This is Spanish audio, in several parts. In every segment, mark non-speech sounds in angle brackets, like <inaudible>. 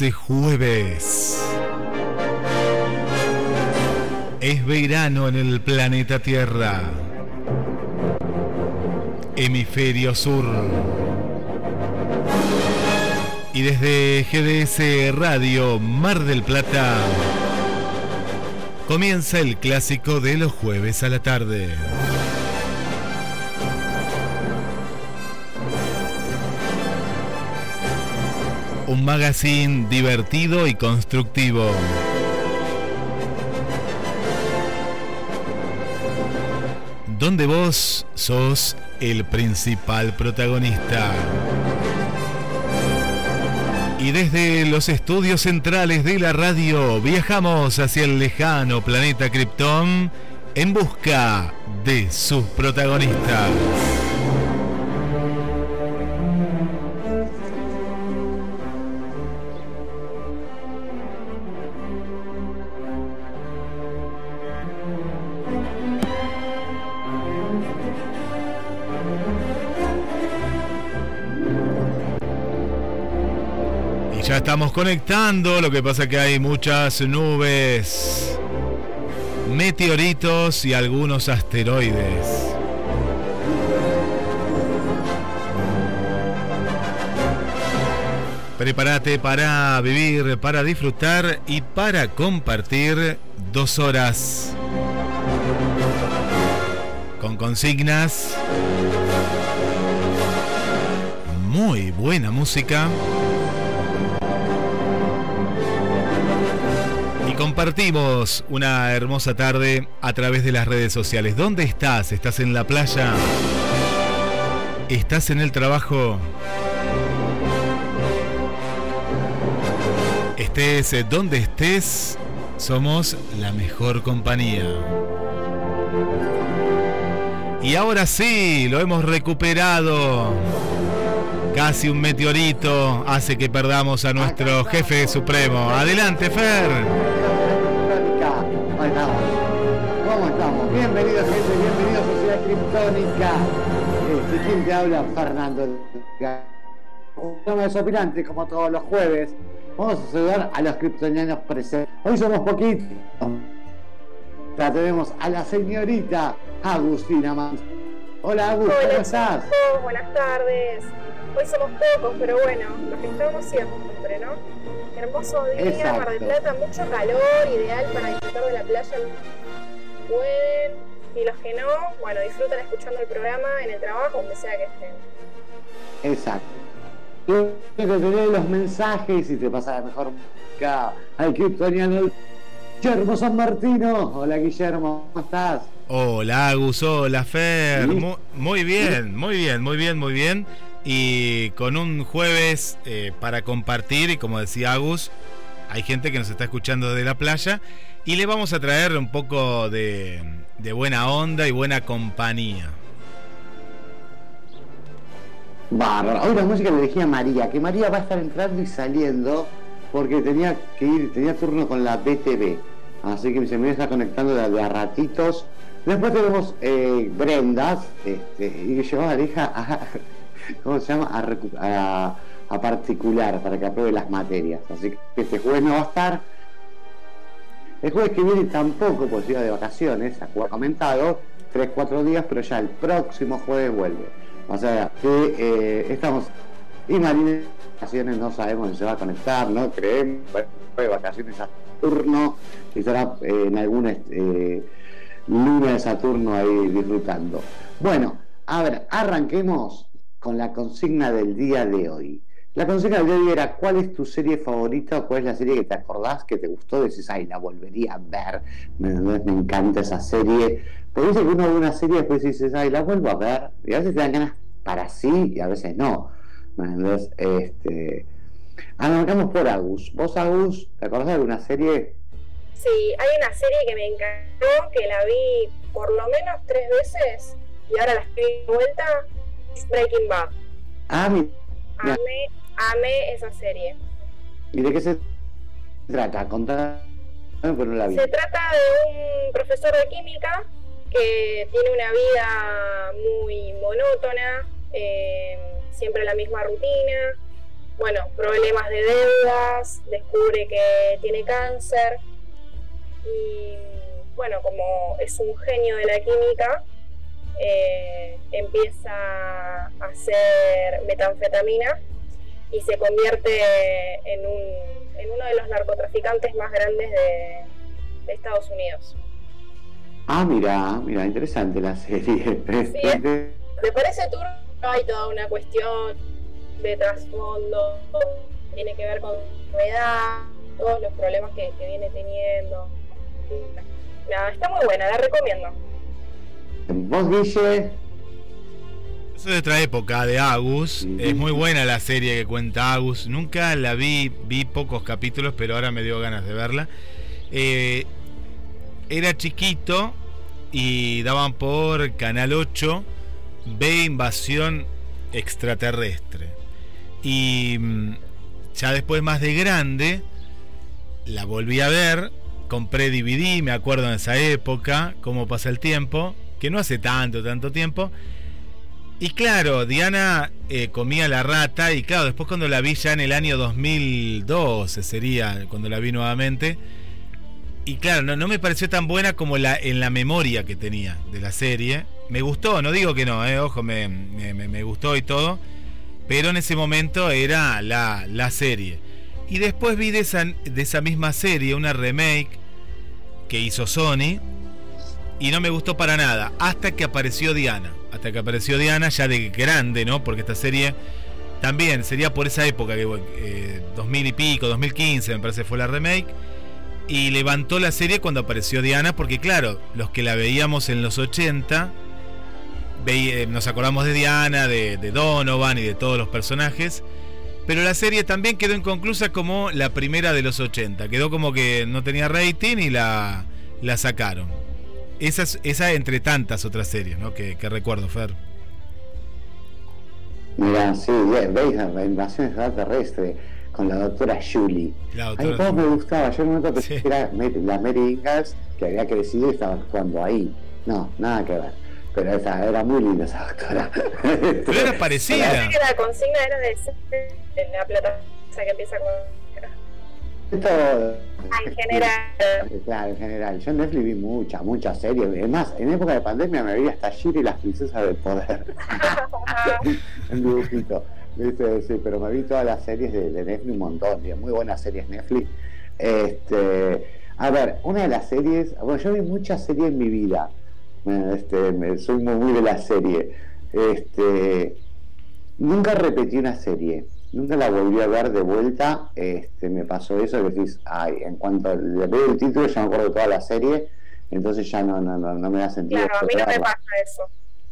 Es jueves. Es verano en el planeta Tierra. Hemisferio Sur. Y desde GDS Radio Mar del Plata comienza el clásico de los jueves a la tarde. Un magazine divertido y constructivo. Donde vos sos el principal protagonista. Y desde los estudios centrales de la radio viajamos hacia el lejano planeta Krypton en busca de sus protagonistas. Conectando, lo que pasa que hay muchas nubes, meteoritos y algunos asteroides. Prepárate para vivir, para disfrutar y para compartir dos horas con consignas, muy buena música. Compartimos una hermosa tarde a través de las redes sociales. ¿Dónde estás? ¿Estás en la playa? ¿Estás en el trabajo? Estés eh, donde estés, somos la mejor compañía. Y ahora sí, lo hemos recuperado. Casi un meteorito hace que perdamos a nuestro jefe supremo. Adelante, Fer. Bienvenidos, gente, bienvenidos a Sociedad Criptónica. Este, ¿Quién te habla? Fernando. Un programa desopilante, como todos los jueves. Vamos a saludar a los criptonianos presentes. Hoy somos poquitos. La tenemos a la señorita Agustina Mans. Hola, Agus, ¿cómo estás? chicos, buenas tardes. Hoy somos pocos, pero bueno, los que estamos siempre, ¿no? Hermoso día, Exacto. Mar del Plata, mucho calor, ideal para disfrutar de la playa. Pueden, y los que no, bueno, disfrutan escuchando el programa en el trabajo, donde sea que estén. Exacto. Yo te tener los mensajes y te pasa la mejor música al criptoniano Guillermo San Martino. Hola Guillermo, ¿cómo estás? Hola, Agus, hola, Fer. Sí. Mu- Muy bien, muy bien, muy bien, muy bien. Y con un jueves eh, para compartir, y como decía Agus, hay gente que nos está escuchando de la playa. Y le vamos a traer un poco de, de buena onda y buena compañía. Bárbaro. Hoy la música le elegí a María, que María va a estar entrando y saliendo porque tenía que ir, tenía turno con la BTV. Así que se me está conectando de, a ratitos. Después tenemos eh, Brendas, este, y llevaba a la hija <laughs> a, ¿cómo se llama? A- a particular para que apruebe las materias. Así que este jueves no va a estar. El jueves que viene tampoco, pues iba de vacaciones, ha comentado, 3-4 días, pero ya el próximo jueves vuelve. O sea, que eh, estamos. Y Marina vacaciones no sabemos si se va a conectar, no creemos. De vacaciones a Saturno y estará eh, en alguna eh, luna de Saturno ahí disfrutando. Bueno, a ver, arranquemos con la consigna del día de hoy. La consigna del día de hoy era ¿cuál es tu serie favorita o cuál es la serie que te acordás que te gustó? Decís, ay, la volvería a ver, me, me encanta esa serie. Pero dice que uno ve una serie y después dices, ay, la vuelvo a ver. Y a veces te dan ganas para sí y a veces no. Entonces, este... Arrancamos por Agus. ¿Vos, Agus, te acordás de alguna serie? Sí, hay una serie que me encantó, que la vi por lo menos tres veces y ahora la estoy de vuelta, es Breaking Bad. Ah, mi... Amé, amé esa serie. ¿Y de qué se trata? Contame, pero no la vi. Se trata de un profesor de química que tiene una vida muy monótona, eh, siempre la misma rutina, bueno, problemas de deudas, descubre que tiene cáncer y bueno, como es un genio de la química, eh, empieza a hacer metanfetamina y se convierte en, un, en uno de los narcotraficantes más grandes de, de Estados Unidos. Ah, mira, mira, interesante la serie. <laughs> Sí, ¿Te parece turno? Hay toda una cuestión de trasfondo, tiene que ver con la edad, todos los problemas que, que viene teniendo. Nada, está muy buena, la recomiendo. ¿Vos, Guille? Eso es de otra época, de Agus. Es muy buena la serie que cuenta Agus. Nunca la vi, vi pocos capítulos, pero ahora me dio ganas de verla. Eh, era chiquito y daban por Canal 8 B Invasión Extraterrestre. Y mm, ya después más de grande, la volví a ver, compré DVD, me acuerdo en esa época, cómo pasa el tiempo, que no hace tanto, tanto tiempo. Y claro, Diana eh, comía la rata y claro, después cuando la vi ya en el año 2012 sería cuando la vi nuevamente. Y claro, no, me pareció tan buena como la, en la memoria que tenía de la serie. Me gustó, no digo que no, eh, ojo, me, me, me gustó y todo pero en ese momento era la, la serie. Y después vi de esa, de esa misma serie una remake que hizo Sony y no me gustó para nada, hasta que apareció Diana. Hasta que apareció Diana ya de grande, ¿no? Porque esta serie también sería por esa época, que eh, 2000 y pico, 2015 me parece fue la remake. Y levantó la serie cuando apareció Diana, porque claro, los que la veíamos en los 80 eh, nos acordamos de Diana, de, Donovan y de todos los personajes. Pero la serie también quedó inconclusa como la primera de los 80. Quedó como que no tenía rating y la, la sacaron. Esa, esa entre tantas otras series ¿no? que, que recuerdo, Fer. Mira, sí, veis la invasión extraterrestre con la doctora Julie. La A mí todo me gustaba. Yo un momento pensé Sí. que era la Mary Ingalls que había crecido y estaba actuando ahí. No, nada que ver. Pero esa era muy linda esa doctora. Pero era parecida. Que la consigna era de ser en la plataforma que empieza con. Esto, Ah, en general. Claro, en general. Yo en Netflix vi muchas, muchas series. Es más, en época de pandemia me vi hasta Shiri y las princesas del poder. <laughs> en dibujito. ¿Viste? Sí, pero me vi todas las series de, de Netflix un montón. y muy buenas series Netflix. Este, a ver, una de las series. Bueno, yo vi muchas series en mi vida. Este, me- soy muy, muy de la serie. Este, nunca repetí una serie. Nunca la volví a ver de vuelta. Este, me pasó eso que decís, ay, en cuanto le veo el título ya me acuerdo de toda la serie. Entonces ya no, no, no, no me da sentido. Claro, a mí no me pasa eso.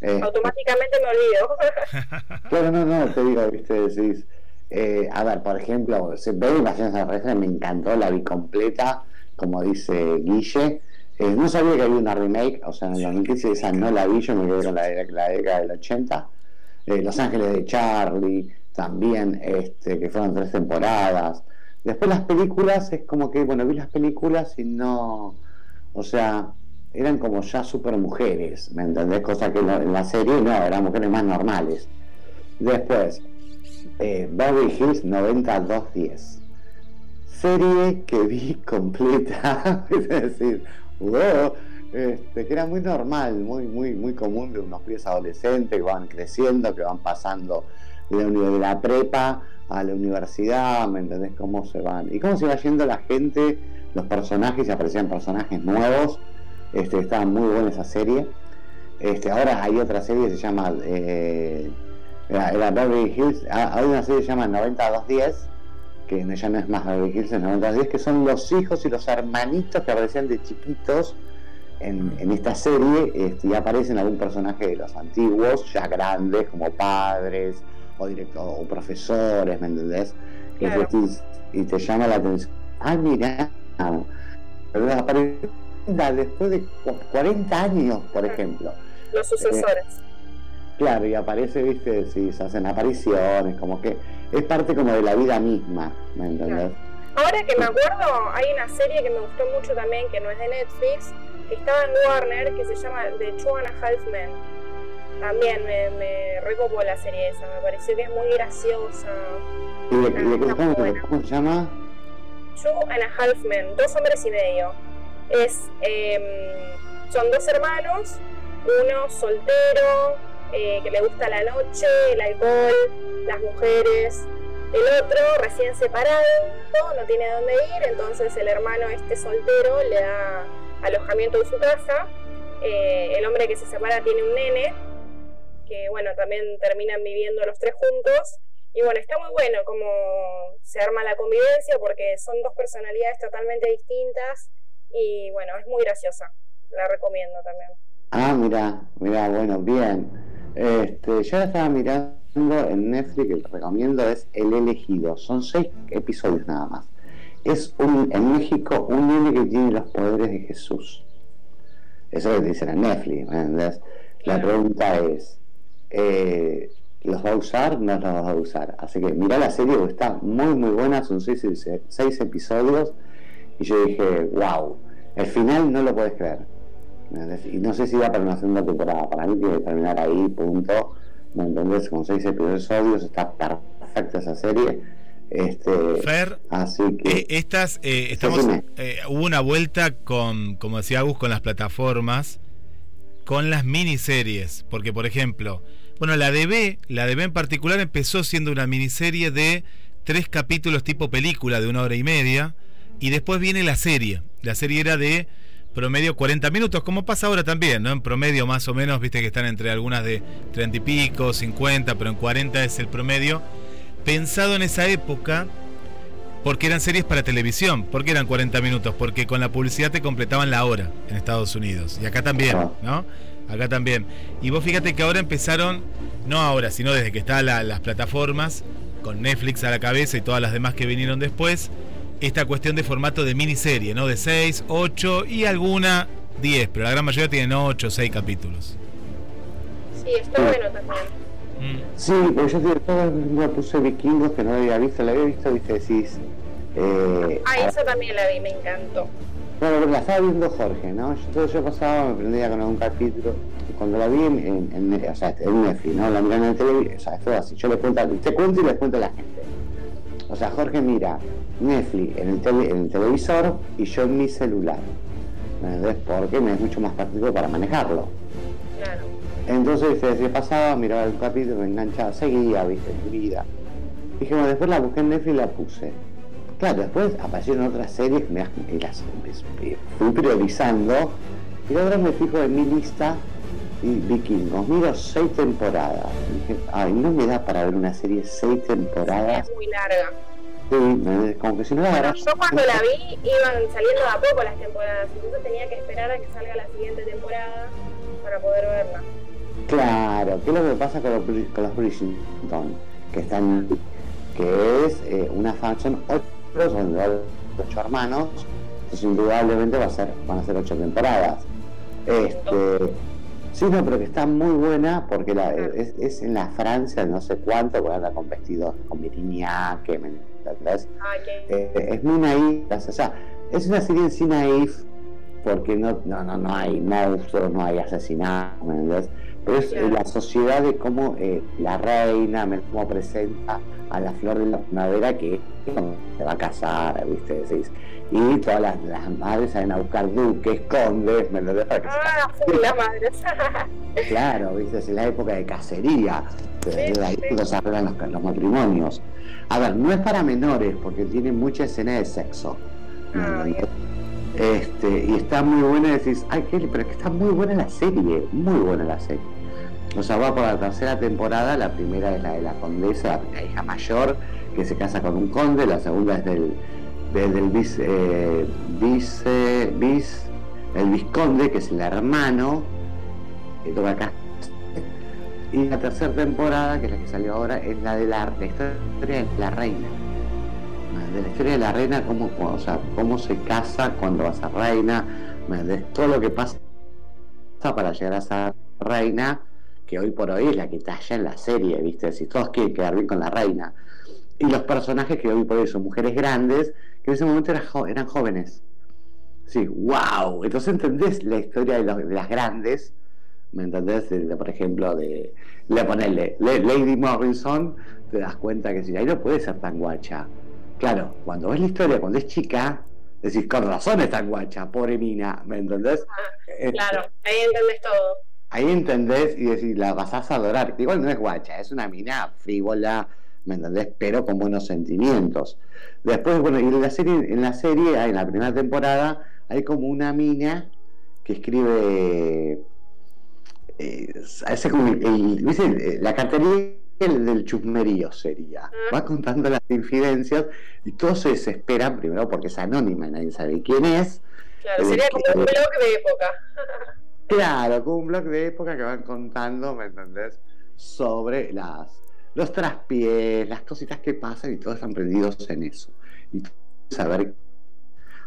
Este, Automáticamente me olvido. <laughs> <laughs> Claro, no, no, te digo, viste, decís. eh, a ver, por ejemplo, se ve Invasiones Extraterrestres, me encantó, la vi completa, como dice Guille. Eh, no sabía que había una remake, o sea, en el 2015 esa no la vi, yo me quedé con la, de- la década del 80. Eh, Los Ángeles de Charlie, también, este, que fueron tres temporadas. Después las películas, es como que, bueno, vi las películas y no, o sea, eran como ya super mujeres, ¿me entendés? Cosa que en la, serie no, eran mujeres más normales. Después, eh, Beverly Hills 90210. Serie que vi <laughs> completa, es decir, wow, este, que era muy normal, muy, muy, muy común de unos pies adolescentes que van creciendo, que van pasando de la, de la prepa a la universidad, ¿me entendés? Cómo se van. Y cómo se va yendo la gente, los personajes, aparecían personajes nuevos. Este, estaba muy buena esa serie. Este, ahora hay otra serie que se llama eh, Era, Beverly Hills. ah, Hay una serie que se llama 9210, que ya no es más Beverly Hills, es 9210, que son los hijos y los hermanitos que aparecían de chiquitos en, en esta serie este, y aparecen algún personaje de los antiguos, ya grandes, como padres o, directo, o profesores, ¿me entendés? Claro. y te llama la atención. Ah, mira, después de cu- 40 años, por ejemplo. Los sucesores. Claro, y aparece, viste, si se hacen apariciones, como que es parte como de la vida misma, ¿me entendés? Ahora que me acuerdo, hay una serie que me gustó mucho también, que no es de Netflix, que estaba en Warner, que se llama The Two and a Half Men. También me, me recopó la serie esa, me pareció que es muy graciosa. ¿Y de, de qué- cómo, se llama? Two and a Half Men, dos hombres y medio. Es, em, son dos hermanos, uno soltero, eh, que le gusta la noche, el alcohol, las mujeres. El otro recién separado, no tiene a dónde ir, entonces el hermano este soltero le da alojamiento en su casa. Eh, el hombre que se separa tiene un nene, que bueno, también terminan viviendo los tres juntos. Y bueno, está muy bueno como se arma la convivencia porque son dos personalidades totalmente distintas y bueno, es muy graciosa. La recomiendo también. Ah, mira, mira, bueno, bien. Este, yo la estaba mirando en Netflix, que recomiendo, es El Elegido. Son seis episodios nada más. Es un, en México un nene que tiene los poderes de Jesús. Eso es lo que dicen en Netflix, ¿me entendés? La pregunta es, eh, ¿los va a usar? No los va a usar. Así que mira la serie, está muy, muy buena. Son seis, seis episodios. Y yo dije, wow, el final no lo puedes creer. Y no sé si va para una segunda temporada. Para mí tiene que terminar ahí, punto. ¿Me entendés? Con seis episodios está perfecta esa serie. Este, Fer, así eh, que. estas, eh, estamos, eh, hubo una vuelta con, como decía Agus, con las plataformas, con las miniseries, porque por ejemplo, bueno, la DB, la DB en particular empezó siendo una miniserie de tres capítulos tipo película de una hora y media, y después viene la serie. La serie era de promedio 40 minutos, como pasa ahora también, ¿no? En promedio más o menos, viste que están entre algunas de 30 y pico, 50, pero en 40 es el promedio. Pensado en esa época, porque eran series para televisión. ¿Por qué eran 40 minutos? Porque con la publicidad te completaban la hora en Estados Unidos. Y acá también. ¿no? Acá también. Y vos fíjate que ahora empezaron, no ahora, sino desde que están la- las plataformas, con Netflix a la cabeza y todas las demás que vinieron después, esta cuestión de formato de miniserie, ¿no? De 6, 8 y alguna 10, pero la gran mayoría tienen 8 o 6 capítulos. Sí, está bueno también. Mm. Sí, porque yo te todo me puse vikingos que no había visto, la había visto, viste, decís. Eh, Ah, esa también la vi, me encantó. Claro, porque la estaba viendo Jorge, ¿no? Yo, entonces yo pasaba, me prendía con algún capítulo, y cuando la vi en, en, en- o sea, en Netflix, ¿no? La miré en el televisión, o sea, es todo así, yo le cuento, te cuento y les cuento a la gente. O sea, Jorge mira Netflix en el, tele- en el televisor y yo en mi celular. ¿Me entendés? Porque me es mucho más práctico para manejarlo. Claro. Entonces, viste, si pasaba, miraba el capítulo, me enganchaba, seguía, viste, mi vida. Dije, bueno, después la busqué en Netflix y la puse. Claro, después aparecieron otras series me, y las empe- fui priorizando. Y ahora me fijo en mi lista y vikingos. Miro seis temporadas. Dije, ay, no me da para ver una serie seis temporadas. Es muy larga. Sí, me- como que si no la Bueno, yo cuando la vi iban saliendo de a poco las temporadas, entonces tenía que esperar a que salga la siguiente temporada para poder verla. Claro, ¿qué es lo que pasa con los, con los Bridgerton? Que están, que es eh, una fan, son ocho, hermanos, entonces indudablemente va a ser, van a ser ocho temporadas. Este, sí, no, pero que está muy buena porque la, es, es en la Francia, no sé cuánto, porque anda con vestidos, con Virginia, que me entendés. Ah, Eh, es muy naif, o sea, es una serie en sí naif porque no, no, no, no hay monstruos, no hay asesinatos, ¿me entendés? Pero es eh, Claro. la sociedad de cómo eh, la reina, me- cómo presenta a la flor de la primavera que se va a casar, ¿viste? Decís. Y todas las, las madres salen a buscar duques, condes, ¿me entendés? Para que Ah, <laughs> full las madres. <laughs> Claro, ¿viste? es la época de cacería, de, de ahí sí. arreglan los, los matrimonios. A ver, no es para menores porque tiene mucha escena de sexo. ¿me Ah? Este, y está muy buena, decís, ay, qué, pero es que está muy buena la serie, muy buena la serie. O sea, va por la tercera temporada, la primera es la de la condesa, la hija mayor, que se casa con un conde, la segunda es del, del, vice, eh, vice, el visconde, que es el hermano, que toca acá. Y la tercera temporada, que es la que salió ahora, es la de la, historia de la reina. De la historia de la reina, cómo, o sea, cómo se casa cuando va a ser reina, de todo lo que pasa para llegar a ser reina, que hoy por hoy es la que talla en la serie, ¿viste? Si todos quieren quedar bien con la reina. Y los personajes que hoy por hoy son mujeres grandes, que en ese momento eran, eran jóvenes. Sí, wow. Entonces entendés la historia de, de las grandes ¿Me entendés? por ejemplo, de le ponerle Lady Morrison, te das cuenta que si ahí no puede ser tan guacha. Claro, cuando ves la historia, cuando es chica, decís, con razón es tan guacha, pobre mina, ¿me entendés? Ah, este, claro, ahí entendés todo. Ahí entendés y decís, la vas a adorar. Igual no es guacha, es una mina frívola, ¿me entendés? Pero con buenos sentimientos. Después, bueno, y en la serie, en la serie, en la primera temporada, hay como una mina que escribe eh, como la cartería del chusmerío sería. Ah. Va contando las infidencias y todos se desesperan, primero porque es anónima y nadie sabe quién es. Claro, sería como un blog de época. <laughs> claro, como un blog de época que van contando, ¿me entendés? Sobre las los traspiés, las cositas que pasan y todos están prendidos en eso. Y saber.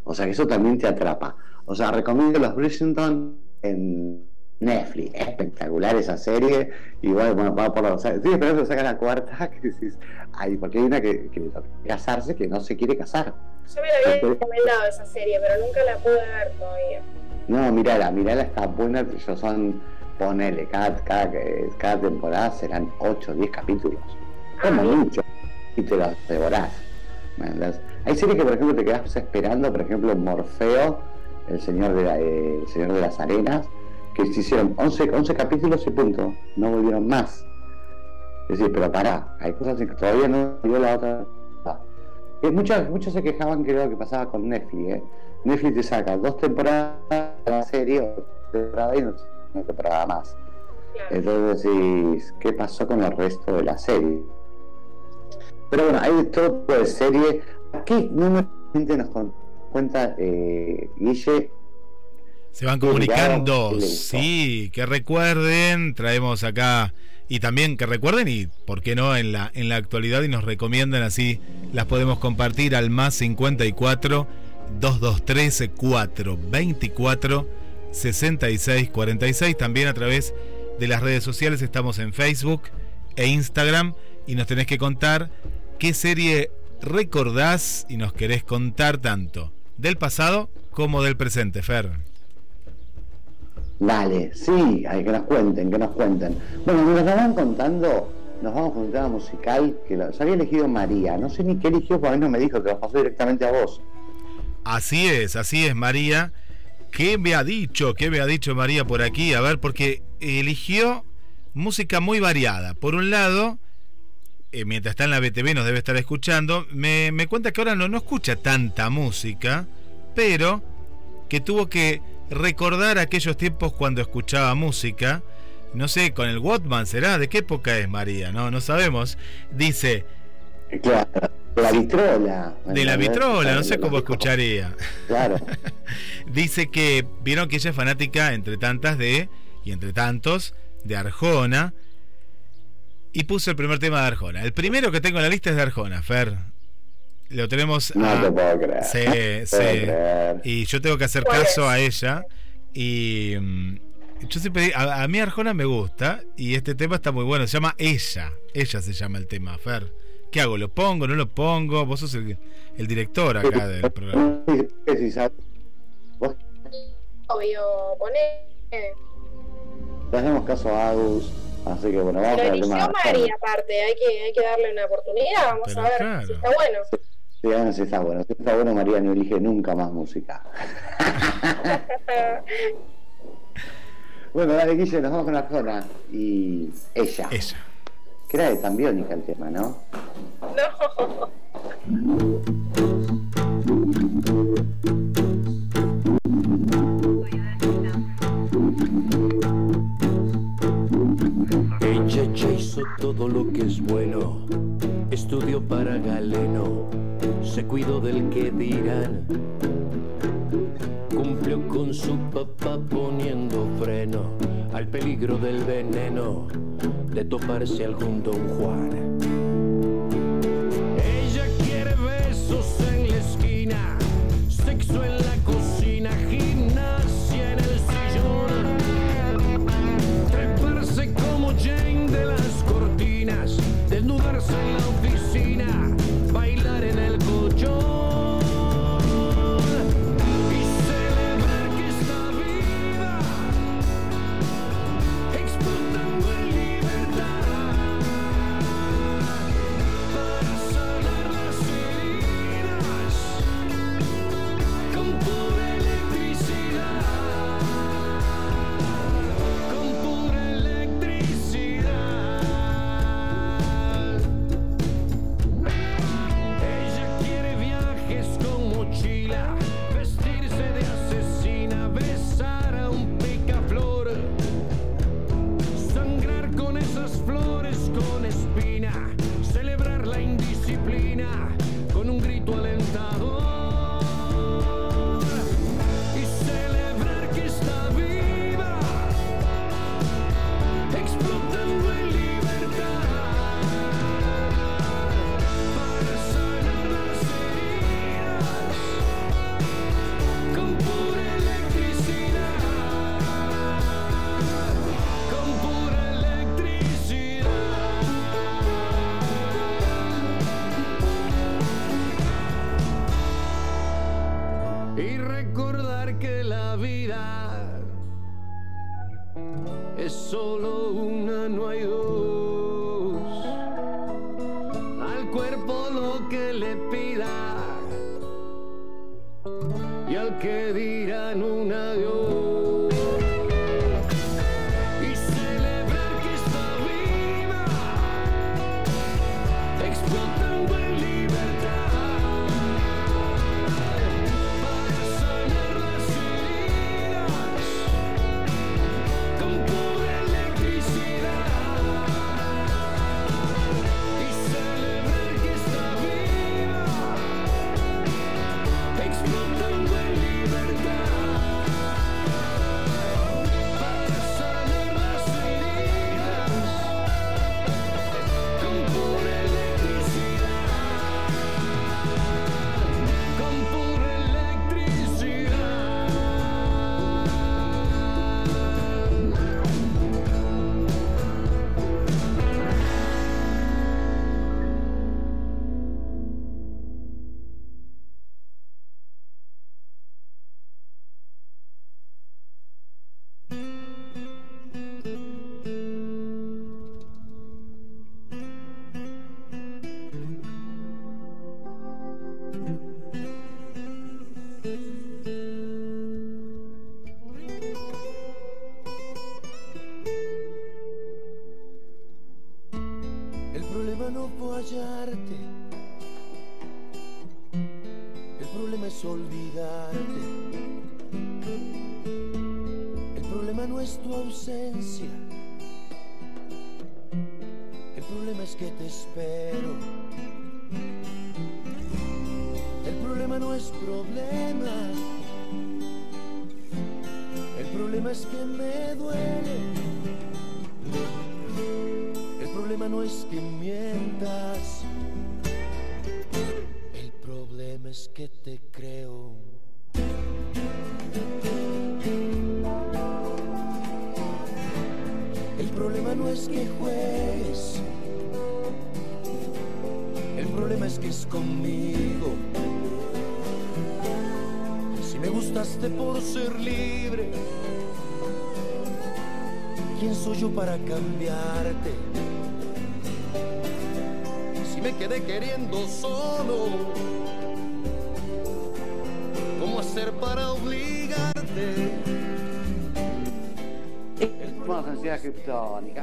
O sea que eso también te atrapa. O sea, recomiendo los Bridgerton en Netflix, espectacular esa serie. Y bueno, va por los. Estoy esperando que saca la cuarta. <laughs> Que decís, ay, porque hay una que, que casarse que no se quiere casar. Yo me la había recomendado esa serie, pero nunca la pude ver todavía. No, mirala, mirala, está buena. Son, ponele, cada, cada, cada temporada serán 8 o 10 capítulos. Ah, como mucho. Y te los devorás. Hay series que, por ejemplo, te quedas esperando, por ejemplo, Morfeo, el señor de, eh, el señor de las arenas que se hicieron 11, 11 capítulos y punto, no volvieron más. Es decir, pero pará, hay cosas que todavía no dio la otra. Eh, muchos, muchos se quejaban que era lo que pasaba con Netflix. ¿eh? Netflix te saca dos temporadas de la serie, o temporada y no una temporada más. Entonces decís, ¿qué pasó con el resto de la serie? Pero bueno, hay todo tipo de serie. Aquí número nos cuenta eh, Guille se van comunicando, sí, que recuerden, traemos acá y también que recuerden y por qué no en la en la actualidad y nos recomiendan así las podemos compartir al más 54 223 424 66 46 también a través de las redes sociales estamos en Facebook e Instagram y nos tenés que contar qué serie recordás y nos querés contar tanto del pasado como del presente, Fer. Dale, sí, hay que nos cuenten, que nos cuenten. Bueno, nos van contando, nos vamos con un tema musical que lo, se había elegido María. No sé ni qué eligió, porque a mí no me dijo, te lo pasó directamente a vos. Así es, así es, María. ¿Qué me ha dicho? ¿Qué me ha dicho María por aquí? A ver, porque eligió música muy variada. Por un lado, eh, mientras está en la BTV nos debe estar escuchando, me, me cuenta que ahora no, no escucha tanta música, pero que tuvo que recordar aquellos tiempos cuando escuchaba música. No sé, con el Watman será, ¿de qué época es María? No, no sabemos. Dice. Claro, de la vitrola. De la vitrola, no sé cómo escucharía. Claro. <laughs> Dice que vieron que ella es fanática, entre tantas, de, y entre tantos, de Arjona. Y puso el primer tema de Arjona. El primero que tengo en la lista es de Arjona, Fer. Lo tenemos. No te puedo creer. Sí, sí. Y yo tengo que hacer caso a ella. Y. Mm, yo siempre a, mí Arjona me gusta y este tema está muy bueno. Se llama Ella. Ella se llama el tema, Fer. ¿Qué hago? ¿Lo pongo? ¿No lo pongo? Vos sos el, el director acá del programa. Obvio, poné. Le hacemos caso a Agus. Así que bueno, vamos Pero a ver. María, aparte, hay que, hay que darle una oportunidad. Vamos a ver si está bueno. Sí, no, sí está bueno. Si está bueno, María no elige nunca más música. <laughs> bueno, dale, Guille, nos vamos con la zona. Y ella. Ella. Que era de tan el tema, ¿no? No. <laughs> Ella hizo todo lo que es bueno, estudió para Galeno se cuidó del que dirán. Cumplió con su papá poniendo freno al peligro del veneno de toparse algún don Juan. Ella quiere besos en la esquina, sexo en la cocina, gimnasia en el sillón, treparse como Jane de la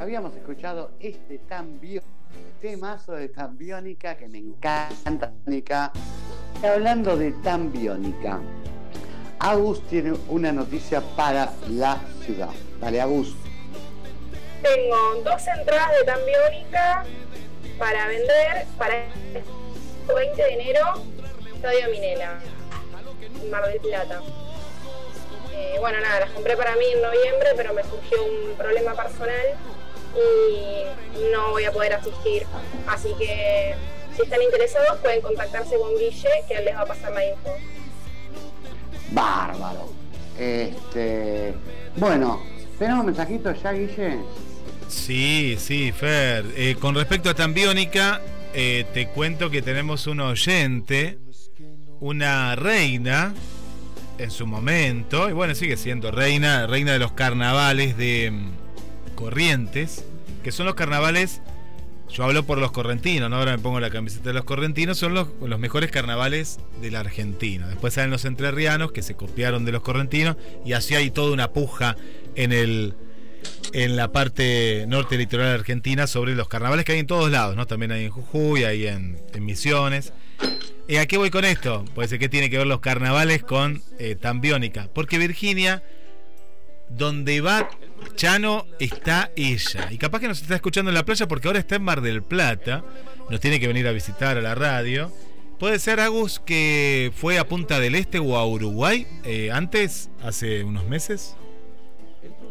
habíamos escuchado este tan bio, temazo de tan biónica que me encanta. Y hablando de tan biónica, Agus tiene una noticia para la ciudad. Dale, Agus. Tengo dos entradas de tan biónica para vender para este el 20 de enero, Estadio Minela, Mar del Plata. Eh, bueno, nada, las compré para mí en noviembre, pero me surgió un problema personal y no voy a poder asistir. Así que si están interesados pueden contactarse con Guille, que él les va a pasar la info. Bárbaro. Este. Bueno, ¿tenemos mensajitos ya, Guille? Sí, sí, Fer. Eh, con respecto a Tambiónica, eh, te cuento que tenemos un oyente, una reina en su momento, y bueno, sigue siendo reina, reina de los carnavales de mm, Corrientes, que son los carnavales, yo hablo por los correntinos, ¿no? ahora me pongo la camiseta de los correntinos, son los, mejores carnavales de la Argentina. Después salen los entrerrianos, que se copiaron de los correntinos, y así hay toda una puja en el en la parte norte litoral argentina sobre los carnavales que hay en todos lados, ¿no? También hay en Jujuy, hay en, en Misiones. ¿Y a qué voy con esto? Pues ¿qué tiene que ver los carnavales con eh, Tambiónica? Porque Virginia, donde va Chano, está ella. Y capaz que nos está escuchando en la playa porque ahora está en Mar del Plata. Nos tiene que venir a visitar a la radio. Puede ser, Agus, que fue a Punta del Este o a Uruguay eh, antes, hace unos meses.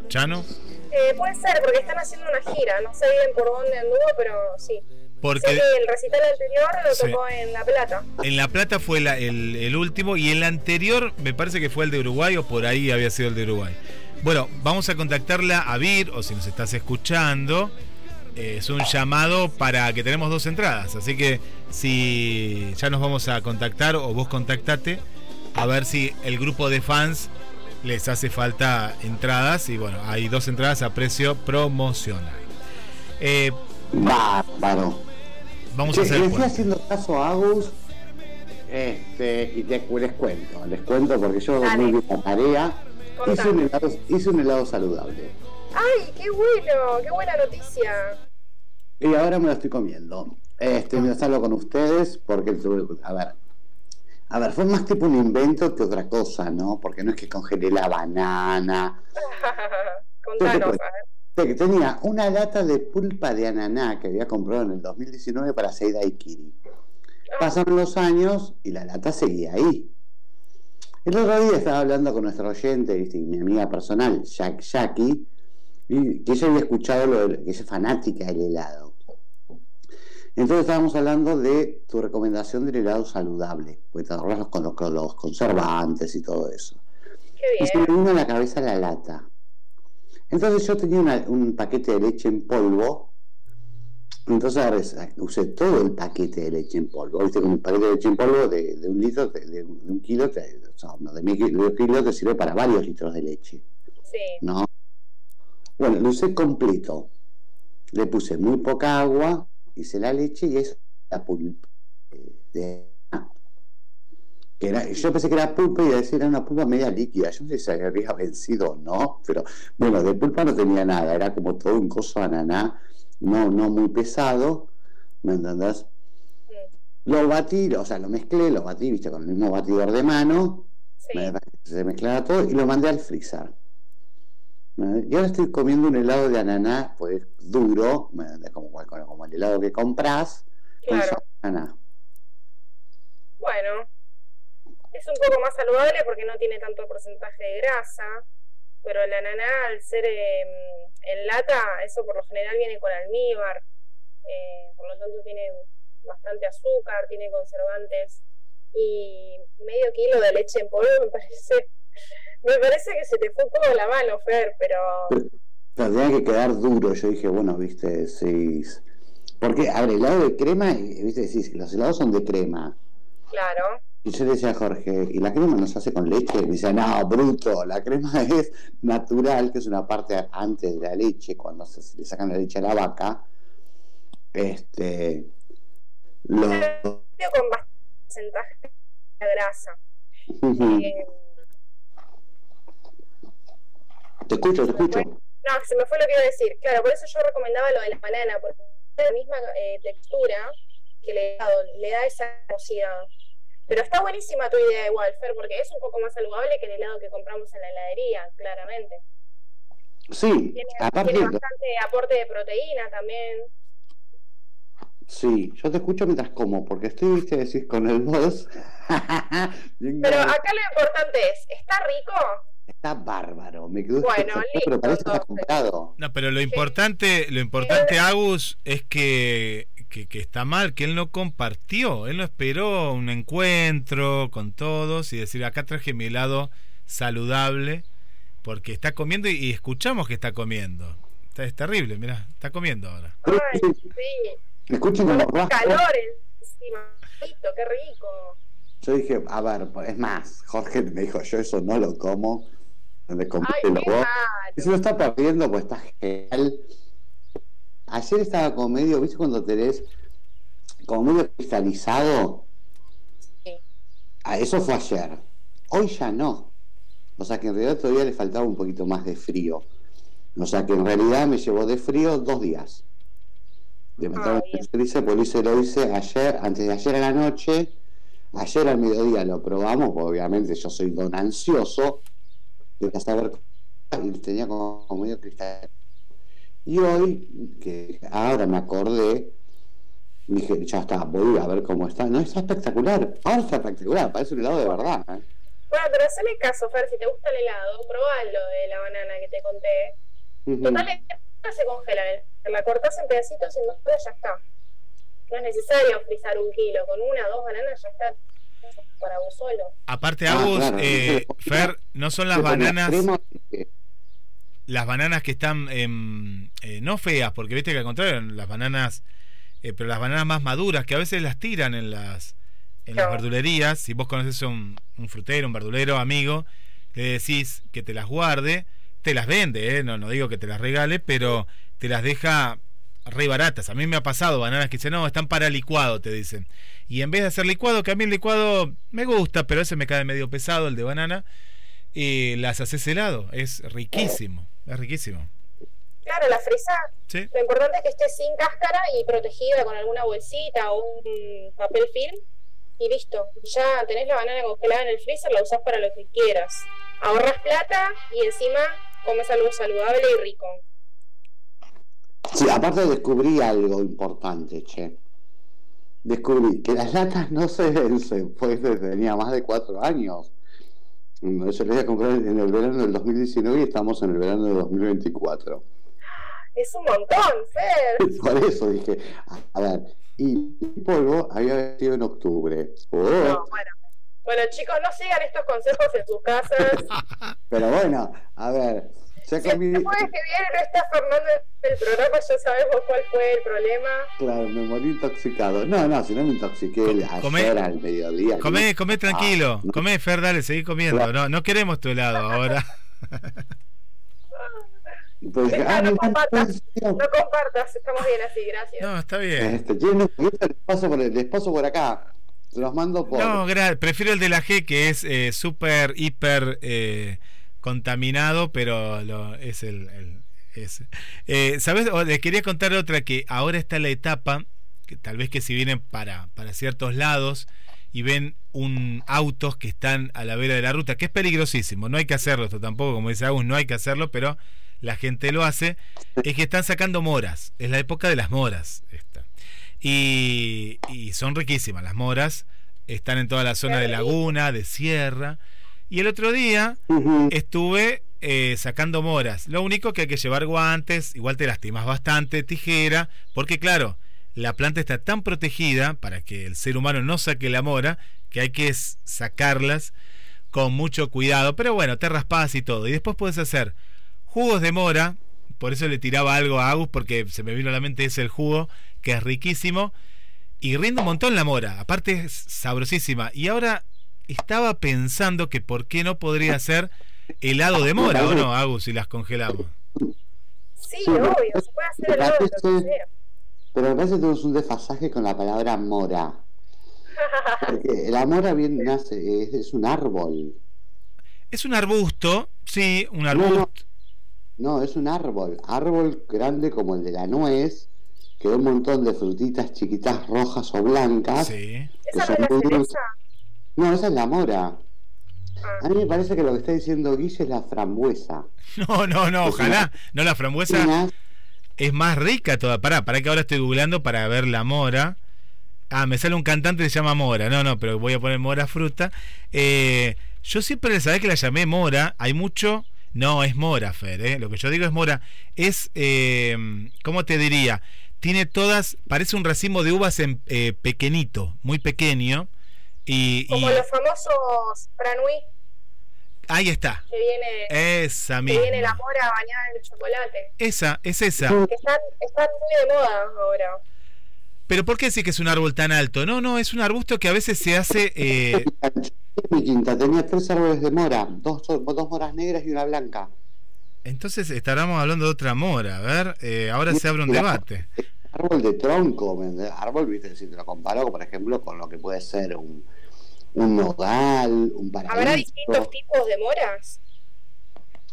Chano. Eh, puede ser, porque están haciendo una gira, no sé bien por dónde anduvo, pero sí. Porque Sé que el recital anterior lo Sí. tocó en La Plata. en La Plata fue la- el, el último y el anterior me parece que fue el de Uruguay o por ahí había sido el de Uruguay. Bueno, vamos a contactarla a Vir o si nos estás escuchando. eh, es un llamado para que tenemos dos entradas. Así que si ya nos vamos a contactar o vos contactate a ver si el grupo de fans les hace falta entradas. Y bueno, hay dos entradas a precio promocional. Eh, Bárbaro. vamos Che, a hacer. le estoy haciendo caso a Agus. Este, y te, les cuento, les cuento porque yo Dale. muy bien la tarea. Hice un, helado, hice un helado saludable. ¡Ay, qué bueno! ¡Qué buena noticia! Y ahora me lo estoy comiendo. Este, me hablo con ustedes porque, a ver, a ver, fue más tipo un invento que otra cosa, ¿no? Porque no es que congelé la banana. <laughs> Contanos, a ver. Te- Tenía una lata de pulpa de ananá que había comprado en el 2019 para hacer daiquiri. Pasaron los años y la lata seguía ahí. El otro día estaba hablando con nuestro oyente, ¿viste? y mi amiga personal, Jack Jackie, y que ella había escuchado lo de, que ella es fanática del helado. Entonces estábamos hablando de tu recomendación del helado saludable, porque te ahorras con los, con los conservantes y todo eso. Qué Y se me bien. vino a la cabeza la lata. Entonces yo tenía una- un paquete de leche en polvo. Entonces usé todo el paquete de leche en polvo. Viste, con un paquete de leche en polvo de, de un litro, de, de un de un kilo, te- o sea, no, de medio kilo te sirve para varios litros de leche. Sí. ¿no? Bueno, lo usé completo. Le puse muy poca agua, hice la leche y eso la pulpa. de- que era- yo pensé que era pulpa y decir era una pulpa media líquida. Yo no sé si se había vencido o no, pero bueno, de pulpa no tenía nada, era como todo un coso ananá, no, no muy pesado, ¿me entendés? Lo batí, o sea, lo mezclé, lo batí, viste, con el mismo batidor de mano, Sí. me- se mezclaba todo y lo mandé al freezer. ¿Me- Y ahora estoy comiendo un helado de ananá, pues duro, como, como, como el helado que compras, con Claro. ananá. Bueno, es un poco más saludable porque no tiene tanto porcentaje de grasa, pero el ananá al ser eh, en lata, eso por lo general viene con almíbar, eh, por lo tanto tiene bastante azúcar, tiene conservantes y medio kilo de leche en polvo me parece, <laughs> me parece que se te fue poco la mano, Fer, pero tenía que quedar duro, yo dije, bueno, viste, sí. Porque, a ver, helado de crema, viste, decís, los helados son de crema. claro, Y yo le decía a Jorge, ¿y la crema no se hace con leche? Y me decía, no, bruto, la crema <laughs> es natural, que es una parte antes de la leche, cuando se, le sacan la leche a la vaca. Este. Lo, con bastante porcentaje de grasa. Eh, te escucho, te escucho. No, se me fue lo que iba a decir. Claro, por eso yo recomendaba lo de la banana, porque tiene la misma eh, textura que el helado, le da esa velocidad. Pero está buenísima tu idea igual, Fer, porque es un poco más saludable que el helado que compramos en la heladería, claramente. Sí, Tiene, aparte, tiene bastante aporte de proteína también. sí, yo te escucho mientras como, porque estoy, viste, decís con el voz. <laughs> Pero acá lo importante es, ¿está rico? Está bárbaro, me quedó Bueno, listo, pero parece que está comprado. No, pero lo importante, lo importante, Agus, es que, que, que está mal, que él no compartió, él no esperó un encuentro con todos y decir, acá traje mi helado saludable, porque está comiendo y, y escuchamos que está comiendo. Está- es terrible, mira, está comiendo ahora. Ay, Sí, este raspo. calor encima. Qué rico. Yo dije, a ver, es más, Jorge me dijo, yo eso no lo como. Le compré Ay, el qué vos. Y se lo está perdiendo, pues está genial. Ayer estaba como medio, ¿viste cuando tenés como medio cristalizado? Sí. Ah, eso fue ayer. Hoy ya no. O sea que en realidad todavía le faltaba un poquito más de frío. O sea que en realidad me llevó de frío dos días. De Ah, pues lo hice, lo hice ayer, antes de ayer a la noche. Ayer al mediodía lo probamos, porque obviamente yo soy don ansioso. De saber y tenía como medio cristal. Y hoy, que ahora me acordé, dije, ya está, voy a ver cómo está. No, está espectacular. Ahora está espectacular, parece un helado de verdad. ¿eh? Bueno, pero haceme caso, Fer, si te gusta el helado, probalo de la banana que te conté. Ujú. Total, esta se congela. La cortás en pedacitos y en dos horas ya está. No es necesario frizar un kilo. Con una o dos bananas ya está para vos solo. Aparte, Ah, Agus, claro, eh, <laughs> Fer, no son las bananas, eh, las bananas que están em, eh, no feas, porque viste que al contrario, las bananas, eh, pero las bananas más maduras, que a veces las tiran en las en las verdulerías, si vos conoces a un, un frutero, un verdulero, amigo, le decís que te las guarde, te las vende, eh, no, no digo que te las regale, pero te las deja re baratas. A mí me ha pasado bananas que dicen, no, están para licuado, te dicen. Y en vez de hacer licuado, que a mí el licuado me gusta, pero ese me cae medio pesado, el de banana, y las haces helado. Es riquísimo, es riquísimo. Claro, la frizás. ¿Sí? Lo importante es que esté sin cáscara y protegida con alguna bolsita o un papel film. Y listo. Ya tenés la banana congelada en el freezer, la usás para lo que quieras. Ahorras plata y encima comes algo saludable y rico. Sí, aparte descubrí algo importante, che. Descubrí que las latas no se vencen, pues desde tenía más de cuatro años. Yo les voy a comprar en el verano del 2019 y estamos en el verano del 2024. Es un montón, Fer. <laughs> Por eso dije, a, ver, y polvo había sido en octubre. Oh, No, bueno. Bueno, chicos, no sigan estos consejos en sus casas. <laughs> Pero bueno, a ver, ya Si cambié, el jueves que viene no está Fernando en el programa, ya sabemos cuál fue el problema. claro, me morí intoxicado. No, no, si no me intoxiqué Co- ayer comé- al mediodía. Comé, comé tranquilo, Ah, no. comé, Fer, dale, seguí comiendo. Claro. No, no queremos tu helado ahora. <laughs> Pues, ah, no no, compartas. no, No compartas, estamos bien así, gracias. No, está bien. Este, no, yo les paso por, les paso por acá. Se los mando por. No, prefiero el de la G que es eh, súper, hiper eh, contaminado, pero lo, es el... el- es. Eh, ¿Sabes? O les quería contar otra que ahora está la etapa, que tal vez que si vienen para, para ciertos lados y ven un autos que están a la vera de la ruta, que es peligrosísimo, no hay que hacerlo, esto tampoco, como dice Agus, no hay que hacerlo, pero la gente lo hace, es que están sacando moras, es la época de las moras esta. Y, y son riquísimas las moras, están en toda la zona de laguna, de sierra, y el otro día estuve eh, sacando moras. Lo único que hay que llevar guantes, igual te lastimas bastante, tijera, porque claro, la planta está tan protegida para que el ser humano no saque la mora, que hay que sacarlas con mucho cuidado. Pero bueno, te raspas y todo. Y después puedes hacer jugos de mora, por eso le tiraba algo a Agus, porque se me vino a la mente ese el jugo, que es riquísimo. Y rinde un montón la mora, aparte es sabrosísima. Y ahora estaba pensando que por qué no podría ser helado de mora, ¿o no, Agus, si las congelamos? Sí, Sí, obvio, se puede hacer que parece- sea. Pero me parece que tenemos un desfasaje con la palabra mora. Porque <laughs> la mora bien nace, es, es un árbol. Es un arbusto, sí, un no. arbusto. No, es un árbol. Árbol grande como el de la nuez, que da un montón de frutitas chiquitas rojas o blancas. Sí. ¿Esa no son es la muy. No, esa es la mora. Ah, A mí me parece que lo que está diciendo Guille es la frambuesa. <laughs> No, no, no, ojalá. No, la frambuesa es más rica toda. Pará, pará que ahora estoy googleando para ver la mora. Ah, me sale un cantante que se llama Mora. No, no, pero voy a poner Mora Fruta. Eh, yo siempre sabés que la llamé Mora. Hay mucho. No, es Mora, Fer. eh. Lo que yo digo es Mora. Es, eh, ¿cómo te diría? Tiene todas, parece un racimo de uvas en eh, pequeñito, muy pequeño. Y, y- como los famosos Franui, ahí está. que viene, Esa que viene la mora bañada en chocolate. Esa, es esa. Que están, están muy de moda ahora. Pero ¿por qué decís que es un árbol tan alto? No, no, es un arbusto que a veces se hace... eh, mi quinta tenía tres árboles de mora, dos, dos moras negras y una blanca. entonces estaremos hablando de otra mora. A ver, eh, ahora se abre un debate. Árbol de tronco, árbol, viste, si te lo comparo, por ejemplo, con lo que puede ser un, un nogal, un ¿Habrá paraíso. distintos tipos de moras?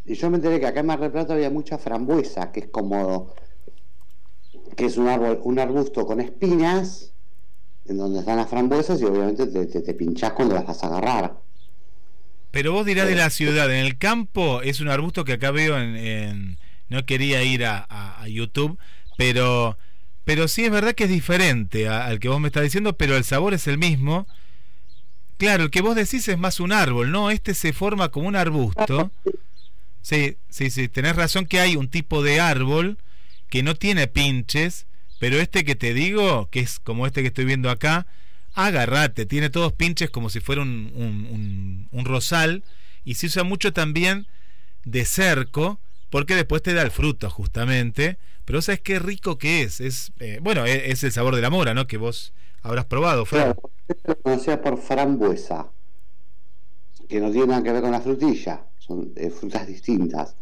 Y yo me enteré que acá en Mar del Plata había mucha frambuesa, que es como que es un árbol, un arbusto con espinas, en donde están las frambuesas, y obviamente te, te, te pinchás cuando las vas a agarrar. Pero vos dirás de la ciudad, en el campo es un arbusto que acá veo en... en- no quería ir a, a- a YouTube, pero, pero sí es verdad que es diferente a- al que vos me estás diciendo, pero el sabor es el mismo. Claro, el que vos decís es más un árbol, ¿no? Este se forma como un arbusto. Sí, sí, sí, tenés razón que hay un tipo de árbol que no tiene pinches, pero este que te digo, que es como este que estoy viendo acá, agarrate, tiene todos pinches como si fuera un, un- un- un rosal y se usa mucho también de cerco porque después te da el fruto justamente, pero sabes qué rico que es, es eh, bueno, es, es el sabor de la mora, ¿no? Que vos habrás probado, Fer. Claro, yo lo conocía por frambuesa, que no tiene nada que ver con la frutilla, son eh, frutas distintas.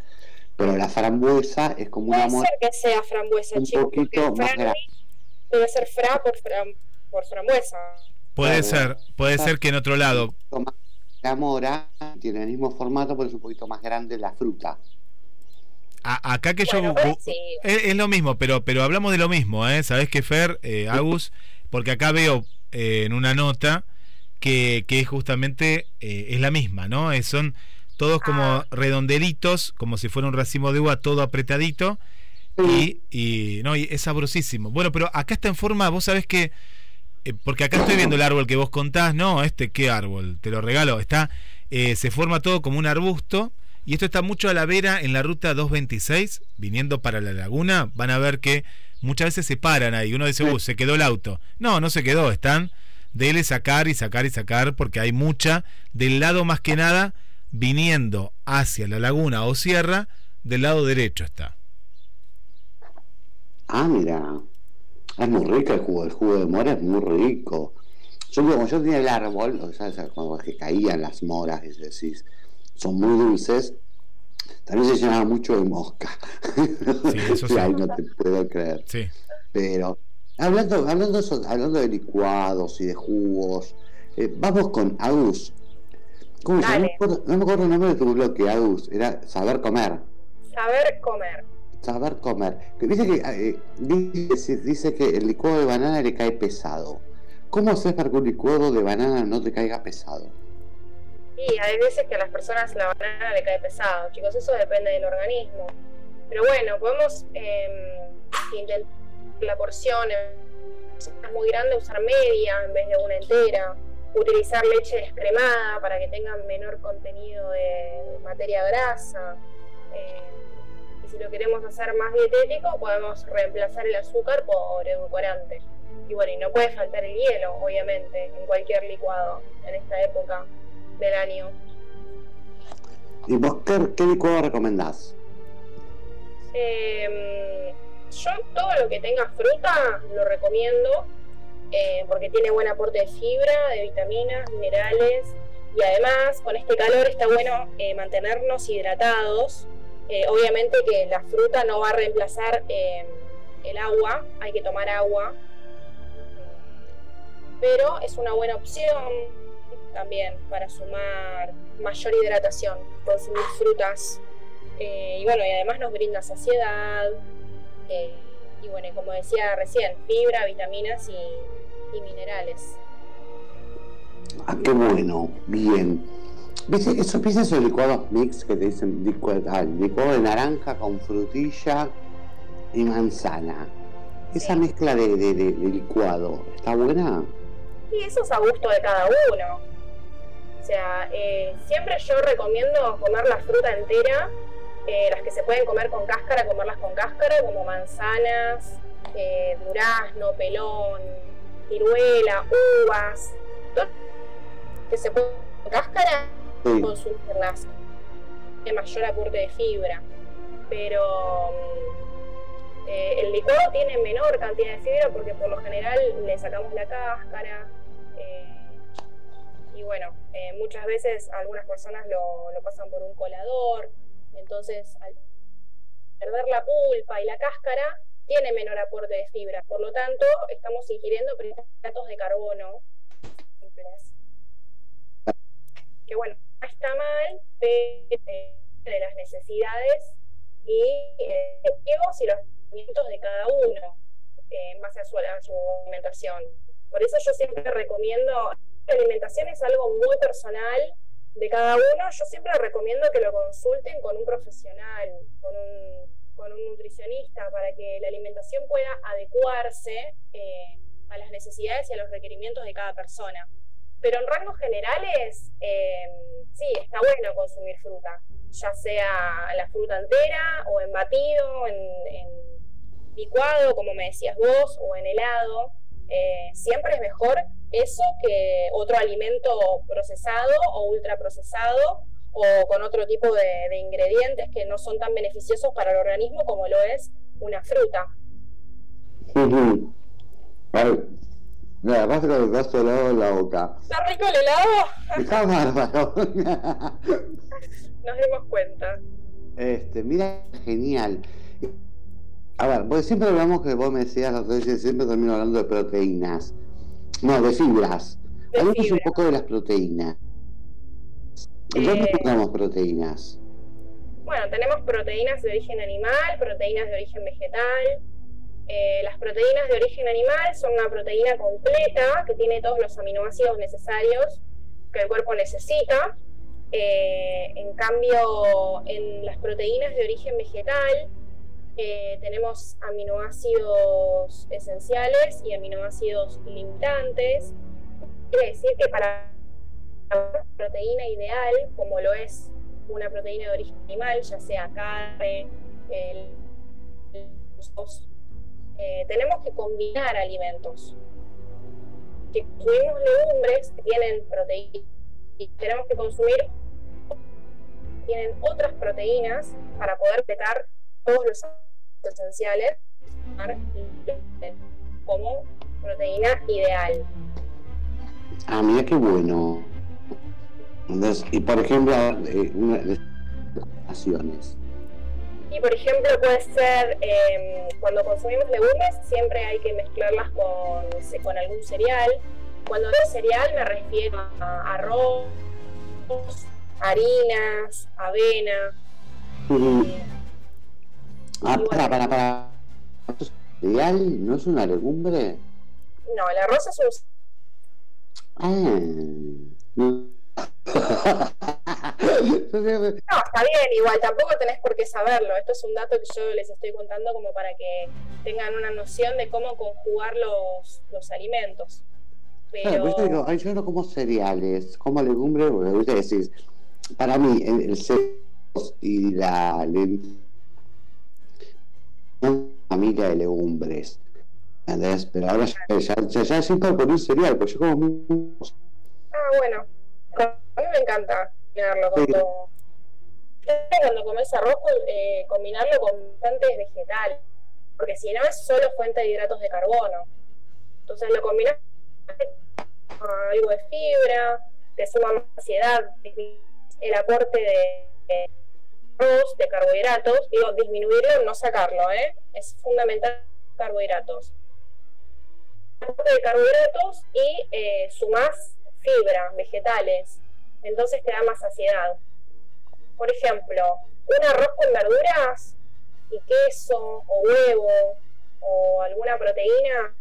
Pero la frambuesa es como una Puede mora. ser que sea frambuesa, un chicos, poquito más grande. debe ser fra por, fram- por frambuesa. Puede Claro. ser, puede ser que en otro lado, La mora tiene el mismo formato, pero es un poquito más grande la fruta. A- acá que Bueno, yo sí. es, es lo mismo, pero pero hablamos de lo mismo, ¿eh? Sabés que Fer, eh, Agus, porque acá veo eh, en una nota que, que justamente eh, es la misma, ¿no? Es- son todos como Ah. redondelitos, como si fuera un racimo de uva, todo apretadito. Y, y, no, y es sabrosísimo. Bueno, pero acá está en forma, vos sabés que, eh, porque acá estoy viendo el árbol que vos contás, no, este, ¿qué árbol? Te lo regalo, está, eh, se forma todo como un arbusto, y esto está mucho a la vera en la ruta 226, viniendo para la laguna, van a ver que muchas veces se paran ahí, uno dice, uh, se quedó el auto. No, no se quedó, están de sacar y sacar y sacar, porque hay mucha, del lado más que nada, viniendo hacia la laguna o sierra, del lado derecho está. Ah, mira. Es muy rico el jugo, el jugo de mora es muy rico. Yo como yo tenía el árbol, o sea, cuando que caían las moras, es decir, son muy dulces, también se llenaba mucho de mosca. Sí, eso <laughs> sí. Ay, no te puedo creer. Sí. Pero hablando, hablando, de eso- hablando de licuados y de jugos, eh, vamos con Agus. ¿Cómo se llama? No me Dale. acuerdo- no me acuerdo el nombre de tu bloque, Agus. Era saber comer. Saber comer. Saber comer. Dice que, eh, dice, dice que el licuado de banana le cae pesado. ¿Cómo haces para que un licuado de banana no te caiga pesado? Y hay veces que a las personas la banana le cae pesado, chicos, eso depende del organismo. Pero bueno, podemos eh, intentar la porción, si es muy grande, usar media en vez de una entera. Utilizar leche descremada para que tenga menor contenido de materia grasa. Eh, y si lo queremos hacer más dietético, podemos reemplazar el azúcar por edulcorante. Y bueno, y no puede faltar el hielo, obviamente, en cualquier licuado en esta época del año. ¿Y vos qué, qué licuado recomendás? Eh, yo todo lo que tenga fruta lo recomiendo eh, porque tiene buen aporte de fibra, de vitaminas, minerales y además con este calor está bueno eh, mantenernos hidratados. Eh, obviamente que la fruta no va a reemplazar eh, el agua, hay que tomar agua, pero es una buena opción también para sumar mayor hidratación, consumir frutas eh, y bueno, y además nos brinda saciedad. eh, y bueno, como decía recién, fibra, vitaminas y, y minerales. Ah, qué bueno, bien. ¿Viste eso, ¿viste esos licuados mix que te dicen licua- ah, licuado de naranja con frutilla y manzana? Esa Sí. mezcla de, de- de- de licuado, ¿está buena? Y eso es a gusto de cada uno. O sea, eh, siempre yo recomiendo comer la fruta entera, eh, las que se pueden comer con cáscara, comerlas con cáscara, como manzanas, eh, durazno, pelón, ciruela, uvas, todo que se puede con cáscara, Sí. consumirlas. De mayor aporte de fibra. Pero eh, el licuado tiene menor cantidad de fibra porque por lo general le sacamos la cáscara. eh, y bueno, eh, muchas veces algunas personas lo, pasan por un colador. Entonces, al perder la pulpa y la cáscara, tiene menor aporte de fibra. Por lo tanto, estamos ingiriendo hidratos de carbono simples. Que bueno, no está mal, pero de las necesidades y eh, y los requerimientos de cada uno eh, en base a su alimentación. Por eso yo siempre recomiendo, la alimentación es algo muy personal de cada uno, yo siempre recomiendo que lo consulten con un profesional, con un, nutricionista, para que la alimentación pueda adecuarse eh, a las necesidades y a los requerimientos de cada persona. Pero en rangos generales, eh, sí, está bueno consumir fruta, ya sea la fruta entera o en batido, en, en licuado, como me decías vos, o en helado. Eh, siempre es mejor eso que otro alimento procesado o ultraprocesado o con otro tipo de, de ingredientes que no son tan beneficiosos para el organismo como lo es una fruta. Ujú. Ay, Nada, vas con el brazo helado en la boca. ¿Está rico el helado? <laughs> Está bárbaro. Nos dimos cuenta. Este, mira, genial. A ver, pues siempre hablamos que vos me decías la otra vez, siempre termino hablando de proteínas. No, de fibras. De Hablemos un fibra. poco de las proteínas. ¿Dónde Eh, encontramos proteínas? Bueno, tenemos proteínas de origen animal, proteínas de origen vegetal. Eh, las proteínas de origen animal son una proteína completa que tiene todos los aminoácidos necesarios que el cuerpo necesita. Eh, en cambio, en las proteínas de origen vegetal eh, tenemos aminoácidos esenciales y aminoácidos limitantes. Quiere decir que para una proteína ideal, como lo es una proteína de origen animal, ya sea carne, el, los- eh, tenemos que combinar alimentos. Si consumimos legumbres que tienen proteínas, y tenemos que consumir tienen otras proteínas para poder petar todos los esenciales como proteína ideal. Ah, mira qué bueno. Entonces, y por ejemplo, eh, una de las recomendaciones. Y por ejemplo puede ser eh, cuando consumimos legumbres siempre hay que mezclarlas con, con algún cereal. Cuando digo cereal me refiero a arroz, harinas, avena. Eh, Ah, para, bueno. para, para. ¿Esto es cereal? ¿No es una legumbre? no, el arroz es un Ah. <laughs> No. Está bien, igual tampoco tenés por qué saberlo. Esto es un dato que yo les estoy contando como para que tengan una noción de cómo conjugar los, los alimentos. Claro, Pero digo, ay, yo no como cereales, como legumbre, porque viste decís, para mí el, el cereal y la len- una familia de legumbres. ¿Entendés? Pero ahora ya, ya, ya, ya un cereal, pues yo como muy- Ah, bueno. A mí me encanta combinarlo con Sí. todo. Cuando comes arroz, eh, combinarlo con bastantes vegetales. Porque si no es solo fuente de hidratos de carbono. Entonces lo combinas con algo de fibra, te suma más disminuye el aporte de, de arroz, de carbohidratos. Digo, disminuirlo, no sacarlo, ¿eh? Es fundamental carbohidratos. De carbohidratos y eh, sumás fibra, vegetales. Entonces te da más saciedad. Por ejemplo, un arroz con verduras y queso o huevo o alguna proteína,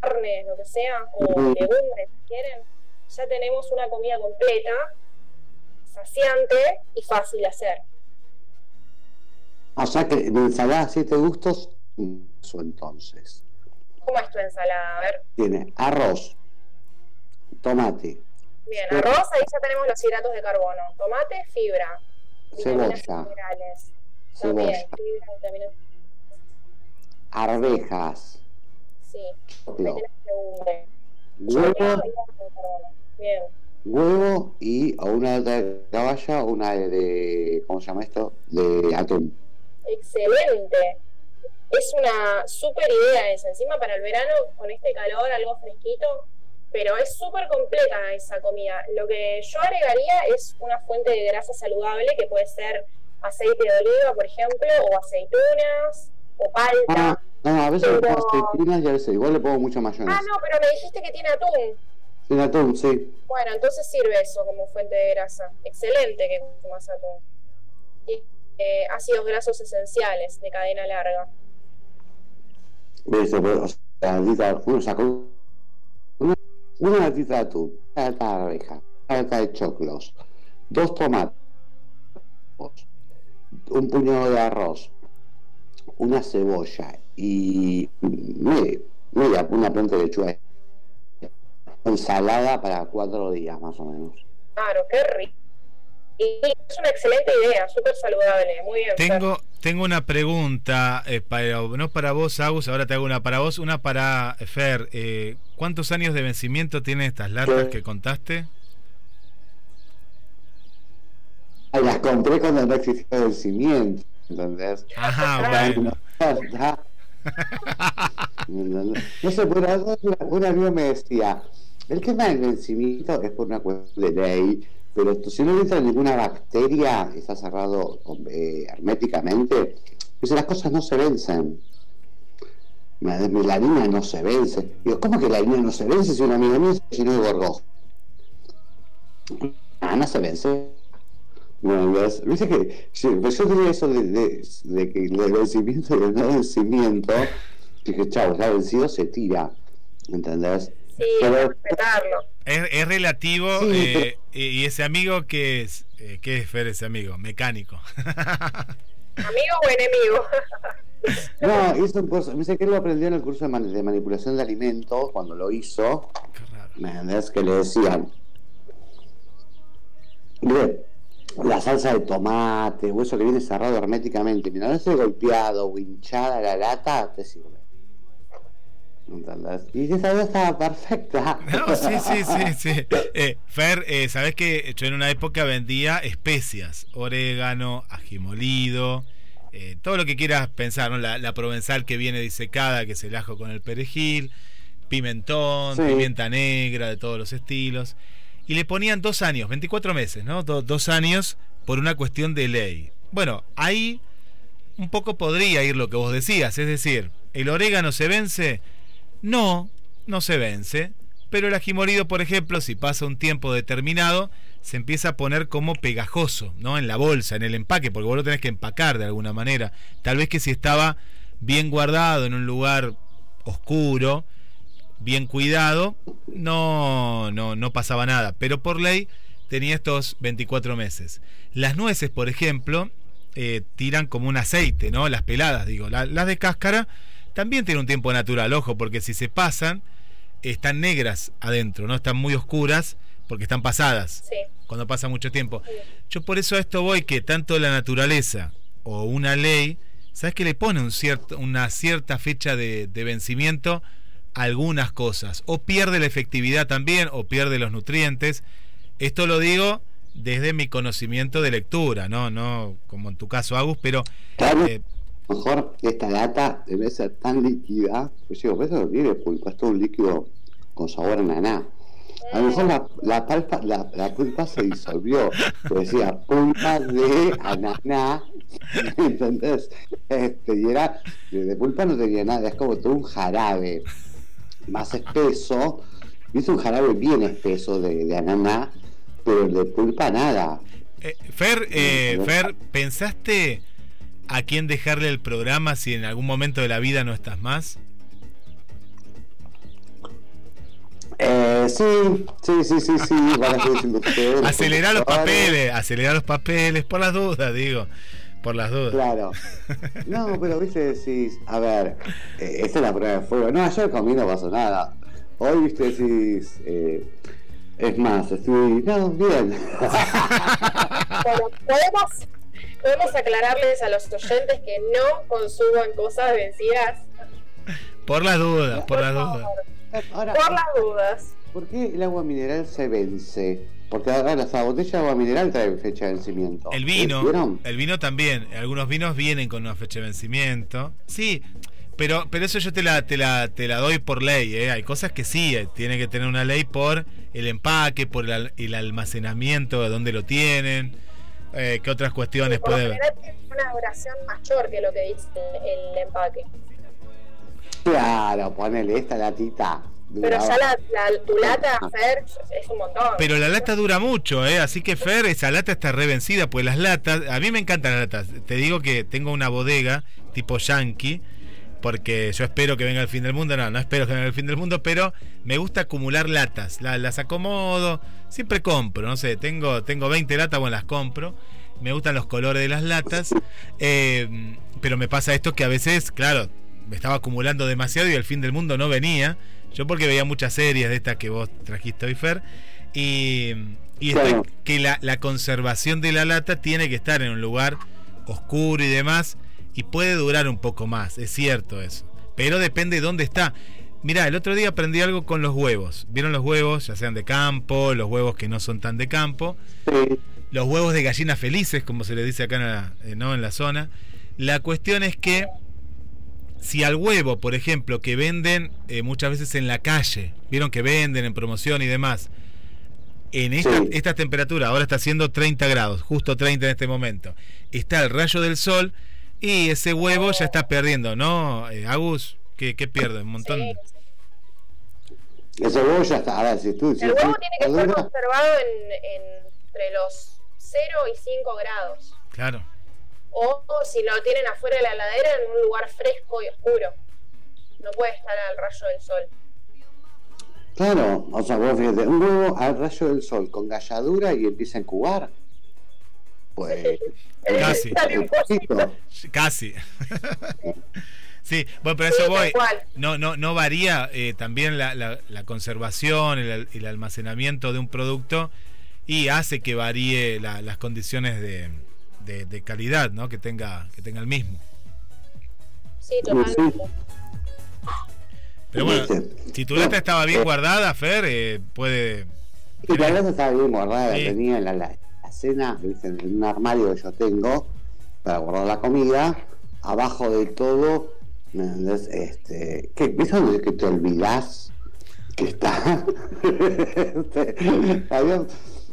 carne, lo que sea, o legumbres si quieren, ya tenemos una comida completa saciante y fácil de hacer. O sea que de ensalada siete gustos, eso entonces. ¿Cómo es tu ensalada? A ver. Tiene arroz, tomate, Bien, arroz, ahí ya tenemos los hidratos de carbono. Tomate, fibra. Cebolla. minerales. También, cebolla, fibra, arvejas, Sí. Choclo, huevo. Bien. huevo y o una de caballa o una de- ¿cómo se llama esto? De atún. Excelente. Es una súper idea esa. Encima para el verano, con este calor, algo fresquito, pero es súper completa esa comida. Lo que yo agregaría es una fuente de grasa saludable que puede ser aceite de oliva, por ejemplo, o aceitunas, o palta. Ah, no, a veces le pongo aceitunas y a veces igual le pongo mucha mayonesa. Ah, no, pero me dijiste que tiene atún. Sin atún, sí. Bueno, entonces sirve eso como fuente de grasa. Excelente que comas atún. Eh, ácidos grasos esenciales de cadena larga. ¿Ves? O sea, latita- uno sacó una, una latita de atún, una lata de arveja, una lata de choclos, dos tomates, un puñado de arroz, una cebolla y media, media- una planta de lechuga. Ensalada para cuatro días más o menos. Claro, qué rico. Y es una excelente idea, súper saludable. Muy bien. Fer. Tengo, tengo una pregunta, eh, para, no para vos, Agus, ahora te hago una para vos, una para Fer. Eh, ¿Cuántos años de vencimiento tienen estas latas ¿Qué? que contaste? Las compré cuando no existía vencimiento, ¿entendés? Ajá, bueno. No <laughs> sé, por algo una, un amigo me decía, el tema del vencimiento es por una cuestión de ley, pero si no entra ninguna bacteria, está cerrado eh, herméticamente, dice, las cosas no se vencen. La, la no se vence. Digo, ¿cómo que la harina no se vence si un amigo mío se llenó de gorgojo? Ah, no se vence. Bueno, ¿ves? que pues yo tenía eso de, que el vencimiento y el no vencimiento, dije, chao, está vencido, se tira, ¿entendés? Sí, Pero- hay que respetarlo. Es, es relativo Sí, eh, y y ese amigo que es, eh, ¿qué es Fer ese amigo? Mecánico. <laughs> ¿Amigo o enemigo? <laughs> No, hizo un curso, me dice que él lo aprendió en el curso de, man- de manipulación de alimentos, cuando lo hizo, Qué raro. ¿me entendés? Que le decían, mire, la salsa de tomate, o eso que viene cerrado herméticamente, mira, no esté golpeado o hinchada la lata, te sirve. Y esa vez estaba perfecta. <laughs> No, sí, sí, sí, sí. Eh, Fer, eh, sabes que yo en una época vendía especias, orégano, ají molido, eh, todo lo que quieras pensar, ¿no? La, la provenzal que viene disecada, que es el ajo con el perejil, pimentón, Sí. pimienta negra, de todos los estilos. Y le ponían dos años, 24 meses, ¿no? Do- dos años por una cuestión de ley. Bueno, ahí un poco podría ir lo que vos decías, es decir, ¿el orégano se vence? No, no se vence, pero el ají molido, por ejemplo, si pasa un tiempo determinado, se empieza a poner como pegajoso, ¿no? En la bolsa, en el empaque, porque vos lo tenés que empacar de alguna manera. Tal vez que si estaba bien guardado en un lugar oscuro, bien cuidado, no, no, no pasaba nada. Pero por ley tenía estos 24 meses. Las nueces, por ejemplo, eh, tiran como un aceite, ¿no? Las peladas, digo. La- las de cáscara también tienen un tiempo natural, ojo, porque si se pasan, están negras adentro, ¿no? Están muy oscuras porque están pasadas Sí. cuando pasa mucho tiempo. Yo por eso a esto voy que tanto la naturaleza o una ley, ¿sabes que le pone un cierto, una cierta fecha de, de vencimiento a algunas cosas? O pierde la efectividad también, o pierde los nutrientes. Esto lo digo desde mi conocimiento de lectura, no, no como en tu caso, Agus, pero Claro. eh, mejor esta lata debe ser tan líquida, pues digo, eso no tiene pulpa, es todo un líquido con sabor a naná. A lo mejor la, la, palpa- la, la pulpa se disolvió, pero decía pulpa de ananá, <laughs> ¿entendés? Este, y era, de pulpa no tenía nada, es como todo un jarabe más espeso, viste un jarabe bien espeso de, de ananá, pero de pulpa nada. Eh, Fer, eh, Fer, ¿pensaste a quién dejarle el programa si en algún momento de la vida no estás más? Eh, sí, sí, sí, sí, sí. van a Acelerar los papeles, acelerar los papeles, por las dudas, digo. Por las dudas. Claro. No, pero viste, decís, a ver, eh, esta es la prueba de fuego. No, ayer comí no pasó nada. Hoy, viste, decís, eh, es más, estoy, no, bien. <laughs> Bueno, podemos, podemos aclararles a los oyentes que no consuman cosas vencidas. Por las dudas, por las dudas. Ahora, Por las dudas. ¿por qué el agua mineral se vence? Porque ahora la botella de agua mineral trae fecha de vencimiento. El vino, el vino también. Algunos vinos vienen con una fecha de vencimiento. Sí, pero, pero eso yo te la, te la, te la doy por ley. ¿eh? Hay cosas que sí, eh, tiene que tener una ley por el empaque, por el, al- el almacenamiento, de dónde lo tienen, eh, qué otras cuestiones puede tiene una duración mayor que lo que dice el empaque. Claro, ponele esta latita. Pero ya la, la- tu lata. Fer, es un montón. Pero la lata dura mucho, ¿eh? Así que Fer, esa lata está revencida, pues las latas, a mí me encantan las latas. Te digo que tengo una bodega tipo yankee, porque yo espero que venga el fin del mundo, no, no espero que venga el fin del mundo, pero me gusta acumular latas, La- las acomodo, siempre compro, no sé, tengo, tengo 20 latas, bueno, las compro. Me gustan los colores de las latas, eh, pero me pasa esto que a veces, claro, me estaba acumulando demasiado y el fin del mundo no venía. Yo porque veía muchas series de estas que vos trajiste hoy, Fer, y, que la, la conservación de la lata tiene que estar en un lugar oscuro y demás, y puede durar un poco más, es cierto eso. Pero depende de dónde está. Mirá, el otro día aprendí algo con los huevos. ¿Vieron los huevos? Ya sean de campo, los huevos que no son tan de campo Sí. los huevos de gallinas felices, como se le dice acá en la, eh, ¿no? en la zona. La cuestión es que si al huevo, por ejemplo, que venden eh, muchas veces en la calle, vieron que venden en promoción y demás, en esta, Sí. esta temperatura, ahora está haciendo 30 grados, justo 30 en este momento, está el rayo del sol y ese huevo ya está perdiendo, ¿no? Eh, Agus, ¿qué, qué pierde? Un montón. Sí. Ese huevo ya está. A ver, si tú. si El tú- huevo tiene que estar dura- conservado en, en- entre los 0 y 5 grados. Claro. O, o si lo tienen afuera de la heladera en un lugar fresco y oscuro. No puede estar al rayo del sol. Claro, o sea, vos fíjate, un huevo al rayo del sol con galladura y empieza a incubar. Pues. <laughs> Casi. Poquito. poquito. Casi. <laughs> sí, bueno, pero Sí, eso voy. No, no, no varía eh, también la, la- la conservación, el, el almacenamiento de un producto y hace que varíe la- las condiciones de, de- de calidad, ¿no? Que tenga, que tenga el mismo. Sí, totalmente. Pero bueno, si tu lata estaba bien guardada, Fer, eh, puede. Y la grasa estaba bien guardada, Sí. la tenía en la, la, cena, en un armario que yo tengo para guardar la comida, abajo de todo, ¿me entendés? Este, ¿qué, ¿Viste donde que te olvidás que está? <laughs> Este,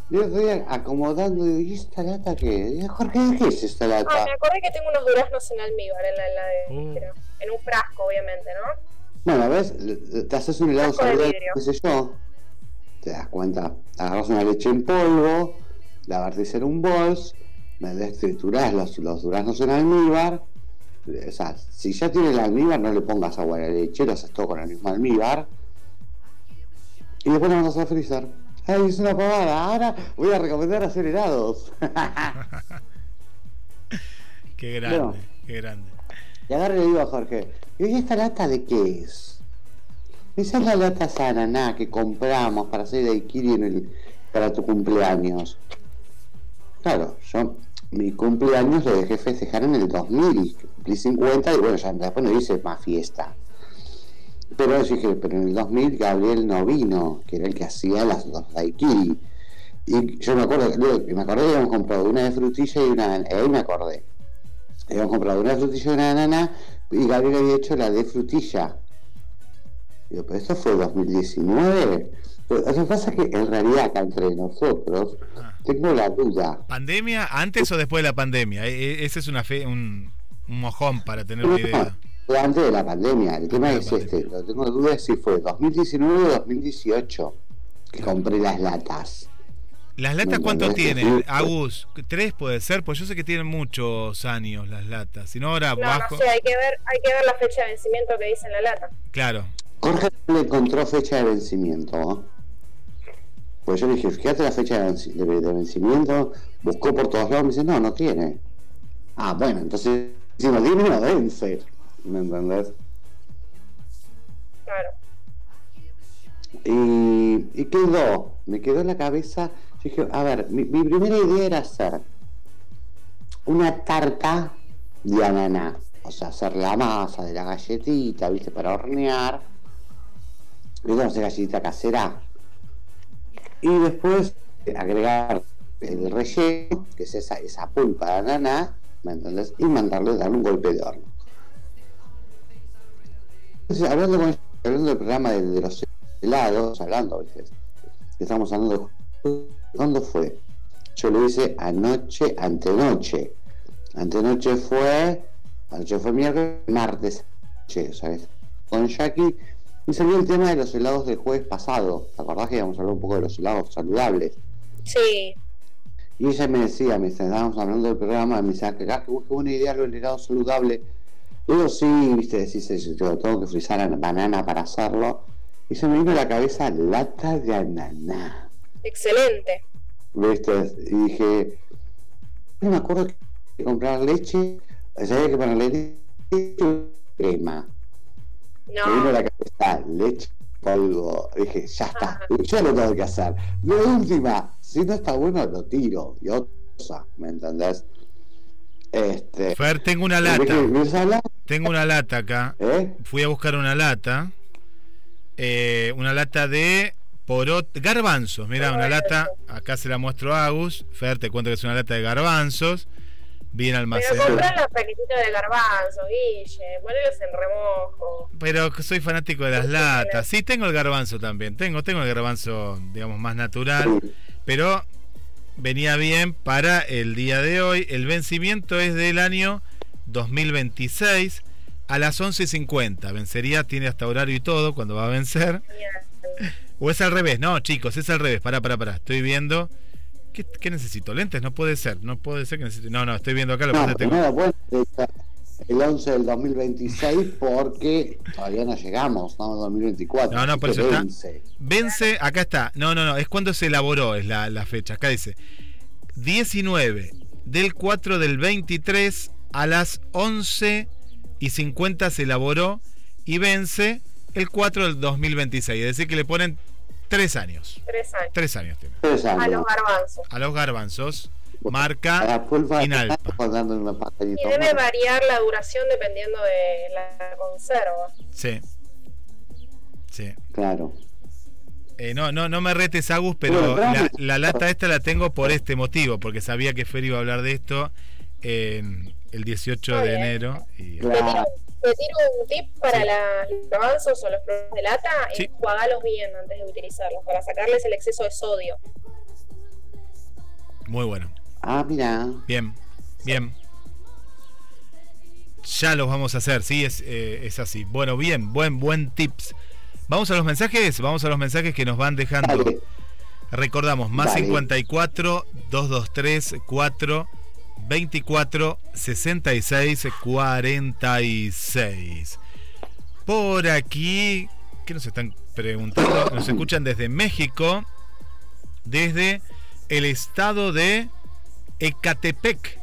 yo estoy acomodando y digo, ¿y esta lata qué? Jorge, ¿qué es esta Ah, lata? me acordé que tengo unos duraznos en almíbar en la heladera. Uh. En un frasco, obviamente, ¿no? Bueno, ¿ves? Te haces un helado saludable, qué sé yo. Te das cuenta. Agarras una leche en polvo, la vertís en un bols, me des- triturás los, los duraznos en almíbar. O sea, si ya tienes el almíbar, no le pongas agua a la leche, lo haces todo con el mismo almíbar. Y después lo mandas a freezer. ¡Ay, es una pavada! Ahora voy a recomendar hacer helados. <laughs> Qué grande, Bueno. qué grande. Y agarro y le digo a Jorge, ¿y esta lata de qué es? Esa es la lata ananá que compramos para hacer daiquiri en el, para tu cumpleaños. Claro, yo mi cumpleaños lo dejé festejar en el 2000, cumplí 50 y bueno, ya después no hice más fiesta. Pero dije, pero en el 2000 Gabriel no vino, que era el que hacía las los daiquiri. Y yo me acuerdo, me acordé que habíamos comprado una de frutilla y una, ahí me acordé. Habíamos comprado una de frutilla y una de ananá y Gabriel había hecho la de frutilla. Digo, pero esto fue 2019. Lo que pasa es que en realidad acá entre nosotros tengo la duda. ¿Pandemia antes o después de la pandemia? E- e- ese es una fe, un, un mojón para tener una idea. Fue antes de la pandemia. El tema Antes es este. Lo tengo duda si fue 2019 o 2018 que compré las latas. ¿Las latas cuánto tienen? Agus, ¿tres puede ser? Pues yo sé que tienen muchos años las latas. Si no, ahora No, bajo. no sé, hay que ver, hay que ver la fecha de vencimiento que dice en la lata. Claro. Jorge no le encontró fecha de vencimiento. ¿no? Pues yo le dije, fíjate la fecha de, venci- de- de vencimiento, buscó por todos lados, me dice, no, no tiene. Ah, bueno, entonces, si no tiene, no vence. ¿Me entendés? Claro. Y, y quedó, me quedó en la cabeza. Yo dije, a ver, mi, mi primera idea era hacer una tarta de ananá. O sea, hacer la masa de la galletita, viste, para hornear. Y vamos a hacer galletita casera. Y después agregar el relleno, que es esa, esa pulpa de ananá, ¿me entendés? Y mandarle, darle un golpe de horno. Entonces, hablando, con, hablando del programa de, los helados, hablando, ¿viste? que estamos hablando de ¿cuándo fue? Yo lo hice anoche, antenoche. Antenoche fue, anoche fue miércoles, martes, anoche, ¿sabes? Con Jackie y salió el tema de los helados del jueves pasado. ¿Te acordás que íbamos a hablar un poco de los helados saludables? Sí, Y ella me decía, me estábamos hablando del programa, me decía, que ah, qué bu- qué buena idea lo del helado saludable. Y yo sí, viste, decís, yo tengo que frizar banana para hacerlo. Y se me vino a la cabeza lata de ananá. excelente. ¿Viste? Y dije, no me acuerdo que comprar leche, había que ponerle leche y crema. Me vino a No, la cabeza leche polvo. Dije, ya está, yo lo tengo que hacer. De última, si no está bueno, lo tiro. Y otra cosa, ¿me entendés? Este. Fer, tengo una ¿de qué lata. Tengo una lata acá. ¿Eh? Fui a buscar una lata. eh, una lata de porot garbanzos. Mira, una lata. Acá se la muestro a Agus. Fer, te cuento que es una lata de garbanzos. Bien pero almacenada. comprar los paquetitos de garbanzo, Guille, ponelos en remojo. Pero soy fanático de las latas. Sí, tengo el garbanzo también. Tengo, tengo el garbanzo, digamos, más natural. Pero venía bien para el día de hoy. El vencimiento es del año 2026 a las 11.50. Vencería, tiene hasta horario y todo cuando va a vencer. Bien. <laughs> O es al revés. No, chicos, es al revés. Pará, pará, pará. Estoy viendo. ¿Qué, qué necesito? ¿Lentes? No puede ser. No puede ser que necesite. No, no, estoy viendo acá. Lo que No, que tengo- primero el 11 del 2026 porque todavía no llegamos, estamos en 2024. No, no, por eso está. vence. Vence, acá está. No, no, no, es cuando se elaboró, es la, la fecha. Acá dice 19 del 4 del 23 a las 11 y 50 se elaboró y vence el 4 del 2026. Es decir, que le ponen 3 años. Tres años. 3 años tiene. Tres A los garbanzos. A los garbanzos, marca Inalpa. Y debe variar la duración dependiendo de la conserva. Sí. Sí. Claro. Eh, no, no, no me retes, Agus, pero la, lata esta la tengo por este motivo, porque sabía que Fer iba a hablar de esto en el 18 Está de enero. Y, Claro. Te tiro, un tip para la- los garbanzos o los productos de lata, Sí. enjuagalos bien antes de utilizarlos, para sacarles el exceso de sodio. muy bueno. Ah, mira. Bien, bien. Ya los vamos a hacer, sí, es, eh, es así. Bueno, bien, buen, buen tips. Vamos a los mensajes, vamos a los mensajes que nos van dejando. Dale. Recordamos, más Dale. 54 223 4 24 66 46. Por aquí, ¿qué nos están preguntando? Nos escuchan desde México, desde el estado de Ecatepec.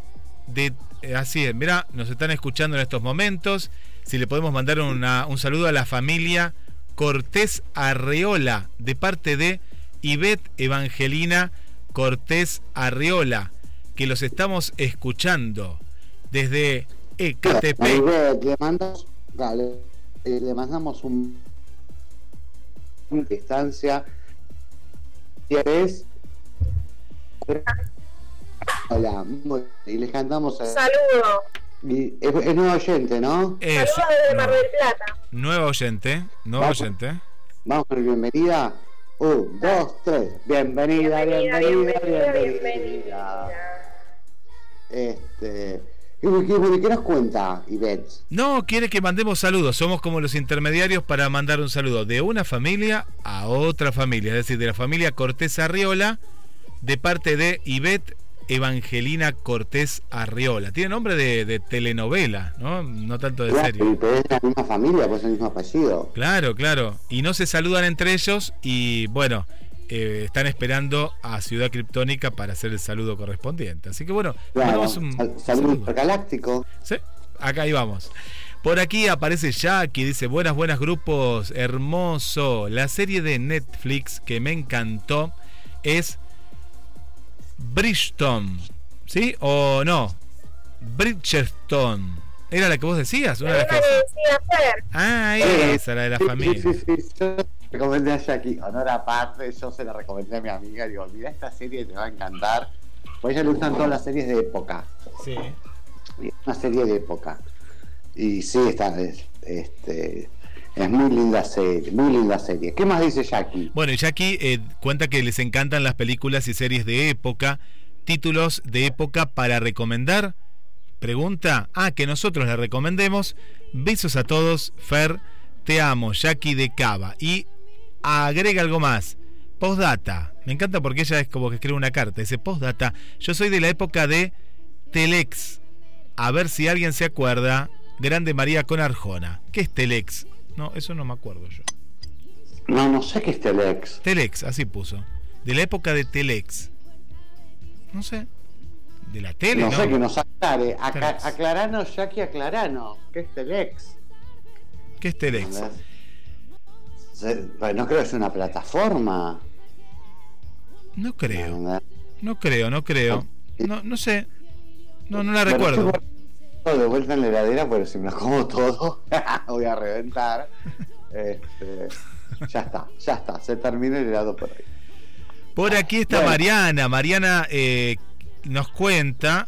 De, eh, así es, mira, nos están escuchando en estos momentos. Si le podemos mandar un saludo a la familia Cortés Arreola, de parte de Ivette Evangelina Cortés Arreola, que los estamos escuchando desde. Maribel, le mandamos, dale, eh, le mandamos un una distancia. ¿Quieres? Hola, muy- y le cantamos a, Saludo. y- es, es nuevo oyente, ¿no? Es Saludos desde Mar del Plata. nueva oyente, nueva Vamos. oyente. Vamos con bienvenida. Un, dos, tres. Bienvenida, bienvenida, bienvenida. bienvenida. Este, ¿qué, qué- qué nos cuenta, Ivette? No, quiere que mandemos saludos. Somos como los intermediarios para mandar un saludo de una familia a otra familia. Es decir, de la familia Cortés Arriola, de parte de Ivette Evangelina Cortés Arriola. Tiene nombre de, de telenovela, ¿no? No tanto de Claro, serie. pero es la misma familia, pues el mismo apellido. Claro, claro. Y no se saludan entre ellos. Y bueno, eh, están esperando a Ciudad Criptónica para hacer el saludo correspondiente. Así que bueno, Claro, un sal- saludo saludo. intergaláctico. Sí, acá ahí vamos. Por aquí aparece Jackie, dice, buenas, buenas grupos, hermoso. La serie de Netflix que me encantó es Bridgestone, ¿sí? ¿O no? Bridgestone. ¿Era la que vos decías? Una de las que... Ah, esa, la de la Sí, familia. Sí, sí, sí. Yo recomendé a Jackie, honor aparte, yo se la recomendé a mi amiga. Digo, mira esta serie, te va a encantar. Pues a ella le gustan todas las series de época. Sí. Una serie de época. Y sí, está, es, este, es muy linda serie, muy linda serie. ¿Qué más dice Jackie? Bueno, Jackie eh, cuenta que les encantan las películas y series de época, títulos de época para recomendar. Pregunta, ah, que nosotros le recomendemos. Besos a todos, Fer, te amo, Jackie de Cava. Y agrega algo más. Postdata. Me encanta porque ella es como que escribe una carta. Dice postdata. Yo soy de la época de Telex. A ver si alguien se acuerda. Grande María con Arjona. ¿Qué es Telex? No, eso no me acuerdo yo. No, no sé qué es Telex. Telex, así puso. De la época de Telex. No sé. De la tele, No ¿no? sé que nos aclare. Acá, aclaranos, Jackie, aclaranos. ¿Qué es Telex? ¿Qué es Telex? No creo que es una plataforma. No creo. No creo, no creo. No, no sé. No, no la recuerdo. De vuelta en la heladera, pero si me lo como todo, <laughs> voy a reventar. Este, ya está, ya está, se terminó el helado por hoy. Por aquí está Bueno. Mariana. Mariana eh, nos cuenta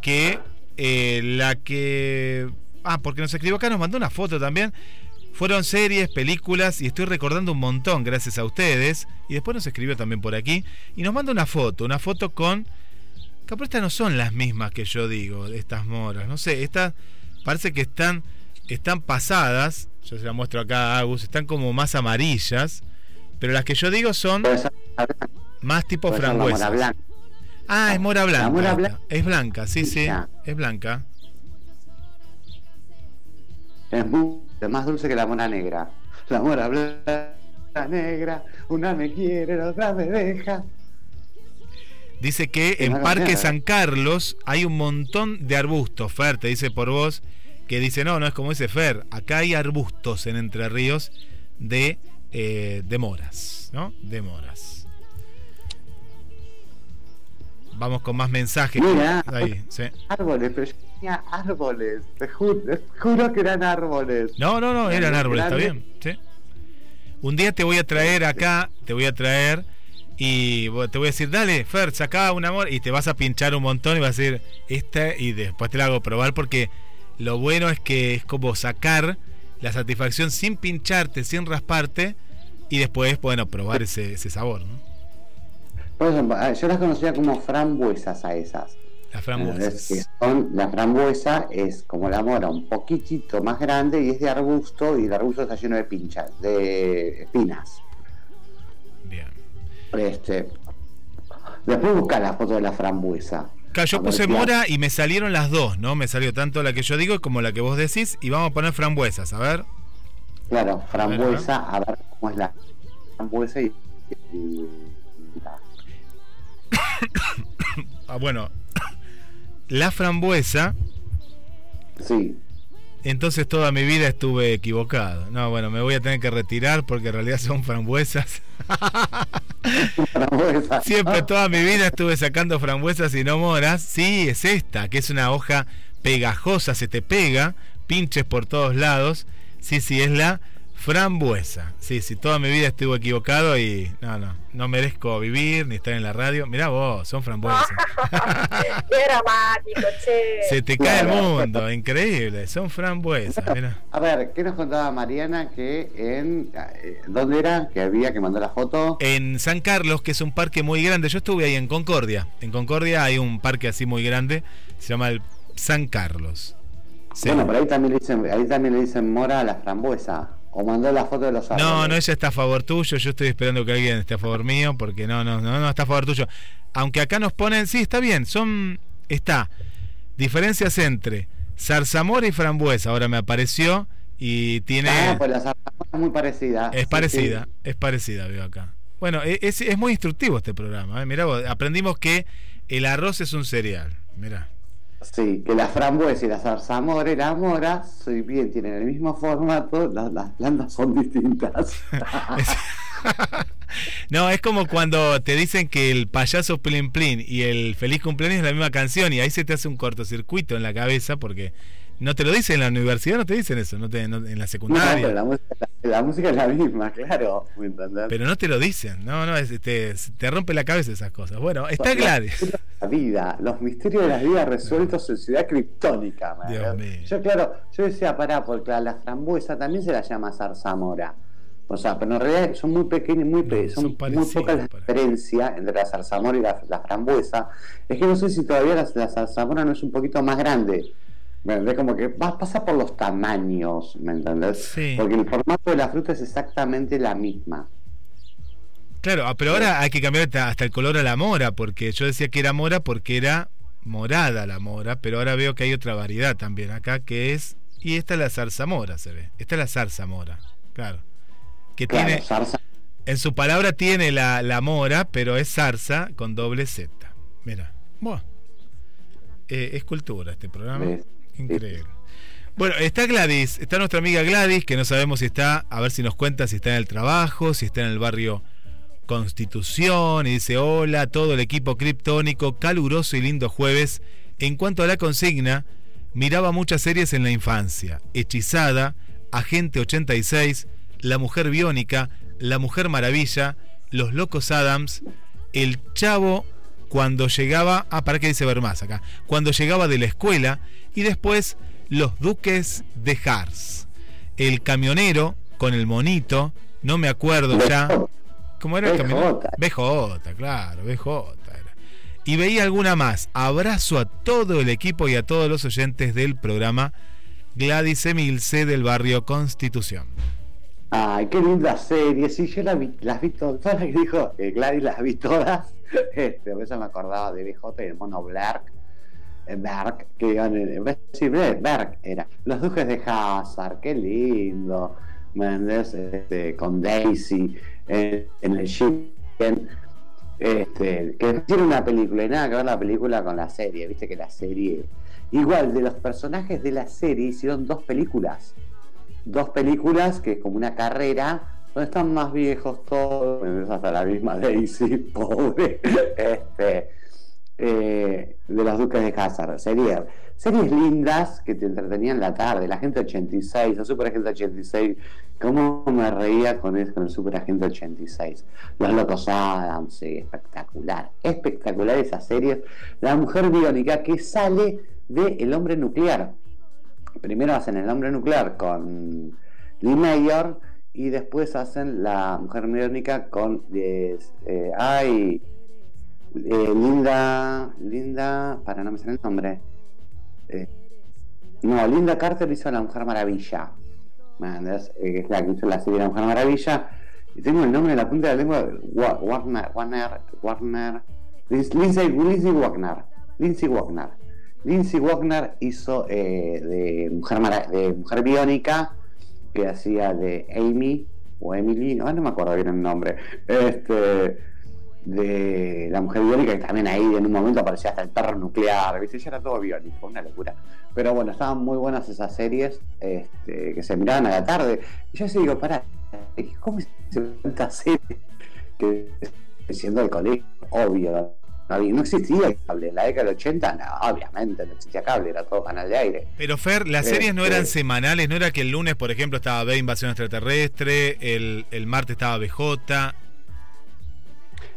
que eh, la que. Ah, porque nos escribió acá, nos mandó una foto también. Fueron series, películas y estoy recordando un montón gracias a ustedes. Y después nos escribió también por aquí. Y nos manda una foto, una foto con. Capaz estas no son las mismas que yo digo, de estas moras. No sé, estas parece que están, están pasadas. Yo se las muestro acá a Agus. Están como más amarillas. Pero las que yo digo son más tipo blanca. Ah, es mora blanca. mora blanca. Es blanca, sí, sí. Es blanca. Es muy, más dulce que la mora negra. La mora blanca negra, una me quiere, la otra me deja. Dice que en Parque San Carlos hay un montón de arbustos. Fer, te dice por vos, que dice, no, no es como dice Fer, acá hay arbustos en Entre Ríos de, eh, de moras, ¿no? De moras. Vamos con más mensajes. Mira. Ahí, sí. Árboles, pero yo tenía árboles, te juro, te juro que eran árboles. No, no, no, eran árboles, está bien. sí. Un día te voy a traer acá, te voy a traer y te voy a decir, dale, Fer, sacá un amor y te vas a pinchar un montón y vas a decir, esta y después te la hago probar porque lo bueno es que es como sacar la satisfacción sin pincharte, sin rasparte y después, bueno, probar ese, ese sabor, ¿no? Por ejemplo, ah, yo las conocía como frambuesas a esas. Las Es frambuesas. que son, la frambuesa es como la mora, un poquitito más grande y es de arbusto y el arbusto está lleno de pinchas, de espinas. Este, después busca la foto de la frambuesa. Claro, yo puse mora y me salieron las dos, ¿no? Me salió tanto la que yo digo como la que vos decís y vamos a poner frambuesas, a ver. Claro, frambuesa, a ver cómo es la frambuesa y, y- la- <coughs> Ah, bueno, <coughs> la frambuesa, sí. Entonces toda mi vida estuve equivocado. No, bueno, me voy a tener que retirar porque en realidad son frambuesas. Frambuesa. Siempre toda mi vida estuve sacando frambuesas y no moras. Sí, es esta, que es una hoja pegajosa, se te pega, pinches por todos lados. Sí, sí, es la frambuesa. Sí, sí, toda mi vida estuve equivocado y no, no, no merezco vivir ni estar en la radio. Mirá vos, son frambuesas. <laughs> Qué dramático, che. Se te cae el mundo, increíble, son frambuesas. mirá. A ver, ¿qué nos contaba Mariana que en eh, dónde era que había que mandar la foto? En San Carlos, que es un parque muy grande, yo estuve ahí en Concordia. En Concordia hay un parque así muy grande, se llama el San Carlos. Sí. Bueno, por ahí también le dicen, ahí también le dicen mora a la frambuesa. O mandó la foto de los árboles. No, no, ella está a favor tuyo. Yo estoy esperando que alguien esté a favor mío, porque no, no, no, no está a favor tuyo. Aunque acá nos ponen, sí, está bien, son. Está. Diferencias entre zarzamora y frambuesa. Ahora me apareció y tiene. Ah, pues la zarzamora es muy parecida. es Sí, parecida, sí. es parecida, veo acá. Bueno, e- es, es muy instructivo este programa. ¿eh? Mirá vos, aprendimos que el arroz es un cereal. Mirá. Sí, que la frambuesa y la zarzamora y la mora, soy bien, tienen el mismo formato, las, las plantas son distintas. <laughs> No, es como cuando te dicen que el payaso Plin Plin y el feliz cumpleaños es la misma canción y ahí se te hace un cortocircuito en la cabeza porque no te lo dicen en la universidad, no te dicen eso, no te, no- en la No, secundaria. pero la música, la música es la misma, claro. Pero no te lo dicen, no, no, es- te, te rompe la cabeza esas cosas. Bueno, está Gladys. La vida, los misterios de la vida resueltos en ciudad criptónica. Yo, claro, yo decía, pará, porque a la frambuesa también se la llama zarzamora. O sea, pero en realidad son muy pequeños, muy, pe- No, son son muy pocas las diferencias entre la zarzamora y la, la frambuesa. Es que no sé si todavía la, la zarzamora no es un poquito más grande. ¿Me entendés? Como que va, pasa por los tamaños, ¿me entendés? Sí. Porque el formato de la fruta es exactamente la misma. Claro, ah, pero ahora hay que cambiar hasta hasta el color a la mora, porque yo decía que era mora porque era morada la mora, pero ahora veo que hay otra variedad también acá que es, y esta es la zarzamora, se ve. Esta es la zarzamora, claro. Que Claro, tiene, zarza- en su palabra tiene la, la mora, pero es zarza con doble Z. Mira, Buah. Eh, es cultura este programa. ¿Ves? Increíble. Bueno, está Gladys, está nuestra amiga Gladys, que no sabemos si está, a ver si nos cuenta si está en el trabajo, si está en el barrio Constitución, y dice hola, todo el equipo criptónico, caluroso y lindo jueves. En cuanto a la consigna, miraba muchas series en la infancia, Hechizada, Agente 86, La Mujer Biónica, La Mujer Maravilla, Los Locos Adams, El Chavo cuando llegaba, ah, para que dice ver más acá, cuando llegaba de la escuela y después Los Duques de Hars, El Camionero con el monito, no me acuerdo ya. ¿Cómo era el camionero? BJ, claro, BJ era. Y veía alguna más. Abrazo a todo el equipo y a todos los oyentes del programa Gladys Emilce del barrio Constitución. Ay, qué linda serie. Sí, yo la vi- las vi todas. Todas las que dijo eh, Gladys las vi todas. <laughs> Este, por eso me acordaba de BJ y el mono Blark. eh, Berg, que iban en. vez de Berg era. Los Duques de Hazard, qué lindo. Mendes, este, con Daisy eh, en el Chicken. Este, que hicieron una película y nada que ver la película con la serie. Viste que la serie. Igual, de los personajes de la serie hicieron dos películas dos películas que es como una carrera donde están más viejos todos, hasta la misma Daisy, <laughs> pobre, este, eh, de los Duques de Hazard. Serie- series lindas que te entretenían la tarde. La gente 86, la Super Agente 86, cómo me reía con, eso, con el Super Agente 86. Los Locos Adams, sí, espectacular, espectacular esa serie. La Mujer Biónica que sale de El Hombre Nuclear primero hacen el hombre nuclear con Lee Mayor y después hacen la mujer biónica con eh, eh, ay eh, Linda Linda para no me sale el nombre. Eh, no Linda Carter hizo la mujer maravilla. ¿me entendés? Eh, es la que hizo la serie La Mujer Maravilla. Y tengo el nombre en la punta de la lengua Wa- Warner Warner Warner Lindsay, Lindsay Wagner Lindsay Wagner. Lindsay Wagner hizo de, mujer de Mujer Biónica, que hacía de Amy o Emily, no, no me acuerdo bien el nombre, este, de la Mujer Biónica, que también ahí en un momento aparecía hasta el perro nuclear, ¿viste? Ya era todo biónico, una locura. Pero bueno, estaban muy buenas esas series este, que se miraban a la tarde. Y yo sí digo, pará, ¿cómo se tanta serie? Que siendo el colegio, obvio, no, había- no existía el cable. En la década del 80, no, obviamente no existía cable, era todo canal de aire. Pero Fer, las Este- series no eran semanales, no era que el lunes, por ejemplo, estaba B Invasión Extraterrestre, el, el martes estaba BJ.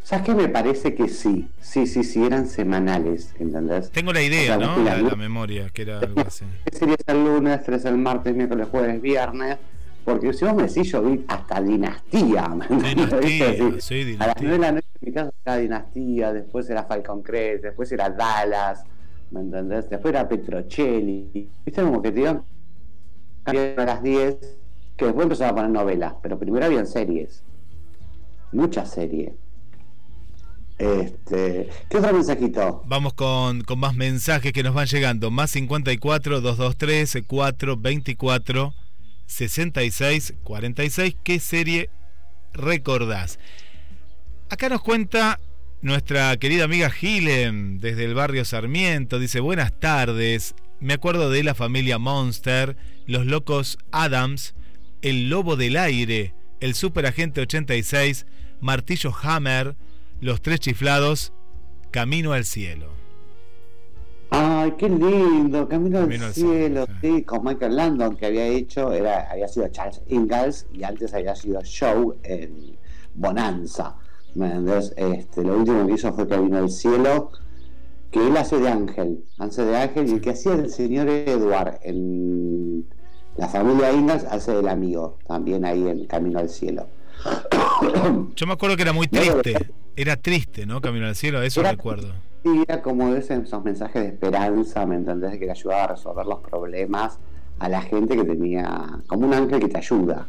¿Sabes qué? Me parece que sí, sí, sí, sí, eran semanales, ¿entendés? Tengo la idea, O sea, ¿no? la- memoria, que era <laughs> algo así. Series el lunes, tres el martes, miércoles, jueves, viernes. Porque si vos me decís, yo vi hasta Dinastía. <laughs> Dinastía, sí, A las Dinastía. 9 de la noche en mi casa era Dinastía, después era Falcon Crest, después era Dallas, ¿me entendés? Después era Petrocelli. ¿Viste? Como que te iban a las 10, que después empezaron a poner novelas, pero primero habían series. Muchas series. Este, ¿Qué otro mensajito? Vamos con, con más mensajes que nos van llegando. Más 54 223 424 66 46. ¿Qué serie recordás? Acá nos cuenta nuestra querida amiga Gilem desde el barrio Sarmiento. Dice, buenas tardes. Me acuerdo de la familia Monster, los locos Adams, el lobo del aire, el superagente 86, martillo Hammer, los tres chiflados, camino al cielo. Ay, qué lindo, Camino, Camino al Cielo, Cielo, sí, con Michael Landon, que había hecho, era, había sido Charles Ingalls y antes había sido Show en Bonanza. ¿me entendés? Este, lo último que hizo fue Camino al Cielo, que él hace de ángel, hace de ángel, y el que hacía del señor Edward en la familia Ingalls hace del amigo, también ahí en Camino al Cielo. <coughs> Yo me acuerdo que era muy triste. Era triste, ¿no? Camino al cielo, eso Era- recuerdo. Sí, era como ese- esos mensajes de esperanza, ¿me entendés? Que le ayudaba a resolver los problemas a la gente que tenía, como un ángel que te ayuda,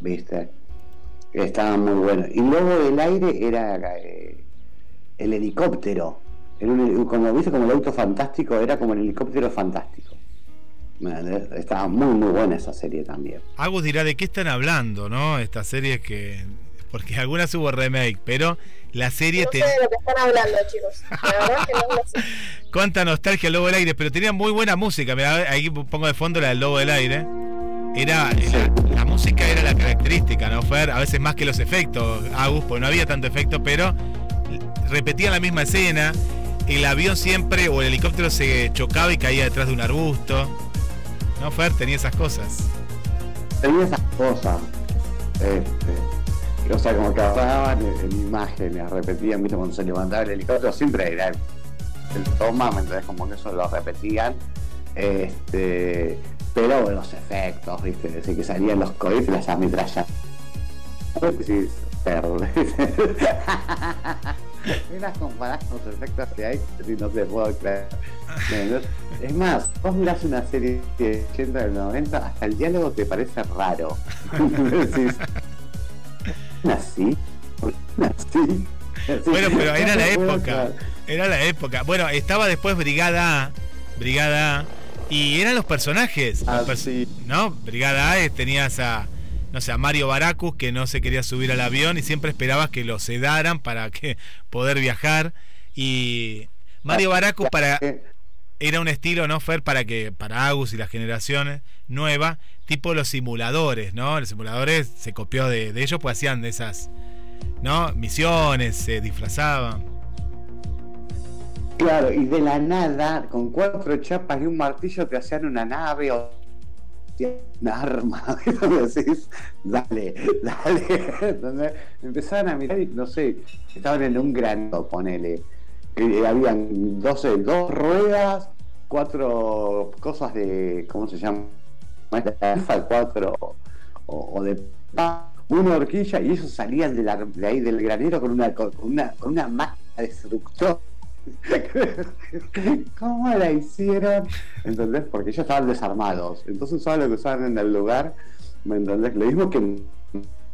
¿viste? Estaba muy bueno. Y luego del aire era eh, el helicóptero. Era un como, ¿viste? Como el auto fantástico, era como el helicóptero fantástico. Estaba muy, muy buena esa serie también. Agus dirá de qué están hablando, ¿no? Estas series que. Porque algunas hubo remake, pero la serie No sé te. de lo que están hablando, chicos. La verdad que no lo sé. <laughs> Cuánta nostalgia el Lobo del Aire, pero tenía muy buena música. Mirá, ahí pongo de fondo la del Lobo del Aire. Era. La, la música era la característica, ¿no, Fer? A veces más que los efectos, Agus, porque no había tanto efecto, pero repetían la misma escena. El avión siempre, o el helicóptero se chocaba y caía detrás de un arbusto. ¿No, Fer? Tenía esas cosas. tenía esas cosas. Este, o sea, como que agarraban en, en imágenes, repetían, viste, cuando se levantaba el helicóptero, siempre era el, el toma, ¿me entendés? Como que eso lo repetían. Este, pero los efectos, viste, desde que salían los cohetes, las ametralladoras. <laughs> Sí, cerdo. <laughs> <laughs> Comparás con los efectos que hay, y no te puedo creer. Es más, vos mirás una serie de 80 del 90, hasta el diálogo te parece raro. <laughs> Decís, ¿Son así? Bueno, pero era la época. Era la época. Bueno, estaba después Brigada A. Brigada A. Y eran los personajes. los Ah, sí. ¿No? Brigada A eh, tenías a. No sé, a Mario Baracus que no se quería subir al avión y siempre esperabas que lo sedaran para que <laughs> poder viajar. Y Mario Baracus para Eh, era un estilo, ¿no, Fer? Para que para Agus y las generaciones nuevas, tipo los simuladores, ¿no? Los simuladores se copió de, de ellos, pues hacían de esas, ¿no? Misiones, se disfrazaban. Claro, y de la nada, con cuatro chapas y un martillo, te hacían una nave o arma. <laughs> Dale, dale. Entonces, empezaban a mirar y, no sé, estaban en un granito, ponele. Que habían 12, dos ruedas, cuatro cosas de, ¿cómo se llama? Cuatro o, o de una horquilla y ellos salían de, la- de ahí del granero con una con una, con una máquina destructora. <laughs> ¿Cómo la hicieron? ¿Entendés? Porque ellos estaban desarmados. Entonces usaban lo que usaban en el lugar. ¿Me entendés? Lo mismo que en-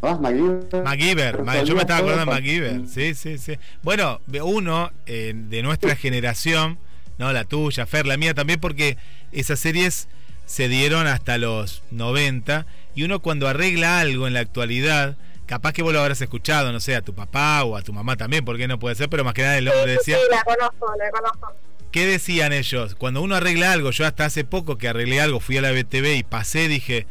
¿Todas MacGyver? MacGyver, Ma- yo me estaba acordando de MacGyver, sí, sí, sí. Bueno, uno eh, de nuestra generación, no la tuya, Fer, la mía también, porque esas series se dieron hasta los 90 y uno cuando arregla algo en la actualidad, capaz que vos lo habrás escuchado, no sé, a tu papá o a tu mamá también, porque no puede ser, pero más que nada el hombre Sí, decía, sí, la conozco, la conozco. ¿qué decían ellos? Cuando uno arregla algo, yo hasta hace poco que arreglé algo, fui a la BTV y pasé, dije,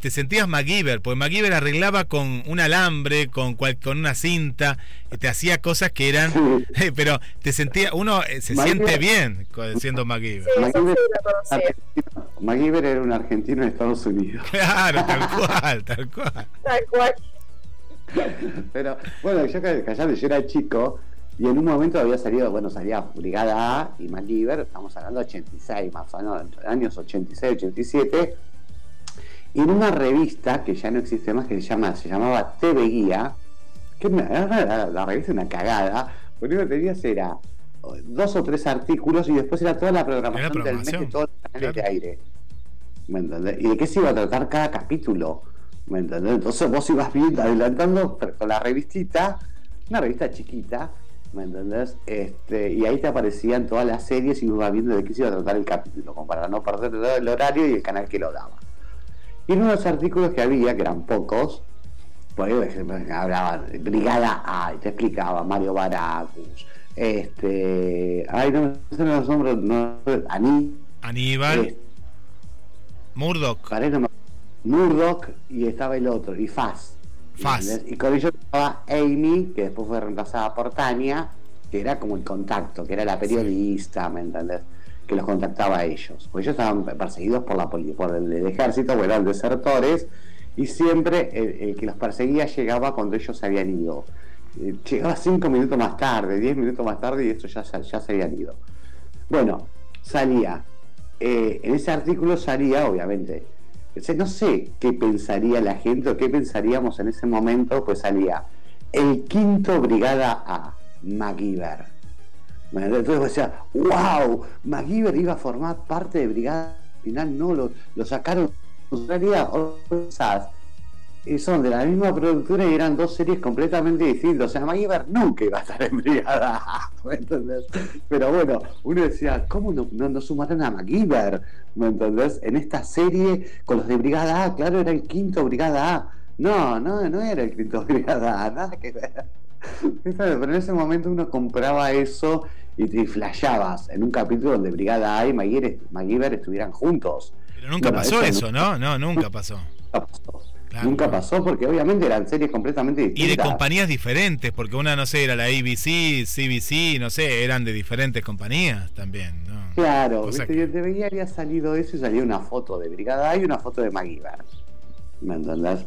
te sentías MacGyver, porque MacGyver arreglaba con un alambre, con, cual- con una cinta, te hacía cosas que eran, Sí. <laughs> pero te sentía, uno eh, se MacGyver- siente bien siendo MacGyver. Sí, MacGyver, la conocía. argentino. MacGyver era un argentino en Estados Unidos. Claro, tal cual, tal cual. Tal cual. <laughs> Pero bueno, yo ca- callate, yo era chico y en un momento había salido, bueno, salía Brigada A y MacGyver, estamos hablando de 86, más o menos, años 86, 87, y en una revista que ya no existe más, que se, llama, se llamaba TV Guía, que me- la, la- revista una cagada, porque lo que tenías era dos o tres artículos y después era toda la programación, del mes de programación, todos los canales claro. de aire. ¿Me entendés? ¿Y de qué se iba a tratar cada capítulo? ¿Me entendés? Entonces vos ibas viendo, adelantando con la revistita, una revista chiquita, ¿me entendés? Este, y ahí te aparecían todas las series y ibas viendo de qué se iba a tratar el capítulo, como para no perder el horario y el canal que lo daba. Y en unos artículos que había, que eran pocos, Por ahí hablaba Brigada A, y te explicaba Mario Baracus, este, ay, no me sé los nombres, no, Aní, Aníbal, eh, Murdoch. parece no me- Murdoch y estaba el otro, y Faz. Faz. Y con ellos estaba Amy, que después fue reemplazada por Tania, que era como el contacto, que era la periodista, ¿me entendés? Que los contactaba a ellos. Porque ellos estaban perseguidos por la por el, el ejército, porque eran desertores, y siempre el, el que los perseguía llegaba cuando ellos se habían ido. Eh, Llegaba cinco minutos más tarde, diez minutos más tarde, y estos ya, se- ya se habían ido. Bueno, salía. eh, en ese artículo salía, obviamente, no sé qué pensaría la gente o qué pensaríamos en ese momento, pues salía el quinto Brigada A, MacGyver. Entonces decía, wow, MacGyver iba a formar parte de Brigada, al final no, lo, lo sacaron. En realidad, y son de la misma productora y eran dos series completamente distintas. O sea, MacGyver nunca iba a estar <laughs> en Brigada A, ¿me entendés? Pero bueno, uno decía, ¿cómo no, no, no sumaron a MacGyver? ¿Me entendés? En esta serie, con los de Brigada A, claro, era el quinto Brigada A. No, no, no era el quinto <laughs> Brigada A, nada que ver. Pero en ese momento uno compraba eso y te flasheabas en un capítulo donde Brigada A y MacGyver, MacGyver estuvieran juntos. Pero nunca Bueno, pasó eso eso, ¿no? No, nunca <laughs> pasó. Nunca pasó. Claro. Nunca pasó porque obviamente eran series completamente Y distintas. de compañías diferentes, porque una, no sé, era la ABC, CBC, no sé, eran de diferentes compañías también, ¿no? Claro, viste, que- y te veía había salido eso y salía una foto de Brigada A y una foto de MacGyver. ¿Me entendés?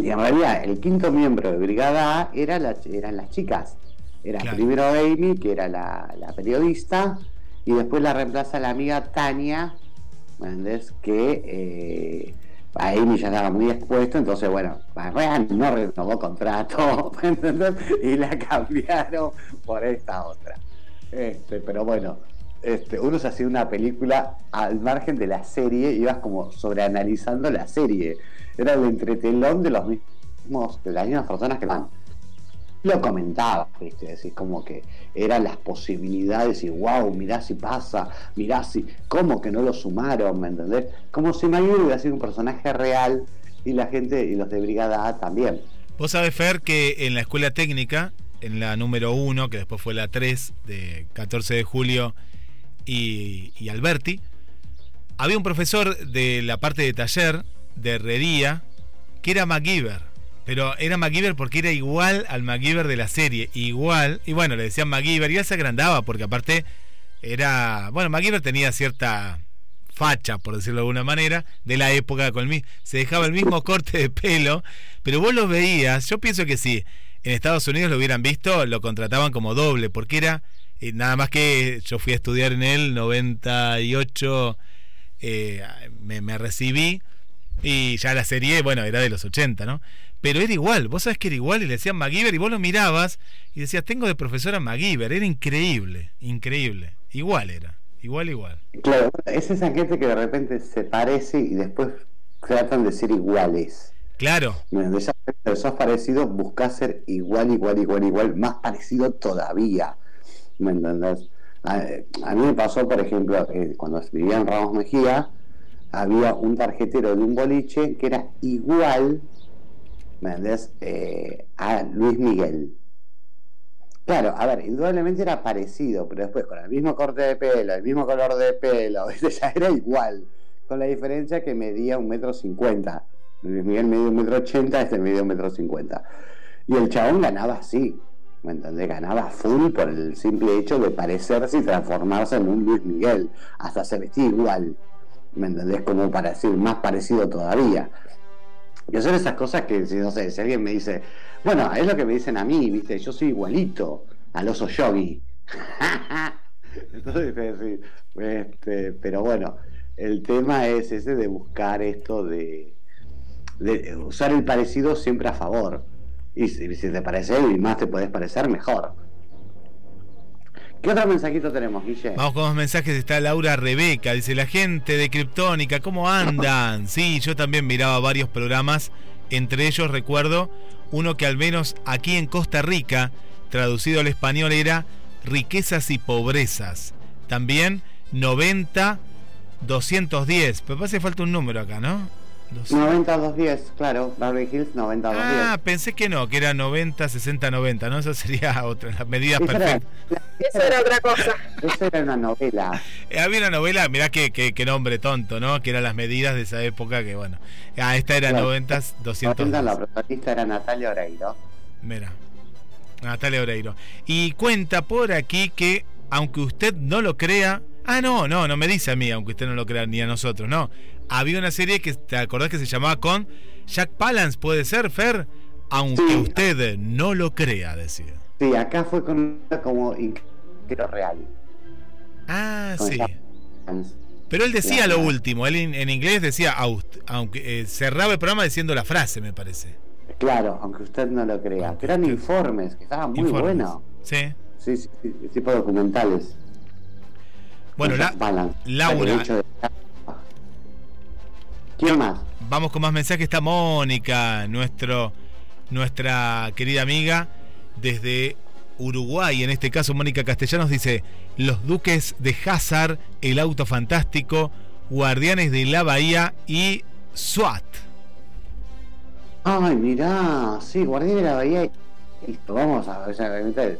Y en realidad el quinto miembro de Brigada A era la, eran las chicas. Era Claro. primero Amy, que era la, la periodista, y después la reemplaza la amiga Tania, ¿me entendés? Que eh, Amy ya estaba muy expuesto, entonces bueno, no renovó contrato. <laughs> Y la cambiaron por esta otra. Este, pero bueno, este, uno se hacía una película al margen de la serie, ibas como sobreanalizando la serie. Era el entretelón de los mismos, de las mismas personas que van. Lo comentaba, ¿viste? Decís, como que eran las posibilidades y wow, mirá si pasa, mirá si, ¿cómo que no lo sumaron? ¿Me entendés? Como si Mayur hubiera sido un personaje real y la gente, y los de Brigada A también. Vos sabés, Fer, que en la escuela técnica, en la número 1, que después fue la 3, de 14 de julio, y, y Alberti, había un profesor de la parte de taller, de herrería, que era MacGyver. Pero era MacGyver porque era igual al MacGyver de la serie, igual. Y bueno, le decían MacGyver y él se agrandaba porque aparte era... Bueno, MacGyver tenía cierta facha, por decirlo de alguna manera, de la época con el se dejaba el mismo corte de pelo, pero vos lo veías, yo pienso que si en Estados Unidos lo hubieran visto, lo contrataban como doble, porque era eh, nada más que yo fui a estudiar en el 98, eh, me, me recibí y ya la serie, bueno, era de los 80, ¿no? Pero era igual, vos sabés que era igual y le decían MacGyver y vos lo mirabas y decías, tengo de profesora MacGyver, era increíble, increíble, igual era, igual, igual. Claro, es esa gente que de repente se parece y después tratan de ser iguales. Claro, Bueno, ya sos parecido, buscás ser igual, igual, igual, igual, más parecido todavía. ¿Me entendés? A, a mí me pasó, por ejemplo, eh, cuando vivía en Ramos Mejía, había un tarjetero de un boliche que era igual, ¿me entendés? Eh, a Luis Miguel. Claro, a ver, indudablemente era parecido, pero después con el mismo corte de pelo, el mismo color de pelo, <laughs> ya era igual, con la diferencia que medía un metro cincuenta. Luis Miguel medía un metro ochenta, este medía un metro cincuenta. Y el chabón ganaba así, ¿me entendés? Ganaba full por el simple hecho de parecerse y transformarse en un Luis Miguel. Hasta se vestía igual, ¿me entendés? Como para decir, más parecido todavía. Y son esas cosas que, si no sé, si alguien me dice, bueno, es lo que me dicen a mí, ¿viste? Yo soy igualito al oso yogi. <laughs> Entonces, este, pero bueno, el tema es ese de buscar esto de, de usar el parecido siempre a favor. Y si, si te parece y más te podés parecer, mejor. ¿Qué otro mensajito tenemos, Guille? Vamos con los mensajes. Está Laura Rebeca. Dice: La gente de Kryptónica, ¿cómo andan? Sí, yo también miraba varios programas. Entre ellos recuerdo uno que al menos aquí en Costa Rica, traducido al español, era Riquezas y Pobrezas. También 90 210. Pero que falta un número acá, ¿no? 90-210, claro, Beverly Hills 90-210. Ah, pensé que no, que era 90, 60, 90, ¿no? Esa sería <laughs> otra, las medidas Esa era, perfectas. Eso era otra cosa. esa era una novela. <laughs> Eh, había una novela, mirá qué, qué, qué nombre tonto, ¿no? Que eran las medidas de esa época, que bueno. Ah, esta era Claro. 90, 200. 90 la protagonista era Natalia Oreiro. Mira, Natalia Oreiro. Y cuenta por aquí que, aunque usted no lo crea. Ah, no, no, no me dice a mí, aunque usted no lo crea, ni a nosotros, no. Había una serie que, ¿te acordás que se llamaba con Jack Palance, puede ser, Fer? Aunque Sí. usted no lo crea, decía. Sí, acá fue con como increíble real. Ah, Con sí. Pero él decía lo último, él en, en inglés decía, aunque eh, cerraba el programa diciendo la frase, me parece. Claro, aunque usted no lo crea. Aunque Que eran usted- informes, que estaban muy Informes. buenos. Sí. Sí, sí, sí, tipo documentales. Bueno, la. Laura. De- ¿Quién más? Vamos con más mensajes. Está Mónica, nuestro, nuestra querida amiga desde Uruguay. En este caso, Mónica Castellanos dice: Los Duques de Hazard, El Auto Fantástico, Guardianes de la Bahía y SWAT. Ay, mirá, sí, Guardián de la Bahía. y- Listo, vamos a ver,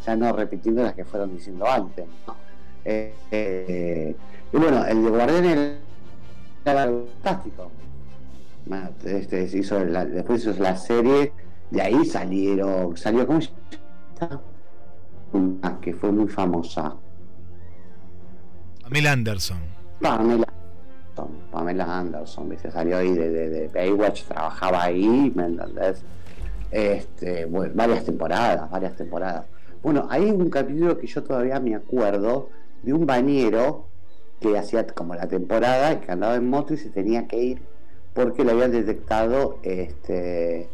ya no repitiendo las que fueron diciendo antes. ¿no? Eh, eh, y bueno, el de Guardián era fantástico. Este, se hizo la- después hizo la serie, de ahí salieron, salió, ¿cómo se llama? Una que fue muy famosa. Pamela Anderson. Pamela Anderson, Pamela Anderson, ¿viste? salió ahí de, de, de Baywatch, trabajaba ahí, ¿me entendés? Este, bueno, varias temporadas, varias temporadas. Bueno, hay un capítulo que yo todavía me acuerdo de un bañero que hacía como la temporada que andaba en moto y se tenía que ir porque le habían detectado este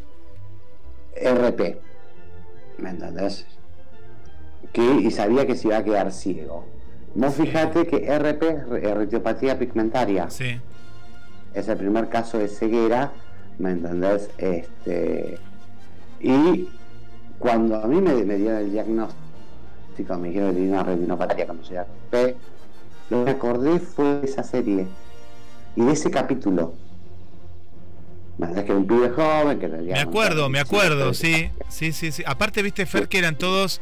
RP. ¿Me entendés? Que, y sabía que se iba a quedar ciego. Vos fijate que RP es re- retiopatía pigmentaria. Sí. Es el primer caso de ceguera, ¿me entendés? Este, y cuando a mí me, me dieron el diagnóstico, me dijeron que tenía una retinopatía cuando se RP, lo que acordé fue de esa serie y de ese capítulo. ¿Me entendés? Que un pibe joven que Me acuerdo, me acuerdo, sí, sí, sí, sí. Aparte, viste, Fer, que eran todos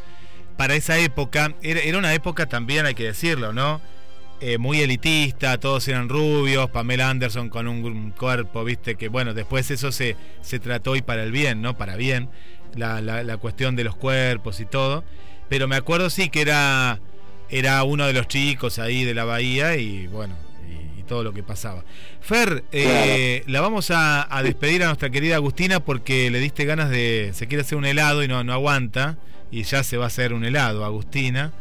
para esa época, era, era una época también, hay que decirlo, ¿no? Eh, muy elitista, todos eran rubios, Pamela Anderson con un, un cuerpo, viste, que bueno, después eso se, se trató y para el bien, ¿no? Para bien, la, la, la cuestión de los cuerpos y todo. Pero me acuerdo sí que era, era uno de los chicos ahí de la bahía y bueno, y, y todo lo que pasaba. Fer, eh, la vamos a, a despedir a nuestra querida Agustina porque le diste ganas de. Se quiere hacer un helado y no, no aguanta. Y ya se va a hacer un helado, Agustina.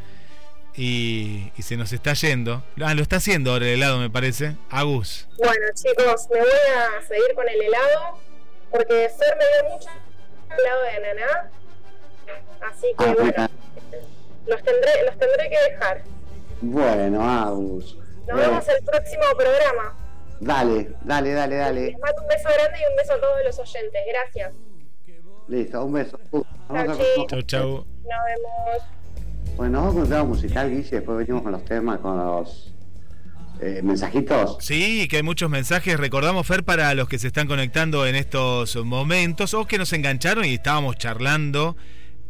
Y, y se nos está yendo. Ah, lo está haciendo ahora el helado, me parece. Agus. Bueno, chicos, me voy a seguir con el helado porque Fer me dio mucho helado de ananá. Así que Ah, bueno. Los tendré, los tendré que dejar. Bueno, Agus. Nos Bueno, vemos el próximo programa. dale, dale, dale, dale. Les mando un beso grande y un beso a todos los oyentes. Gracias. Listo, un beso. Vamos a- Chau, Chau, chau. Nos vemos. Bueno, vamos con un tema musical, Guille, después venimos con los temas, con los eh, mensajitos. Sí, que hay muchos mensajes. Recordamos, Fer, para los que se están conectando en estos momentos o que nos engancharon y estábamos charlando,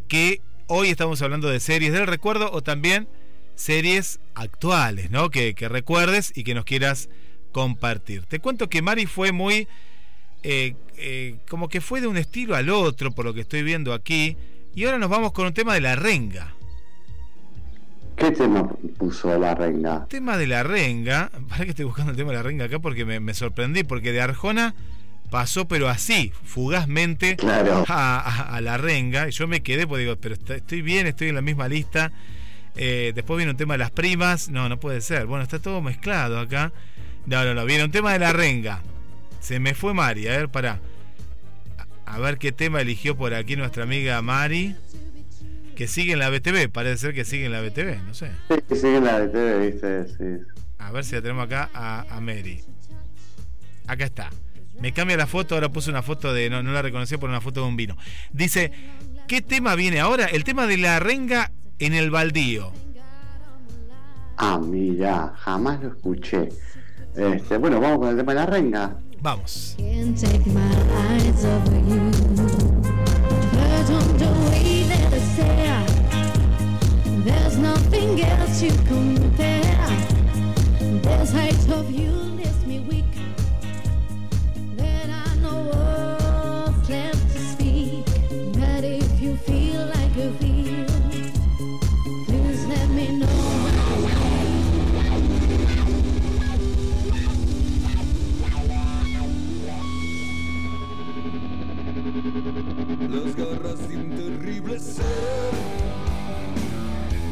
que hoy estamos hablando de series del recuerdo o también series actuales, ¿no? Que, que recuerdes y que nos quieras compartir. Te cuento que Mari fue muy. eh, eh, como que fue de un estilo al otro, por lo que estoy viendo aquí. Y ahora nos vamos con un tema de la renga. ¿Qué tema puso la reina? tema de la renga, <laughs> para que estoy buscando el tema de la renga acá porque me, me sorprendí, porque de Arjona pasó pero así, fugazmente Claro. a, a- a la renga, y yo me quedé, pues digo, pero estoy bien, estoy en la misma lista. Eh, después viene un tema de las primas, no, no puede ser, bueno, está todo mezclado acá. No, no, no, viene un tema de la renga. Se me fue Mari, a ver, para. A, ver qué tema eligió por aquí nuestra amiga Mari. Que sigue en la BTV, parece ser que sigue en la BTV, no sé. Sí, sí, en la de TV, viste, sí. A ver si la tenemos acá a, a Mary. Acá está. Me cambia la foto, ahora puse una foto de. No, no la reconocí por una foto de un vino. Dice: ¿Qué tema viene ahora? El tema de la renga en el baldío. Ah, mira, jamás lo escuché. Este, bueno, vamos con el tema de la renga. Vamos. There's nothing else you compare. This height of you Las garras de un terrible ser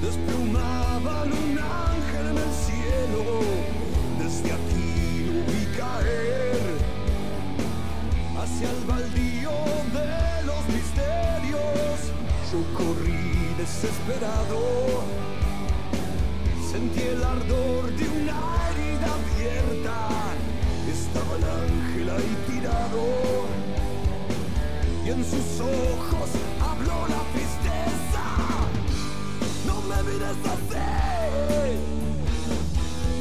desplumaban un ángel en el cielo. Desde aquí lo vi caer hacia el baldío de los misterios. Yo corrí desesperado, sentí el ardor de una herida abierta. Estaba el ángel ahí tirado en sus ojos habló la tristeza. No me mires así,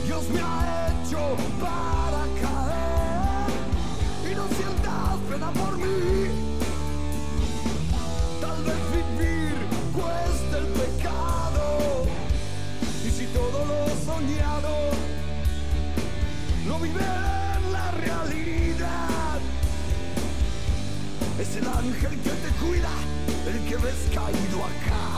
Dios me ha hecho para caer y no sientas pena por mí. Tal vez vivir cuesta el pecado y si todo lo soñado no vive en la realidad. Es el ángel que te cuida, el que ves caído acá.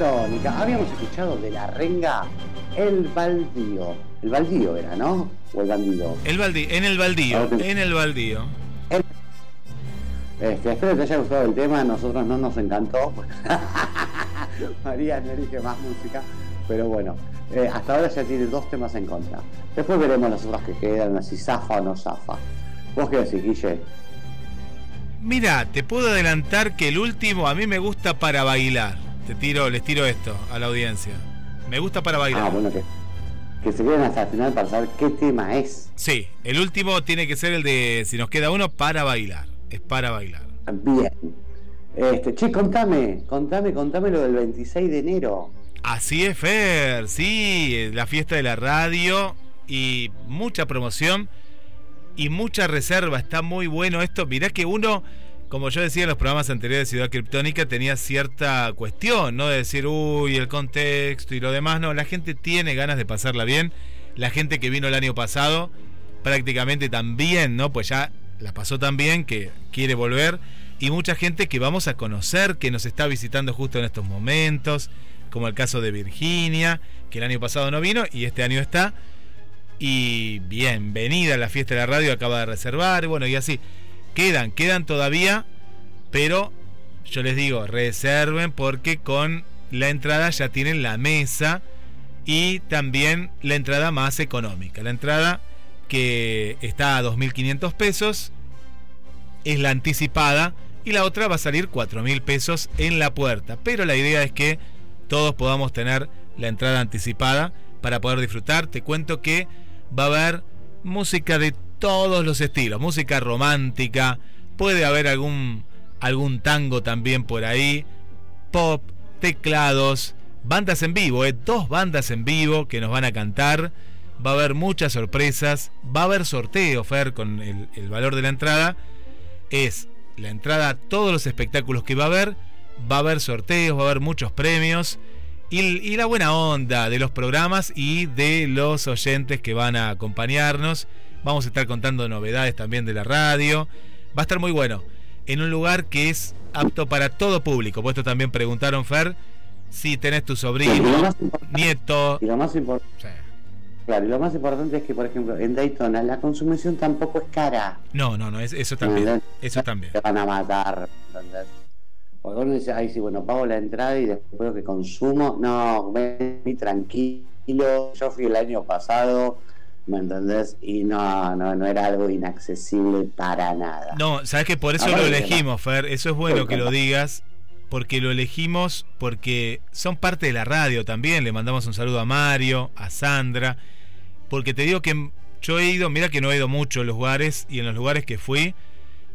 Habíamos escuchado de la renga el baldío. El baldío era, ¿no? O el bandido. El baldi- en el baldío, Ah, en el baldío. Este, espero que te haya gustado el tema, a nosotros no nos encantó. <laughs> María no elige más música, pero bueno, eh, hasta ahora ya tiene dos temas en contra. Después veremos las otras que quedan, si zafa o no zafa. ¿Vos qué decís, Guille? Mira, te puedo adelantar que el último a mí me gusta para bailar. Te tiro, les tiro esto a la audiencia. Me gusta para bailar. Ah, bueno, que, que se queden hasta el final para saber qué tema es. Sí, el último tiene que ser el de si nos queda uno para bailar. Es para bailar. Bien. Este, che, contame, contame, contame lo del 26 de enero. Así es, Fer. Sí, la fiesta de la radio y mucha promoción y mucha reserva. Está muy bueno esto. Mirá que uno, como yo decía en los programas anteriores de Ciudad Criptónica, tenía cierta cuestión, ¿no? De decir, uy, el contexto y lo demás. No, la gente tiene ganas de pasarla bien. La gente que vino el año pasado prácticamente también, ¿no? Pues ya la pasó tan bien que quiere volver. Y mucha gente que vamos a conocer, que nos está visitando justo en estos momentos, como el caso de Virginia, que el año pasado no vino y este año está. Y bienvenida a la fiesta de la radio, acaba de reservar, bueno, y así. Quedan, quedan todavía, pero yo les digo, reserven porque con la entrada ya tienen la mesa y también la entrada más económica. La entrada que está a 2.500 pesos es la anticipada y la otra va a salir 4.000 pesos en la puerta. Pero la idea es que todos podamos tener la entrada anticipada para poder disfrutar. Te cuento que va a haber música de todos los estilos, música romántica, puede haber algún algún tango también por ahí, pop, teclados, bandas en vivo, ¿eh? dos bandas en vivo que nos van a cantar. Va a haber muchas sorpresas, va a haber sorteo, Fer, con el, el valor de la entrada. Es la entrada a todos los espectáculos que va a haber, va a haber sorteos, va a haber muchos premios y, y la buena onda de los programas y de los oyentes que van a acompañarnos. Vamos a estar contando novedades también de la radio. Va a estar muy bueno. En un lugar que es apto para todo público. Puesto también preguntaron, Fer, si tenés tu sobrino, importante, nieto. y lo más impor- claro, y lo más importante es que, por ejemplo, en Daytona la consumición tampoco es cara. No, no, no, es- eso también. Eso también. Te van a matar, ¿entendés? Porque uno dice, ay, sí, bueno, pago la entrada y después lo que consumo, no, ven tranquilo. Yo fui el año pasado, ¿me entendés? Y no, no, no era algo inaccesible para nada. No, sabes que por eso lo elegimos, Fer. Eso es bueno que lo digas. Porque lo elegimos porque son parte de la radio también. Le mandamos un saludo a Mario, a Sandra. Porque te digo que yo he ido, mira que no he ido mucho a los lugares y en los lugares que fui.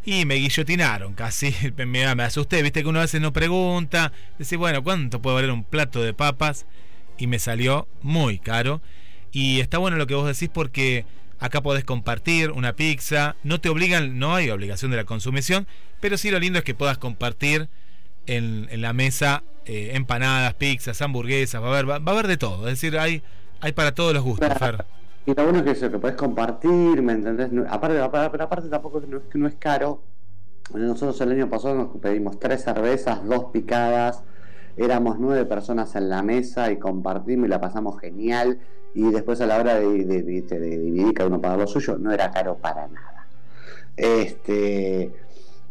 Y me guillotinaron casi. <laughs> Me, me asusté, viste que uno a veces no pregunta. Dice, bueno, ¿cuánto puede valer un plato de papas? Y me salió muy caro. Y está bueno lo que vos decís porque acá podés compartir una pizza. No te obligan, no hay obligación de la consumición. Pero sí lo lindo es que puedas compartir en, en la mesa eh, empanadas, pizzas, hamburguesas. Va a haber, va, va a haber de todo. Es decir, hay, hay para todos los gustos, Fer. Y lo bueno es que eso, que podés compartir, ¿me entendés? No- aparte, aparte, aparte tampoco no es que no es caro, Nosotros el año pasado nos pedimos tres cervezas, dos picadas, éramos nueve personas en la mesa y compartimos y la pasamos genial. Y después a la hora de, de- de- de dividir cada uno pagar lo suyo, no era caro para nada. Este,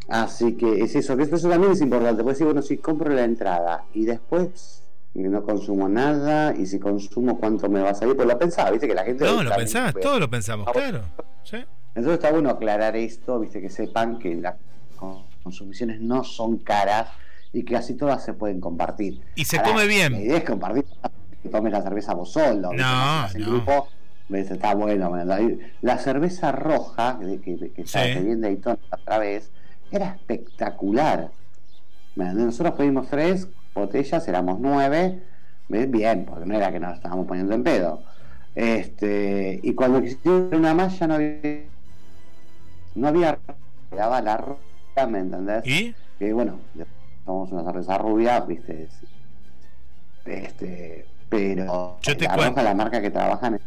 así que es eso, que eso también es importante. Pues sí, bueno, si compro la entrada y después no consumo nada, y si consumo cuánto me va a salir, pues lo pensaba, viste que la gente. No, lo también pensabas, puede- todo lo pensamos, Ah, claro. Sí. entonces está bueno aclarar esto, viste, que sepan que las consumiciones no son caras y que así todas se pueden compartir. Y se Ahora, come bien. La idea es compartir, que tomes la cerveza vos solo. No, haces no. grupo, ves, está bueno. bueno, La, la cerveza roja, que, que, que, Sí. bien Daytona otra vez, era espectacular. Bueno, Nosotros pedimos tres botellas, éramos nueve, ¿ves? bien, porque no era que nos estábamos poniendo en pedo. Este, y cuando quisieron una ya no había, no había, quedaba la roja, ¿me entendés? ¿Y? que bueno, tomamos una cerveza rubia, viste, este, pero Yo te la cuento. roja, la marca que trabajan es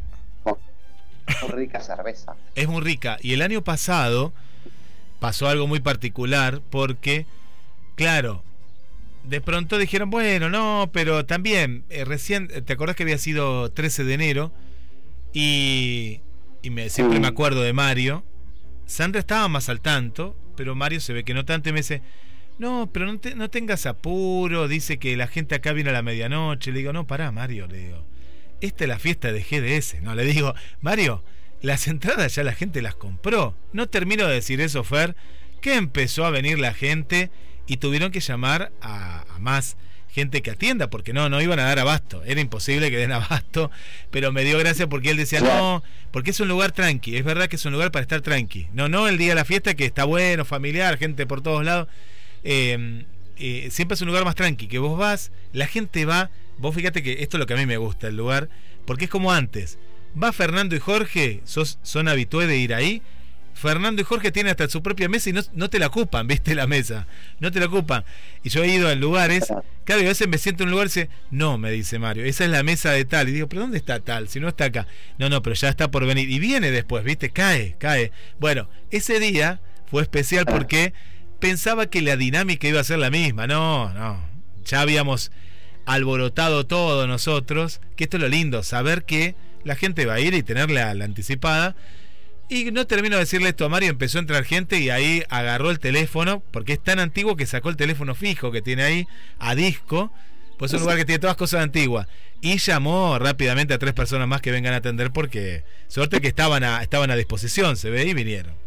muy rica cerveza. es muy rica. Y el año pasado pasó algo muy particular porque, claro, de pronto dijeron, bueno, no, pero también, eh, recién, ¿te acordás que había sido 13 de enero? Y, y me, siempre Sí. me acuerdo de Mario. Sandra estaba más al tanto, pero Mario se ve que no tanto y me dice, no, pero no, te- no tengas apuro, dice que la gente acá viene a la medianoche. Le digo, no, pará, Mario, le digo, esta es la fiesta de GDS. No, le digo, Mario, las entradas ya la gente las compró. No termino de decir eso, Fer, que empezó a venir la gente y tuvieron que llamar a, más gente que atienda, porque no, no iban a dar abasto. Era imposible que den <laughs> abasto, pero me dio gracia porque él decía, no, porque es un lugar tranqui, es verdad que es un lugar para estar tranqui. No, no el día de la fiesta que está bueno, familiar, gente por todos lados. Eh, eh, siempre es un lugar más tranqui, que vos vas, la gente va, vos fíjate que esto es lo que a mí me gusta, el lugar, porque es como antes. Va Fernando y Jorge, sos, son habitué de ir ahí. Fernando y Jorge tienen hasta su propia mesa y no, no te la ocupan, <laughs> ¿viste? La mesa. No te la ocupan. Y yo he ido a lugares, claro, y a veces me siento en un lugar y dice, no, me dice Mario, esa es la mesa de tal. Y digo, ¿pero dónde está tal? Si no está acá. No, no, pero ya está por venir. Y viene después, ¿viste? Cae, cae. Bueno, ese día fue especial porque pensaba que la dinámica iba a ser la misma. No, no. Ya habíamos alborotado todo nosotros, que esto es lo lindo, saber que la gente va a ir y tenerla la anticipada. Y no termino de decirle esto a Mario, empezó a entrar gente y ahí agarró el teléfono, porque es tan antiguo que sacó el teléfono fijo que tiene ahí a disco, pues es un lugar que tiene todas cosas antiguas. Y llamó rápidamente a tres personas más que vengan a atender porque suerte que estaban a, estaban a disposición, se ve, y vinieron.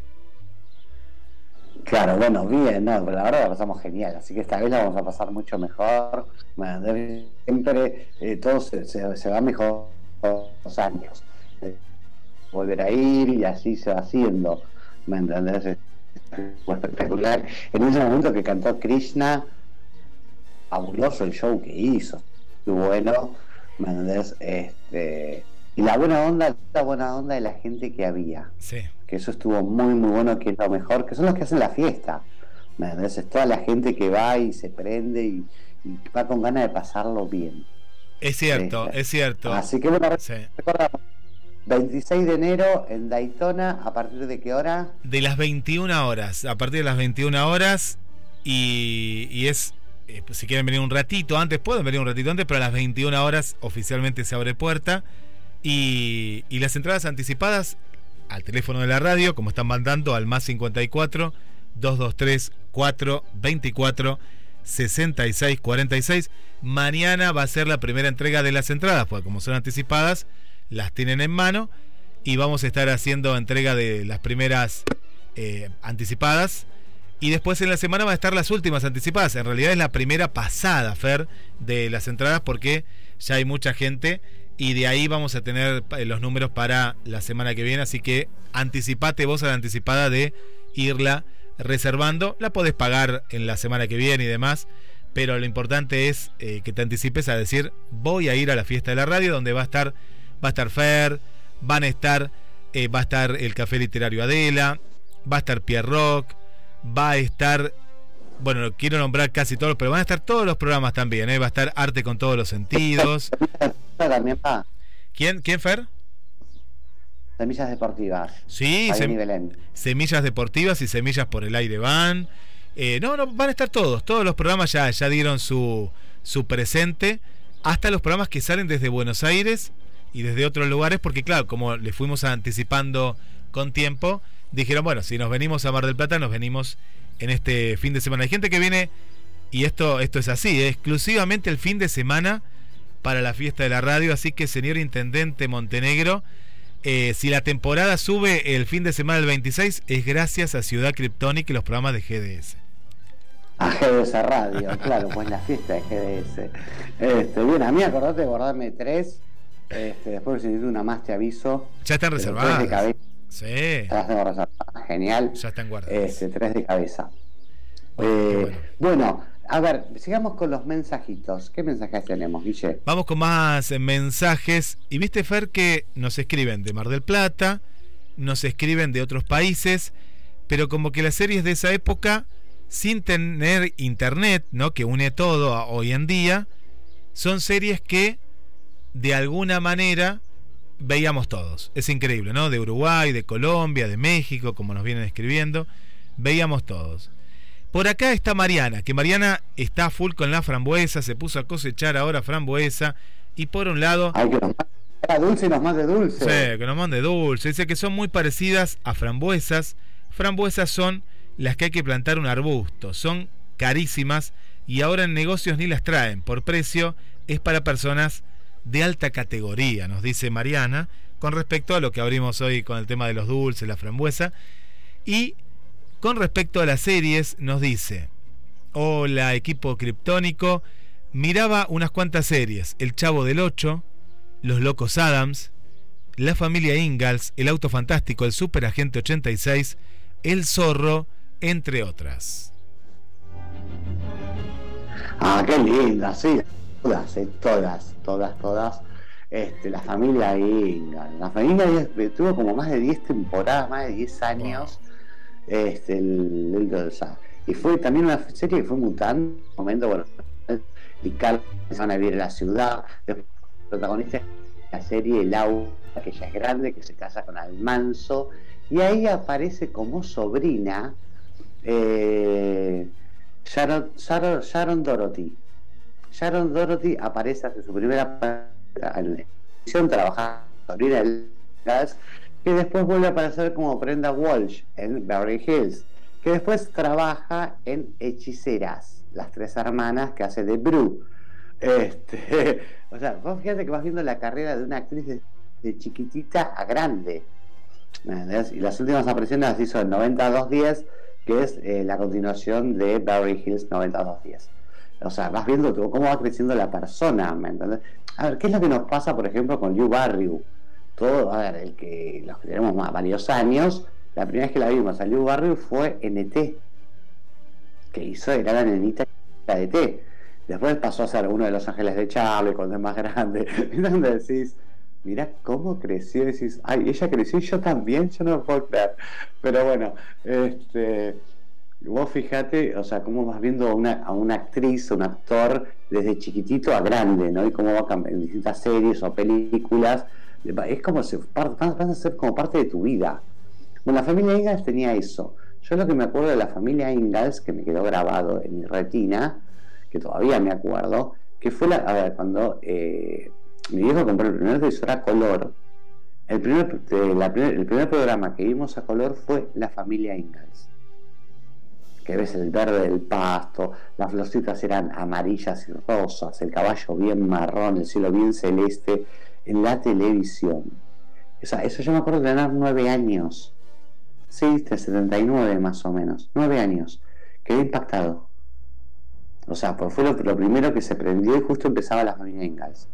Claro, bueno, bien, no, la verdad la pasamos genial, así que esta vez la vamos a pasar mucho mejor. Bueno, siempre eh, todo se, se- se va mejor los años. Eh, volver a ir y así se va haciendo. ¿Me entendés? Es- espectacular. En ese momento que cantó Krishna, fabuloso el show que hizo. Muy bueno. ¿Me entendés? Este, y la buena onda, la buena onda de la gente que había Sí. Que eso estuvo muy muy bueno, que es lo mejor, que son los que hacen la fiesta. ¿Me entendés? Es toda la gente que va y se prende y, y va con ganas de pasarlo bien. Es cierto, Sí. es cierto. Así que bueno, Sí. recordamos, 26 de enero en Daytona, ¿a partir de qué hora? De las 21 horas, a partir de las 21 horas, y, y es, eh, pues, si quieren venir un ratito antes, pueden venir un ratito antes, pero a las 21 horas oficialmente se abre puerta. Y, y las entradas anticipadas al teléfono de la radio, como están mandando, al más 54 223 424 6646. Mañana va a ser la primera entrega de las entradas, porque como son anticipadas, las tienen en mano y vamos a estar haciendo entrega de las primeras eh, anticipadas. Y después en la semana van a estar las últimas anticipadas. En realidad es la primera pasada, Fer, de las entradas porque ya hay mucha gente y de ahí vamos a tener eh, los números para la semana que viene. Así que anticipate vos a la anticipada de irla reservando. La podés pagar en la semana que viene y demás. Pero lo importante es eh, que te anticipes a decir voy a ir a la fiesta de la radio donde va a estar va a estar Fer, van a estar eh, va a estar el Café Literario Adela, va a estar Pierre Rock, va a estar bueno, quiero nombrar casi todos, pero van a estar todos los programas también, ¿eh? va a estar Arte con todos los sentidos. También va, ¿Quién, quién Fer? semillas deportivas. Sí, sem- Belén. semillas deportivas y semillas por el aire van. Eh, no, no, van a estar todos. Todos los programas ya, ya dieron su, su presente. Hasta los programas que salen desde Buenos Aires y desde otros lugares. Porque claro, como le fuimos anticipando con tiempo, dijeron, bueno, si nos venimos a Mar del Plata, nos venimos en este fin de semana. Hay gente que viene, y esto, esto es así, ¿eh? exclusivamente el fin de semana para la fiesta de la radio. Así que, señor Intendente Montenegro, eh, si la temporada sube el fin de semana del 26, es gracias a Ciudad Kryptonic y los programas de GDS. A GDS Radio, <laughs> claro, pues la fiesta de GDS. Este, bien, a mí acordate de guardarme tres. Este, después si necesito una más te aviso. Ya están reservadas. Sí, Genial. ya están guardadas. Este, tres de cabeza. Bueno, Eh, bueno. bueno, a ver, sigamos con los mensajitos. ¿Qué mensajes tenemos, Guille? Vamos con más eh, mensajes. Y viste, Fer, que nos escriben de Mar del Plata, nos escriben de otros países, pero como que las series de esa época, sin tener internet, ¿no? Que une todo a hoy en día, son series que de alguna manera veíamos todos. Es increíble, ¿no? De Uruguay, de Colombia, de México, como nos vienen escribiendo, veíamos todos. Por acá está Mariana, que Mariana está full con la frambuesa, se puso a cosechar ahora frambuesa. Y por un lado, Hay que nos mande dulce y nos mande dulce. sí, que nos mande dulce. Dice que son muy parecidas a frambuesas. Frambuesas son las que hay que plantar un arbusto. Son carísimas y ahora en negocios ni las traen. Por precio es para personas de alta categoría, nos dice Mariana, con respecto a lo que abrimos hoy con el tema de los dulces, la frambuesa. Y con respecto a las series, nos dice, hola equipo criptónico, miraba unas cuantas series, El Chavo del 8, Los Locos Adams, La Familia Ingalls, El Auto Fantástico, El Super Agente 86, El Zorro, entre otras. Ah, qué linda, sí. Todas, eh, todas, todas, todas. Este, la familia Ingalls. La familia Ingalls tuvo como más de 10 temporadas, más de 10 años. Este, el, el- o sea, y fue también una serie que fue mutando. En un momento, bueno, y Carlos empezaron a vivir en la ciudad. Después, el protagonista de la serie, Laura, que ella es grande, que se casa con Almanzo. Y ahí aparece como sobrina. Eh, Sharon, Sharon, Sharon Dorothy. Sharon Dorothy aparece hace su primera pa- en televisión trabajando sobrina de Gas, que después vuelve a aparecer como Brenda Walsh en Beverly Hills, que después trabaja en Hechiceras, las tres hermanas que hace de Bru. Este, <laughs> o sea, vos fíjate que vas viendo la carrera de una actriz de, chiquitita a grande. Y las últimas apariciones las hizo en 9210, que es eh, la continuación de Beverly Hills 9210. O sea, vas viendo cómo va creciendo la persona, ¿me entendés? A ver, ¿qué es lo que nos pasa, por ejemplo, con Liu Barriu? Todo, a ver, el que los que tenemos más, varios años, la primera vez que la vimos a Liu Barriu fue en ET, que hizo, era la nenita de ET. Después pasó a ser uno de los ángeles de Charlie cuando es más grande. <laughs> Y donde decís, mirá cómo creció, decís, ay, ella creció y yo también, yo no lo puedo creer. Pero bueno, este vos fijate, o sea, cómo vas viendo a una, a una actriz, a un actor, desde chiquitito a grande, ¿no? Y cómo va cambiando en distintas series o películas. Es como van van a ser como parte de tu vida. Bueno, la familia Ingalls tenía eso. Yo lo que me acuerdo de la familia Ingalls, que me quedó grabado en mi retina, que todavía me acuerdo, que fue la, a ver, cuando eh, mi viejo compró el primer televisor a color, el primer, eh, la el primer programa que vimos a color fue La familia Ingalls. Que ves el verde del pasto, las florcitas eran amarillas y rosas, el caballo bien marrón, el cielo bien celeste, en la televisión. O sea, eso yo me acuerdo de tener nueve años. Sí, de 79 más o menos. Nueve años. Quedé impactado. O sea, pues fue lo, primero que se prendió y justo empezaba la familia Ingalls.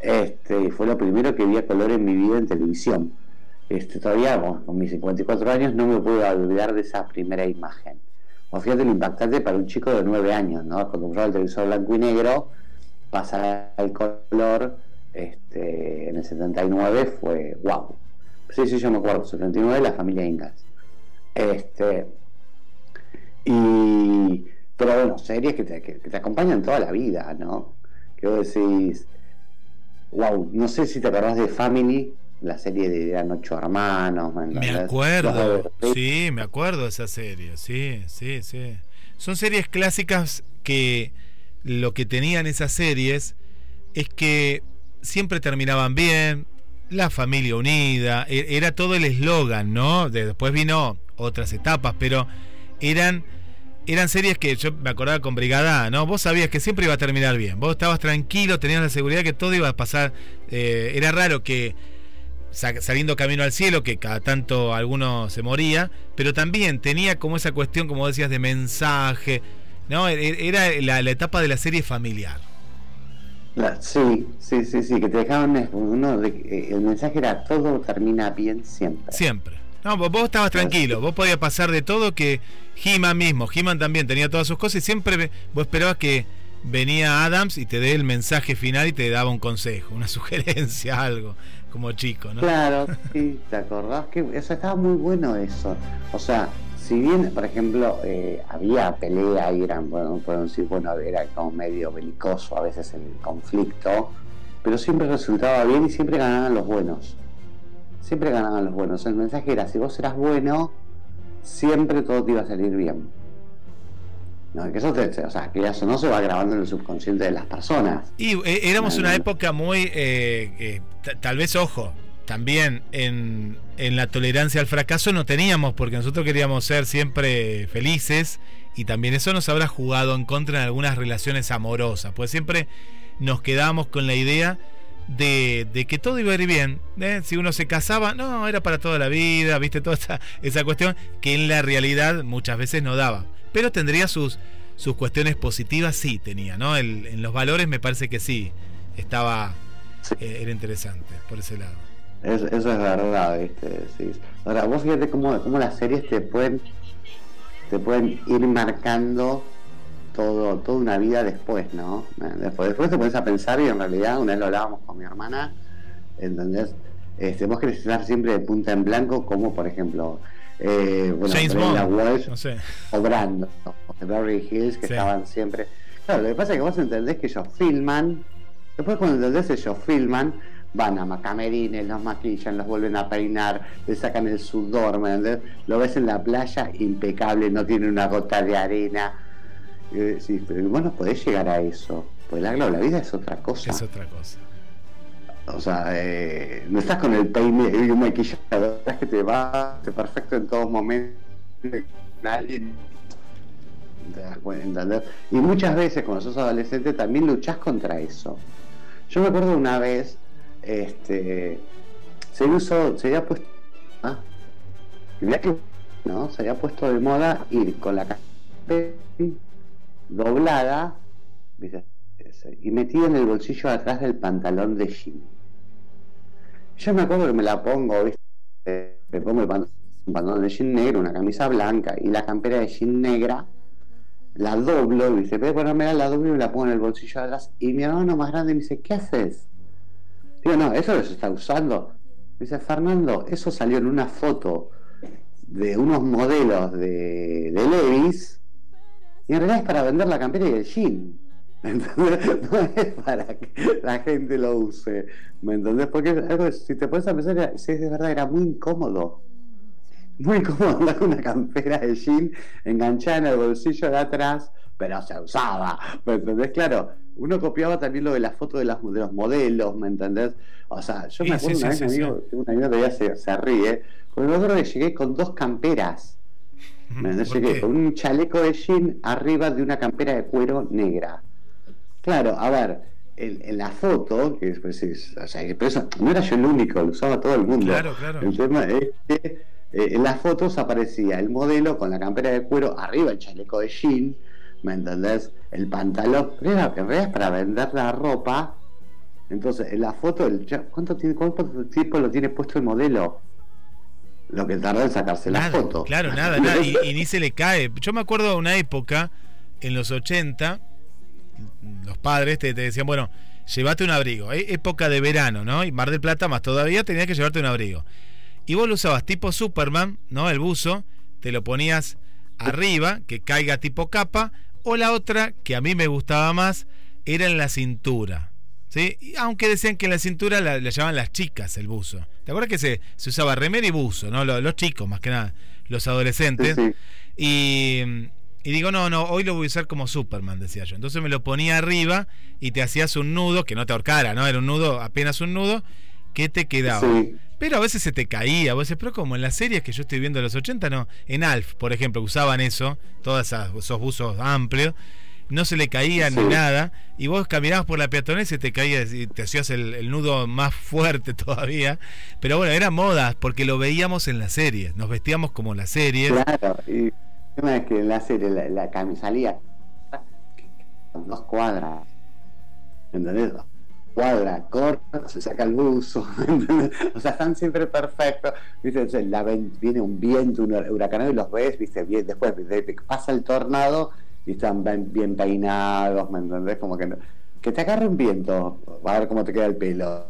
Este, fue lo primero que vi a color en mi vida en televisión. Este, todavía con mis 54 años no me puedo olvidar de esa primera imagen. O fíjate lo impactante para un chico de 9 años, ¿no? Acostumbrado al televisor blanco y negro, pasar al color este, en el 79 fue wow. Sí, sí, yo me acuerdo, 79 la familia Ingalls. Este, y, pero bueno, series que te, que- que te acompañan toda la vida, ¿no? Que vos decís, wow, no sé si te acordás de Family, la serie de Eran Ocho Hermanos. Me acuerdo, sí, me acuerdo de esa serie, sí, sí, sí. Son series clásicas que lo que tenían esas series es que siempre terminaban bien, la familia unida, e- era todo el eslogan, ¿no? De- Después vino otras etapas, pero eran eran series que yo me acordaba con Brigada, ¿no? Vos sabías que siempre iba a terminar bien. Vos estabas tranquilo, tenías la seguridad que todo iba a pasar. eh, era raro que saliendo camino al cielo, que cada tanto alguno se moría, pero también tenía como esa cuestión, como decías, de mensaje, ¿no? E- e- Era la, la etapa de la serie familiar. Sí, sí, sí, sí, que te dejaban uno de, eh, el mensaje era todo termina bien siempre. Siempre. No, vos, vos estabas tranquilo, vos podías pasar de todo que He-Man mismo, He-Man también tenía todas sus cosas y siempre vos esperabas que venía Adams y te dé el mensaje final y te daba un consejo, una <laughs> sugerencia, algo, como chico, ¿no? Claro, sí, ¿te acordás? que Eso estaba muy bueno eso. O sea, si bien, por ejemplo, eh, había pelea y eran, bueno, podemos decir, bueno, era como medio belicoso a veces el conflicto, pero siempre resultaba bien y siempre ganaban los buenos. Siempre ganaban los buenos. El mensaje era, si vos eras bueno, siempre todo te iba a salir bien. No, que eso te- o sea, que eso no se va grabando en el subconsciente de las personas. Y eh, éramos una época muy, eh, ta- tal vez, ojo, también en, en la tolerancia al fracaso no teníamos, porque nosotros queríamos ser siempre felices y también eso nos habrá jugado en contra en algunas relaciones amorosas, pues siempre nos quedábamos con la idea de, de que todo iba a ir bien. ¿eh? Si uno se casaba, no, era para toda la vida, viste, <laughs> toda esa, esa cuestión que en la realidad muchas veces no daba. Pero tendría sus, sus cuestiones positivas, sí tenía, ¿no? El- en los valores me parece que sí, estaba, Sí. eh, era interesante por ese lado. Es- eso es verdad, ¿viste? Sí. Ahora, vos fíjate cómo, cómo las series te pueden, te pueden ir marcando todo, toda una vida después, ¿no? Después, después te pones a pensar y en realidad, una vez lo hablábamos con mi hermana, ¿entendés? Este, vos querés estar siempre de punta en blanco, como por ejemplo, eh, bueno, James Brenda Bond, Walsh no sé. o Brandon, o de Beverly Hills, que Sí. estaban siempre. Claro, lo que pasa es que vos entendés que ellos filman, después cuando entendés ellos filman, van a macamerines, los maquillan, los vuelven a peinar, le sacan el sudor, ¿me entendés? Lo ves en la playa, impecable, no tiene una gota de arena. Vos decís, pero vos no podés llegar a eso. Pues la, la vida es otra cosa. Es otra cosa. O sea, eh, no estás con el peine y un maquillador que te va perfecto en todos momentos. Nadie te das. Y muchas veces cuando sos adolescente también luchás contra eso. Yo me acuerdo una vez, este, se usó, se había puesto, ah, ¿no? Se había puesto de moda ir con la doblada, y metida en el bolsillo atrás del pantalón de jean. Yo me acuerdo que me la pongo, ¿viste? Me pongo el pan- un pantalón de jean negro, una camisa blanca y la campera de jean negra, la doblo, y dice, pero bueno, la doblo y la pongo en el bolsillo de atrás. Y mi hermano más grande me dice, ¿qué haces? Digo, no, eso se está usando. Me dice, Fernando, eso salió en una foto de unos modelos de, de Levis y en realidad es para vender la campera y el jean. <laughs> No es para que la gente lo use. ¿Me entendés? Porque algo, si te pones a pensar, sí, es de verdad, era muy incómodo. Muy incómodo andar con una campera de jean enganchada en el bolsillo de atrás, pero se usaba. ¿Me entendés? Claro, uno copiaba también lo de las fotos de, las, de los modelos, ¿me entendés? O sea, yo me acuerdo sí, una sí, vez, sí, un amigo, un amigo que todavía se, se ríe, porque me acuerdo que llegué con dos camperas. ¿Me Llegué qué? con un chaleco de jean arriba de una campera de cuero negra. Claro, a ver, en, en la foto, que es, o sea, pero eso, no era yo el único, lo usaba todo el mundo. Claro, claro. El tema es que eh, en las fotos aparecía el modelo con la campera de cuero, arriba el chaleco de jean, ¿me entendés? El pantalón, pero era, en realidad es para vender la ropa. Entonces, en la foto, el, ¿cuánto, tiene, ¿cuánto tiempo lo tiene puesto el modelo? Lo que tardó en sacarse la foto. Claro, nada, nada. Y, y ni se le cae. Yo me acuerdo de una época, en los 80, los padres te, te decían, bueno, llévate un abrigo. E- época de verano, ¿no? Y Mar del Plata más todavía tenías que llevarte un abrigo. Y vos lo usabas tipo Superman, ¿no? El buzo, te lo ponías arriba, que caiga tipo capa, o la otra, que a mí me gustaba más, era en la cintura. ¿sí? Y aunque decían que en la cintura la, la llamaban las chicas el buzo. ¿Te acuerdas que se, se usaba remera y buzo, ¿no? Los, los chicos, más que nada, los adolescentes. Sí, sí. Y, y digo, no, no, hoy lo voy a usar como Superman, decía yo. Entonces me lo ponía arriba y te hacías un nudo, que no te ahorcara, ¿no? Era un nudo, apenas un nudo, que te quedaba. Sí. Pero a veces se te caía, a veces, pero como en las series que yo estoy viendo de los 80, no. En Alf, por ejemplo, usaban eso, todos esos buzos amplios, no se le caía ni nada, y vos caminabas por la peatonal y se te caía y te hacías el, el nudo más fuerte <laughs> todavía. Pero bueno, era moda, porque lo veíamos en las series, nos vestíamos como las series. Claro, y tema es que en la serie la, la cami- salía con dos cuadras, ¿entendés? Cuadra, corta, se saca el buzo, <laughs> ¿entendés? O sea, están siempre perfectos, ¿viste? La viene un viento, un hur- huracanado y los ves, ¿viste? Bien, después pasa el tornado y están bien, bien peinados, ¿me entendés? Como que, no- que te agarre un viento, a ver cómo te queda el pelo.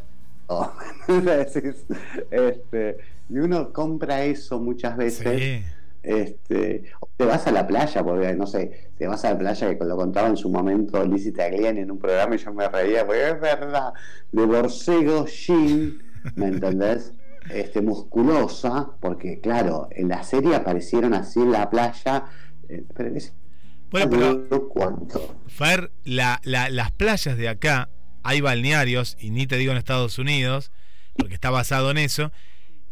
<laughs> Este, y uno compra eso muchas veces Sí. este, te vas a la playa, porque no sé, te vas a la playa que lo contaba en su momento Lizzie Tagliani en un programa y yo me reía, porque es verdad, de borcego jean, ¿me entendés? <laughs> Este, musculosa, porque claro, en la serie aparecieron así en la playa, eh, pero es- Bueno, pero no cuánto. Fer, la, la- las playas de acá, hay balnearios, y ni te digo en Estados Unidos, porque está basado en eso.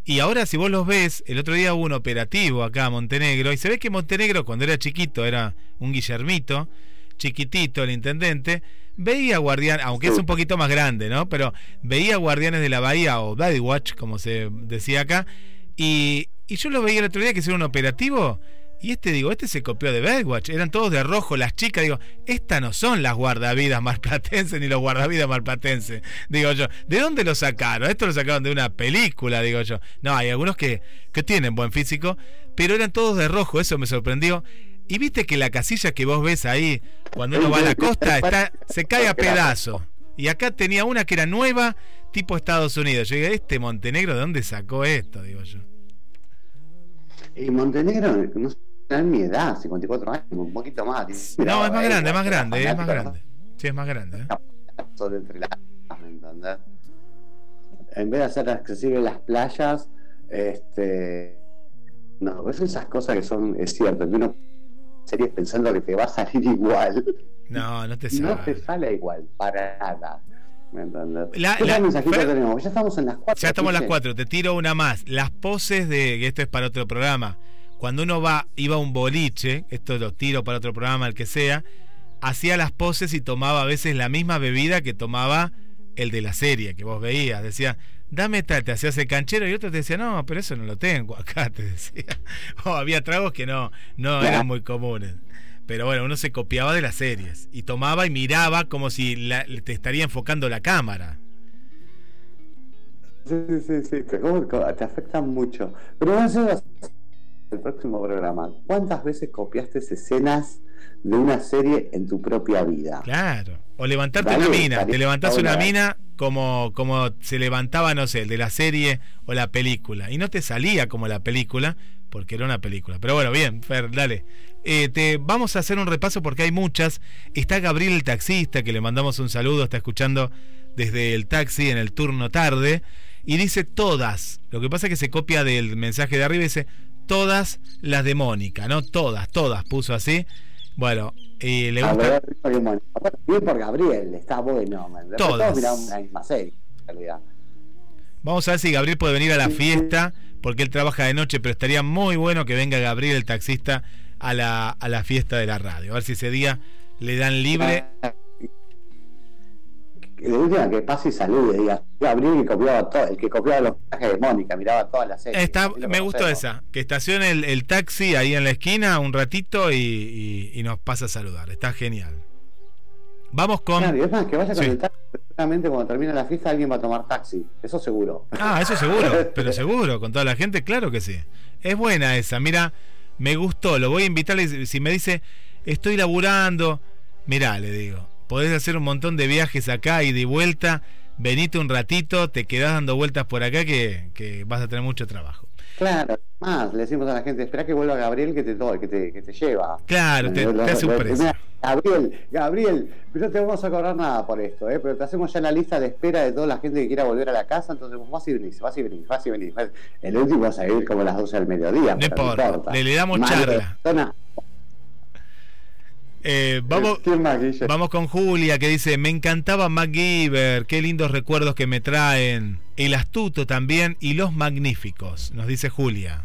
Y ahora si vos los ves, el otro día hubo un operativo acá en Montenegro, y se ve que Montenegro cuando era chiquito era un Guillermito, chiquitito el intendente, veía guardián, aunque es un poquito más grande, ¿no? Pero veía guardianes de la bahía o Daddy Watch, como se decía acá, y, y yo lo veía el otro día que hicieron un operativo, y este, digo, este se copió de Baywatch, eran todos de rojo, las chicas, digo, estas no son las guardavidas marplatenses ni los guardavidas marplatenses, digo yo, ¿de dónde lo sacaron? Esto lo sacaron de una película, digo yo. No, hay algunos que, que tienen buen físico, pero eran todos de rojo, eso me sorprendió. Y viste que la casilla que vos ves ahí, cuando uno va a la costa, <laughs> está, se cae a pedazos. Y acá tenía una que era nueva, tipo Estados Unidos. Yo digo, ¿este Montenegro de dónde sacó esto? Digo yo. Y Montenegro, no en mi edad, 54 años, un poquito más. No, es más grande, es más grande, es más grande. Sí, es más grande. ¿eh? sobre ¿me entendés? En vez de hacer accesibles las playas, este no, es esas cosas que son, es cierto, que uno series pensando que te va a salir <laughs> igual, No, no te y no te sale. sale igual, para nada. La- ¿Qué la- tenemos? Ya estamos en las cuatro. Ya estamos a las. 4, te tiro una más. Las poses de, que esto es para otro programa. Cuando uno va, iba a un boliche, esto lo tiro para otro programa, el que sea, hacía las poses y tomaba a veces la misma bebida que tomaba el de la serie que vos veías. Decía, dame tal, te hacías el canchero y otro te decía, no, pero eso no lo tengo acá, <laughs> te decía. O había tragos que no, no eran muy comunes. Pero bueno, uno se copiaba de las series y tomaba y miraba como si te estaría enfocando la cámara. Sí, sí, sí, te, ¿cómo- cómo- te afectan mucho. Pero hacer el próximo programa. ¿Cuántas veces copiaste escenas de una serie en tu propia vida? Claro. O levantarte Dale, una mina. Te levantás una mina como, como se levantaba, no sé, el de la serie o la película. Y no te salía como la película, porque era una película. Pero bueno, bien, Fer, dale. Eh, te, vamos a hacer un repaso porque hay muchas. Está Gabriel el taxista, que le mandamos un saludo, está escuchando desde el taxi en el turno tarde. Y dice todas. Lo que pasa es que se copia del mensaje de arriba y dice todas las de Mónica, ¿no? Todas, todas, puso así. Bueno, y le A gusta. bien, por Gabriel, está bueno. Todas. Todos la misma serie, en realidad. Vamos a ver si Gabriel puede venir a la fiesta, porque él trabaja de noche, pero estaría muy bueno que venga Gabriel, el taxista, a la, a la fiesta de la radio. A ver si ese día le dan libre. De última que pase y salude, diga. Gabriel que copiaba todo, el que copiaba los mensajes de Mónica, miraba todas las series. Está, me gustó esa, que estacione el, el taxi ahí en la esquina un ratito y, y- y nos pasa a saludar. Está genial. Vamos con... Claro, y es más, que vaya con Sí. el taxi. Seguramente cuando termine la fiesta alguien va a tomar taxi. Eso seguro. Ah, eso seguro, <laughs> pero seguro, con toda la gente, claro que sí. Es buena esa, mira, me gustó, lo voy a invitar, si me dice, estoy laburando, mirá, le digo, podés hacer un montón de viajes acá y de vuelta, venite un ratito, te quedás dando vueltas por acá que, que vas a tener mucho trabajo. Claro, más, le decimos a la gente, espera que vuelva Gabriel que te, to- que te, que te lleva. Claro, te, hace un precio. Gabriel, Gabriel, no te vamos a cobrar nada por esto, ¿eh? pero te hacemos ya la lista de espera de toda la gente que quiera volver a la casa, entonces vos vas y venís, vas y venís, vas y venís. El último vas a ir como a las 12 del mediodía. No importa, le, le damos Madre, charla. zona- Eh, vamos, vamos con Julia que dice, me encantaba MacGyver, qué lindos recuerdos que me traen. El astuto también y los magníficos, nos dice Julia.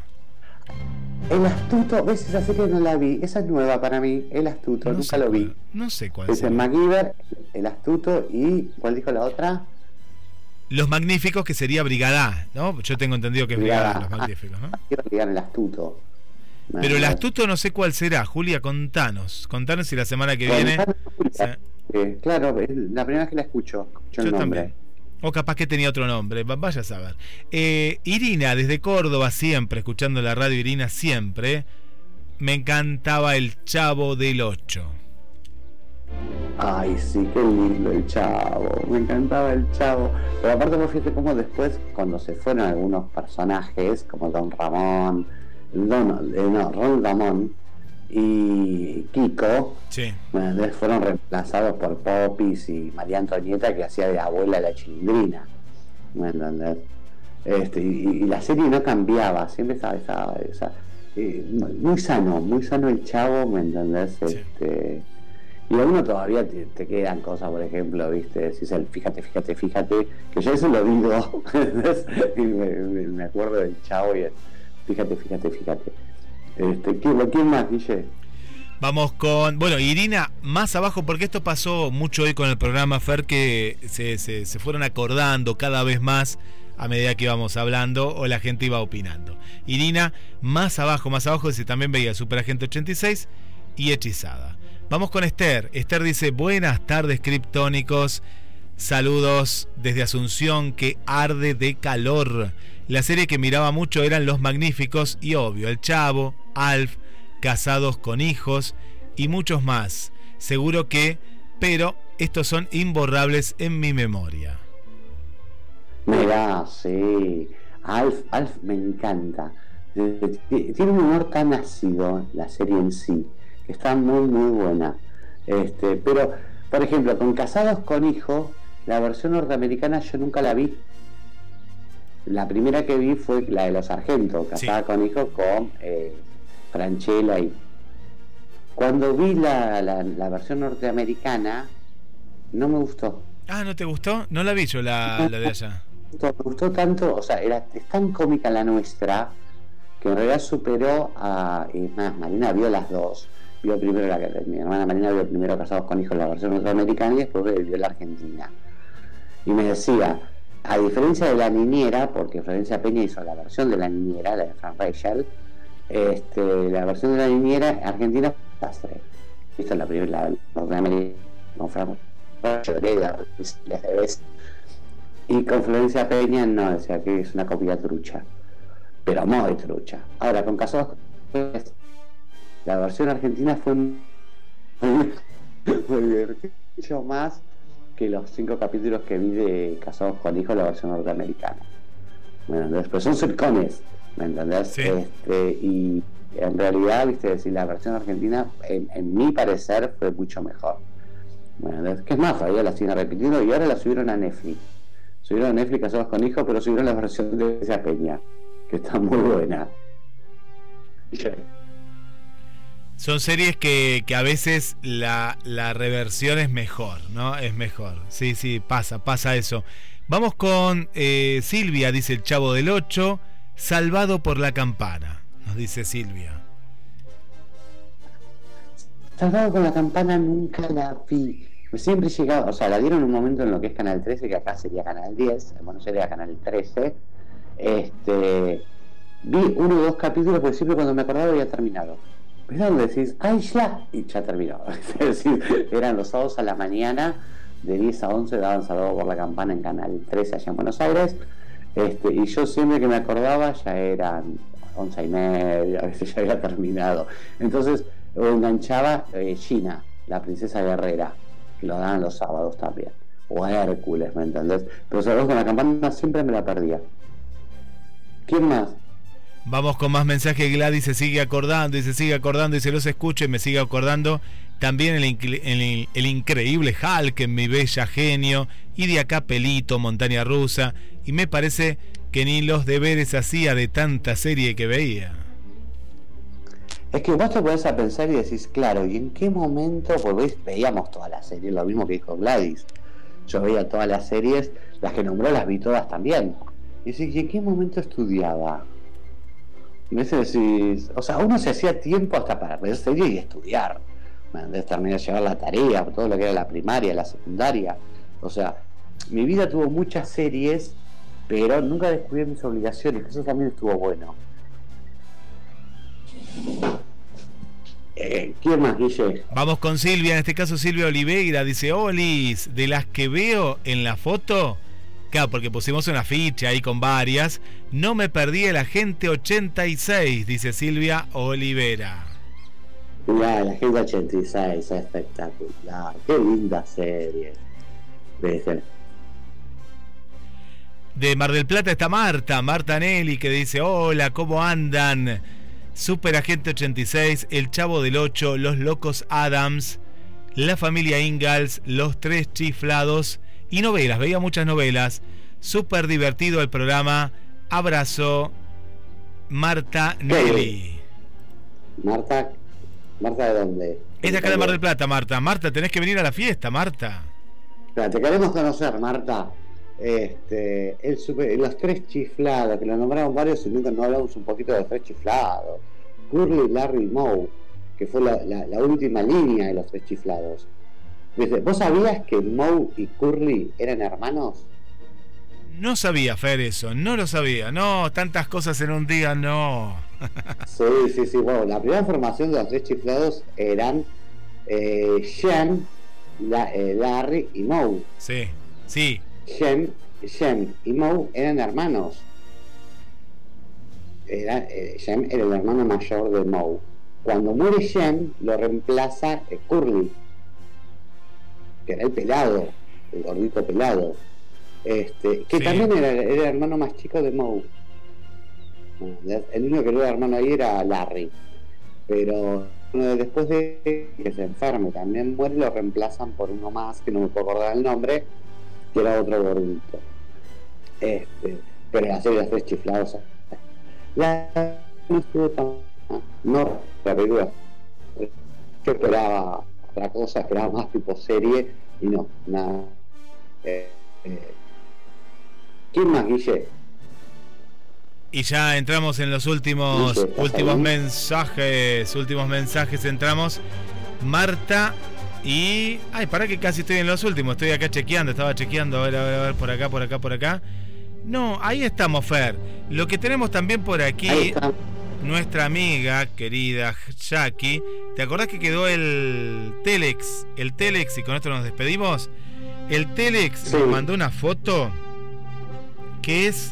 El astuto, ves, esa serie no la vi, esa es nueva para mí, El astuto, No nunca lo vi. cuál- No sé cuál Es el MacGyver, El astuto y, ¿cuál dijo la otra? Los magníficos que sería Brigada, ¿no? Yo tengo entendido que es Brigada, Brigada. los magníficos, ¿no? Quiero ligar El astuto. Pero el astuto no sé cuál será. Julia, contanos. Contanos si la semana que viene... eh, claro, es la primera vez que la escucho, escucho Yo el también. O capaz que tenía otro nombre, va- vaya a saber. Eh, Irina, desde Córdoba, siempre, escuchando la radio Irina, siempre. Me encantaba el Chavo del 8. Ay, sí, qué lindo el chavo. Me encantaba el chavo. Pero aparte, vos fíjate cómo después, cuando se fueron algunos personajes, como Don Ramón, Don, eh, no, Ron Ramón y Kiko, Sí. bueno, fueron reemplazados por Popis y María Antonieta, que hacía de abuela la chilindrina. ¿Me entendés? Este, y, y la serie no cambiaba, siempre estaba esa eh, muy sano, muy sano el chavo, ¿me entendés? Sí. Este, y a uno todavía te, te quedan cosas, por ejemplo, ¿viste? Decís el fíjate, fíjate, fíjate, que yo eso lo digo, <laughs> y me- me acuerdo del chavo y el fíjate, fíjate, fíjate. Este, ¿quién, ¿Quién más, Guille? Vamos con, bueno, Irina, más abajo, porque esto pasó mucho hoy con el programa Fer, que se, se- se fueron acordando cada vez más a medida que íbamos hablando o la gente iba opinando. Irina, más abajo, más abajo, dice también veía Superagente 86 y Hechizada. Vamos con Esther. Esther dice, buenas tardes, criptónicos. Saludos desde Asunción que arde de calor. La serie que miraba mucho eran Los Magníficos y obvio, El Chavo, Alf, Casados con Hijos y muchos más. Seguro que, pero estos son imborrables en mi memoria. Mirá, sí. Alf, Alf me encanta. Tiene un humor tan ácido la serie en sí, que está muy, muy buena. Este, pero, por ejemplo, con Casados con Hijos, la versión norteamericana yo nunca la vi. La primera que vi fue la de los sargentos, Casada con Hijos con eh, Franchella y. Cuando vi la, la, la versión norteamericana, no me gustó. Ah, ¿no te gustó? No la vi yo la, la de allá. <laughs> Me gustó tanto, o sea, era, es tan cómica la nuestra que en realidad superó a. Es más, Marina vio las dos. Vio primero la que mi hermana Marina vio primero Casados con Hijos la versión norteamericana y después vio la argentina. Y me decía, a diferencia de la niñera, porque Florencia Peña hizo la versión de la niñera, la de Frank Rachel, este, la versión de la niñera argentina desastre. Es la primera, la norteamericana con vez. Y con Florencia Peña no, decía que es una copia trucha. Pero muy trucha. Ahora, con Hijos, la versión argentina fue muy, <laughs> divertido más que los cinco capítulos que vi de Casados con Hijos, la versión norteamericana. ¿Me entendés? Pero son sitcoms, ¿me entendés? Sí. Este, y en realidad, viste, decir, la versión argentina, en, en mi parecer, fue mucho mejor. ¿Me entendés? Que es más, todavía la siguen repitiendo y ahora la subieron a Netflix. Subieron a Netflix Casados con Hijos, pero subieron la versión de esa peña, que está muy buena. Son series que, que a veces la, la reversión es mejor, ¿no? Es mejor. Sí, sí, pasa, pasa eso. Vamos con eh, Silvia, dice el Chavo del 8, salvado por la campana, nos dice Silvia. Salvado con la campana nunca la vi. Siempre llegaba, o sea, la dieron un momento en lo que es Canal 13, que acá sería Canal 10, en Buenos Aires era Canal 13. Este, vi uno o dos capítulos, porque siempre cuando me acordaba había terminado. ¿Ves donde decís, ¡ay, ya! Y ya terminó. <laughs> Es decir, eran los sábados a la mañana, de 10 a 11, daban Salvado por la Campana en Canal 13 allá en Buenos Aires. Este, y yo siempre que me acordaba ya eran 11 y media, <laughs> a veces ya había terminado. Entonces, enganchaba eh, Gina, la princesa guerrera, que lo daban los sábados también. O Hércules, ¿me entendés? Pero Salvado con la Campana siempre me la perdía. ¿Quién más? Vamos con más mensajes. Gladys se sigue acordando y se sigue acordando y se los escucha y me sigue acordando. También el, el- increíble Hulk en mi bella genio. Y de acá Pelito, Montaña Rusa. Y me parece que ni los deberes hacía de tanta serie que veía. Es que vos te pones a pensar y decís, claro, ¿y en qué momento? Ves, veíamos todas las series, lo mismo que dijo Gladys. Yo veía todas las series, las que nombró las vi todas también. Y decís, ¿y en qué momento estudiaba? Y a o sea, uno se hacía tiempo hasta para ver series y estudiar. De terminar de llevar la tarea, todo lo que era la primaria, la secundaria. O sea, mi vida tuvo muchas series, pero nunca descubrí mis obligaciones, eso también estuvo bueno. Eh, ¿Quién más, Guille? Vamos con Silvia, en este caso Silvia Oliveira. Dice, Olis, de las que veo en la foto, claro, porque pusimos una ficha ahí con varias, no me perdí el agente 86, dice Silvia Olivera. La, la gente 86, es espectacular. Qué linda serie. Debe. De Mar del Plata está Marta, Marta Nelly, que dice, hola, ¿cómo andan? Super Agente 86, El Chavo del 8, Los Locos Adams, La Familia Ingalls, Los Tres Chiflados y novelas, veía muchas novelas. Súper divertido el programa. Abrazo, Marta Nelly. Marta, ¿Marta de dónde? Es de acá de Mar del Plata, Marta. Marta, tenés que venir a la fiesta, Marta. Te queremos conocer, Marta. Este, el super- los tres chiflados, que lo nombraron varios y nunca no hablamos un poquito de los tres chiflados. Curly, Larry Moe, que fue la, la- la última línea de los tres chiflados. Dice, ¿Vos sabías que Moe y Curly eran hermanos? No sabía, Fer, eso. No lo sabía. No, tantas cosas en un día, no. <laughs> Sí, sí, sí. Bueno, la primera formación de los tres chiflados eran eh, La- eh, Larry y Moe. Sí, sí. Shem, Shem y Moe eran hermanos. Era, eh, era el hermano mayor de Moe. Cuando muere Shem, lo reemplaza eh, Curly, que era el pelado, el gordito pelado. Este, que Sí. también era, era el hermano más chico de Moe. Bueno, El único que no era hermano ahí era Larry. Pero bueno, después de que se enferme, también muere, lo reemplazan por uno más, que no me puedo acordar el nombre, que era otro gordito. Este, pero la serie de tres chiflados. La no estuvo tan. No, la película. Yo esperaba otra cosa, esperaba más tipo serie y no, nada. Eh, eh, ¿Quién más, Guille? Y ya entramos en los últimos Dice, ¿estás últimos ahí? mensajes, últimos mensajes entramos. Marta y ay, para que casi estoy en los últimos, estoy acá chequeando, estaba chequeando, a ver, a ver, a ver, por acá, por acá, por acá. No, ahí estamos, Fer. Lo que tenemos también por Ahí aquí, está. Nuestra amiga querida Jackie, ¿te acordás que quedó el Telex? El Telex y con esto nos despedimos. El Telex Sí. nos mandó una foto que es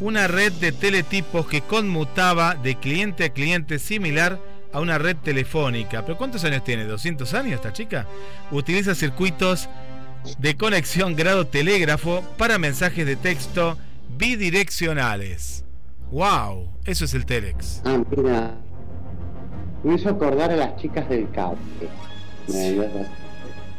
una red de teletipos que conmutaba de cliente a cliente similar a una red telefónica. ¿Pero cuántos años tiene? ¿200 años esta chica? Utiliza circuitos de conexión grado telégrafo para mensajes de texto bidireccionales. ¡Wow! Eso es el Telex. Ah, mira. Me hizo acordar a las chicas del cable. Eh,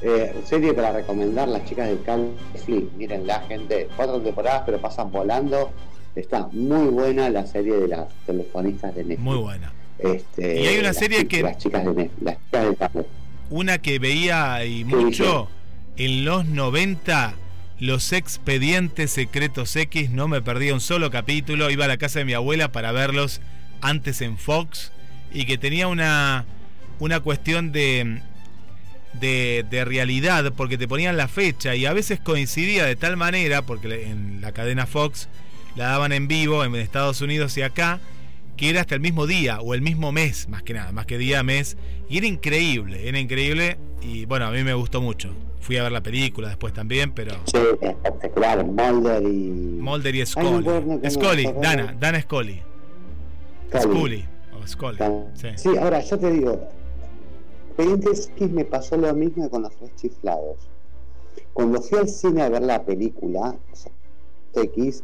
eh, serie para recomendar, las chicas del cable. Sí, miren, la gente, cuatro temporadas, pero pasan volando. Está muy buena la serie de las telefonistas de Netflix. Muy buena. Este, Y hay una serie que- Las chicas, de Netflix, las chicas del cable. Una que veía y ¿Qué mucho en los 90, los expedientes secretos X, no me perdía un solo capítulo, iba a la casa de mi abuela para verlos antes en Fox y que tenía una, una cuestión de, de, de realidad porque te ponían la fecha y a veces coincidía de tal manera, porque en la cadena Fox la daban en vivo en Estados Unidos y acá, que era hasta el mismo día o el mismo mes, más que nada, más que día, mes. Y era increíble, era increíble y bueno, a mí me gustó mucho. Fui a ver la película después también, pero Sí, espectacular. Mulder y. Mulder y Ay, Scully. tengo Scully. Dana, Dana Scully. Scully. O Scully. Sí. Sí, ahora yo te digo, Expedientes X me pasó lo mismo con los tres chiflados. Cuando fui al cine a ver la película o sea, X,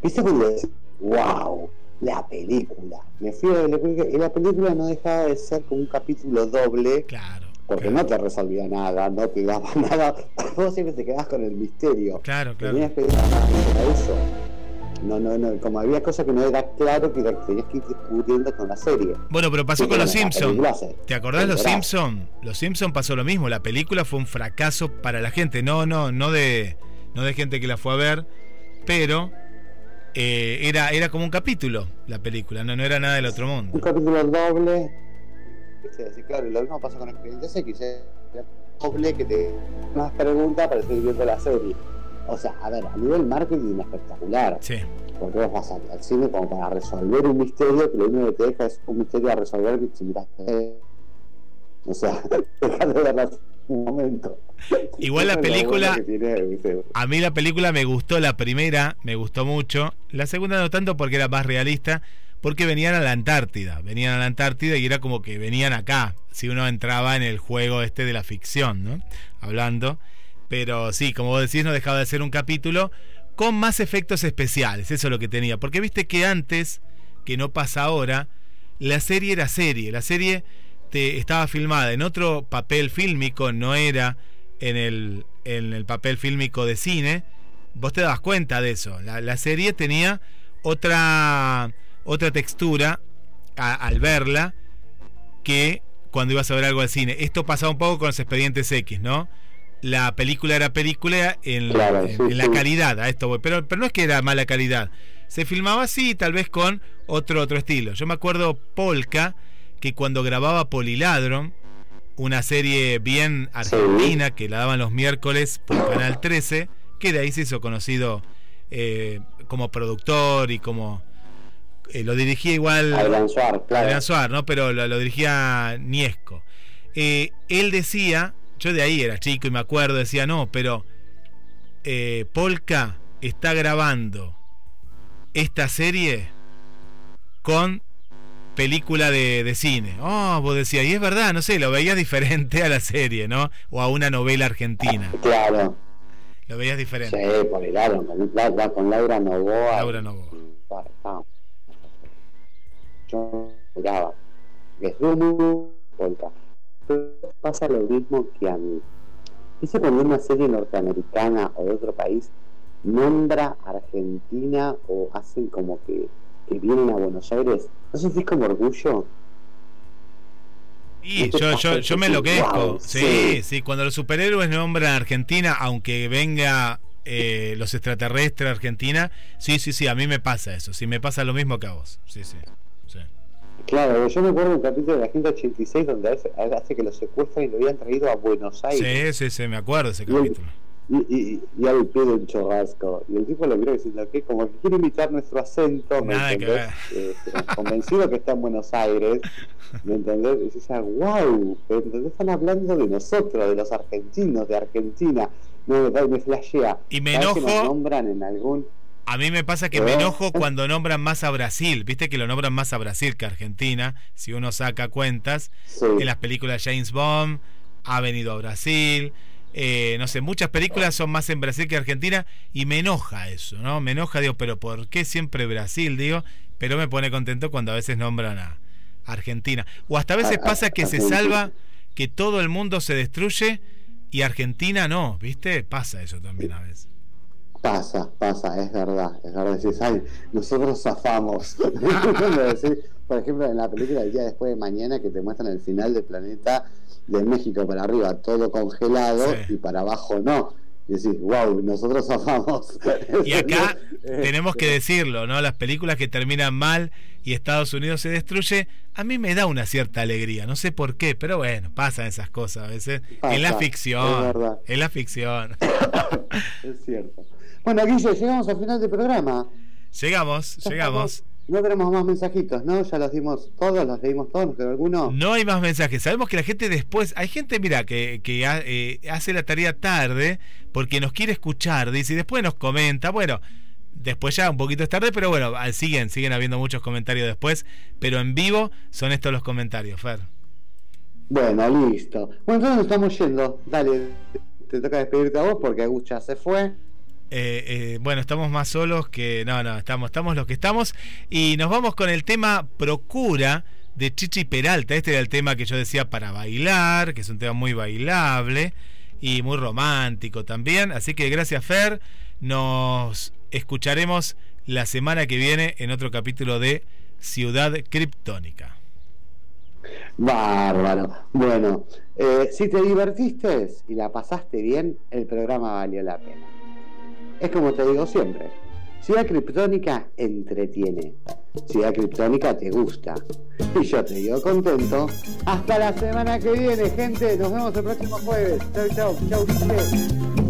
viste cuando wow, la película. Me fui a ver la película y la película no dejaba de ser como un capítulo doble. Claro. Porque claro. no te resolvía nada, no te daba <laughs> nada. Vos siempre te quedabas con el misterio. Claro, claro. Tenías que ir a eso. No, no, no. Como había cosas que no era claro que tenías que ir descubriendo con la serie. Bueno, pero pasó Sí, con los Simpsons. ¿Te acordás los Verás. Simpson? Los Simpson pasó lo mismo. La película fue un fracaso para la gente. No, no, no de, no de gente que la fue a ver, pero eh, era, era como un capítulo la película. No, no era nada del otro Un mundo. capítulo doble. claro, y lo mismo pasó con Expedientes X. Era doble que te más preguntas para seguir viendo la serie. O sea, a ver, a nivel marketing espectacular. Sí. Porque vos vas al, cine como para resolver un misterio que lo único que te deja es un misterio a resolver que si miras O sea, <laughs> dejar de verla un momento. Igual la película-. A mí la película me gustó la primera, me gustó mucho. La segunda no tanto porque era más realista, porque venían a la Antártida. Venían a la Antártida y era como que venían acá. Si uno entraba en el juego este de la ficción, ¿no? Hablando. Pero sí, como vos decís, no dejaba de ser un capítulo con más efectos especiales. Eso es lo que tenía. Porque viste que antes, que no pasa ahora, la serie era serie. La serie te, estaba filmada en otro papel fílmico, no era en el, en el papel fílmico de cine. Vos te das cuenta de eso. La, la serie tenía otra, otra textura a- al verla que cuando ibas a ver algo al cine. Esto pasaba un poco con los expedientes X, ¿no? La película era película en, Claro, en- sí, en la sí. calidad, a esto voy. Pero, pero no es que era mala calidad. Se filmaba así, tal vez con otro, otro estilo. Yo me acuerdo Polka, que cuando grababa Poliladron, una serie bien argentina que la daban los miércoles por Canal 13, que de ahí se hizo conocido eh, como productor y como... eh, lo dirigía igual... Adrián Suárez, claro. Adrián Suárez, ¿no? Pero lo, lo dirigía Niesco. Eh, él decía, yo de ahí era chico y me acuerdo, decía, no, pero Polka está grabando esta serie con película de, de cine. Oh, vos decías, y es verdad, no sé, lo veías diferente a la serie, ¿no? O a una novela argentina. Claro. Lo veías diferente. Sí, Polidaron, con, la- con Laura Novoa. Laura Novoa. Ah. Yo miraba. Es muy polka. Pero pasa lo mismo que a mí. Dice cuando una serie norteamericana o de otro país nombra Argentina o hacen como que, que vienen a Buenos Aires, ¿no sentís como orgullo? Y ¿No te yo, yo, yo me que, enloquezco. sí, sí. sí, cuando los superhéroes nombran a Argentina, aunque venga eh, los extraterrestres a Argentina, sí, sí, sí, a mí me pasa eso. Sí, me pasa lo mismo que a vos. Sí, sí. sí. Claro, yo me acuerdo de un capítulo de la Agenda 86 donde hace, hace que los secuestran y lo habían traído a Buenos Aires. Sí, sí, sí, me acuerdo de ese capítulo. Y, y, y al un chorrasco. Y el tipo lo miró diciendo que como que quiere imitar nuestro acento, ¿me Nada que entendés? Eh, convencido que está en Buenos Aires, ¿me entendés? Y dices, wow, ¿me entendés? Están hablando de nosotros, de los argentinos, de Argentina. No, me, me flashea. Y me que nos enojo- nombran en algún... A mí me pasa que me ¿Eh? enojo cuando nombran más a Brasil. Viste que lo nombran más a Brasil que a Argentina. Si uno saca cuentas, Sí. en las películas James Bond ha venido a Brasil. Eh, no sé, muchas películas son más en Brasil que Argentina y me enoja eso, ¿no? Me enoja, digo, pero ¿por qué siempre Brasil? Digo, pero me pone contento cuando a veces nombran a Argentina. O hasta a veces A- a- pasa que se Argentina. salva, que todo el mundo se destruye y Argentina no, ¿viste? Pasa eso también a veces. Pasa, pasa, es verdad, es verdad. Decís, ay, nosotros zafamos. <laughs> Por ejemplo, en la película El día después de mañana que te muestran el final del planeta de México para arriba, todo congelado Sí. y para abajo no. Y decís, wow, nosotros zafamos. <laughs> Y acá Eh, tenemos que decirlo, ¿no? Las películas que terminan mal y Estados Unidos se destruye, a mí me da una cierta alegría, no sé por qué, pero bueno, pasan esas cosas a veces. Pasa, en la es ficción, verdad. en la ficción. <laughs> Es cierto. Bueno, Guille, llegamos al final del programa. Llegamos, llegamos. No tenemos más mensajitos, ¿no? Ya los dimos todos, los leímos todos, ¿nos quedó alguno? No hay más mensajes. Sabemos que la gente después, hay gente, mira, que, que ha- eh, hace la tarea tarde porque nos quiere escuchar, dice, y después nos comenta. Bueno, después ya un poquito es tarde, pero bueno, siguen, siguen habiendo muchos comentarios después, pero en vivo son estos los comentarios, Fer. Bueno, listo. Bueno, entonces nos estamos yendo. Dale, te toca despedirte a vos porque Agus ya se fue. Eh, eh, bueno, estamos más solos que. No, no, estamos, estamos los que estamos. Y nos vamos con el tema Procura de Chichi Peralta. Este era el tema que yo decía para bailar, que es un tema muy bailable y muy romántico también. Así que gracias, Fer. Nos escucharemos la semana que viene en otro capítulo de Ciudad Criptónica. Bárbaro. Bueno, eh, si te divertiste y la pasaste bien, el programa valió la pena. Es como te digo siempre. Ciudad Criptónica entretiene. Ciudad Criptónica te gusta. Y yo te digo contento. Hasta la semana que viene, gente. Nos vemos el próximo jueves. Chau, chau. Chau, gente.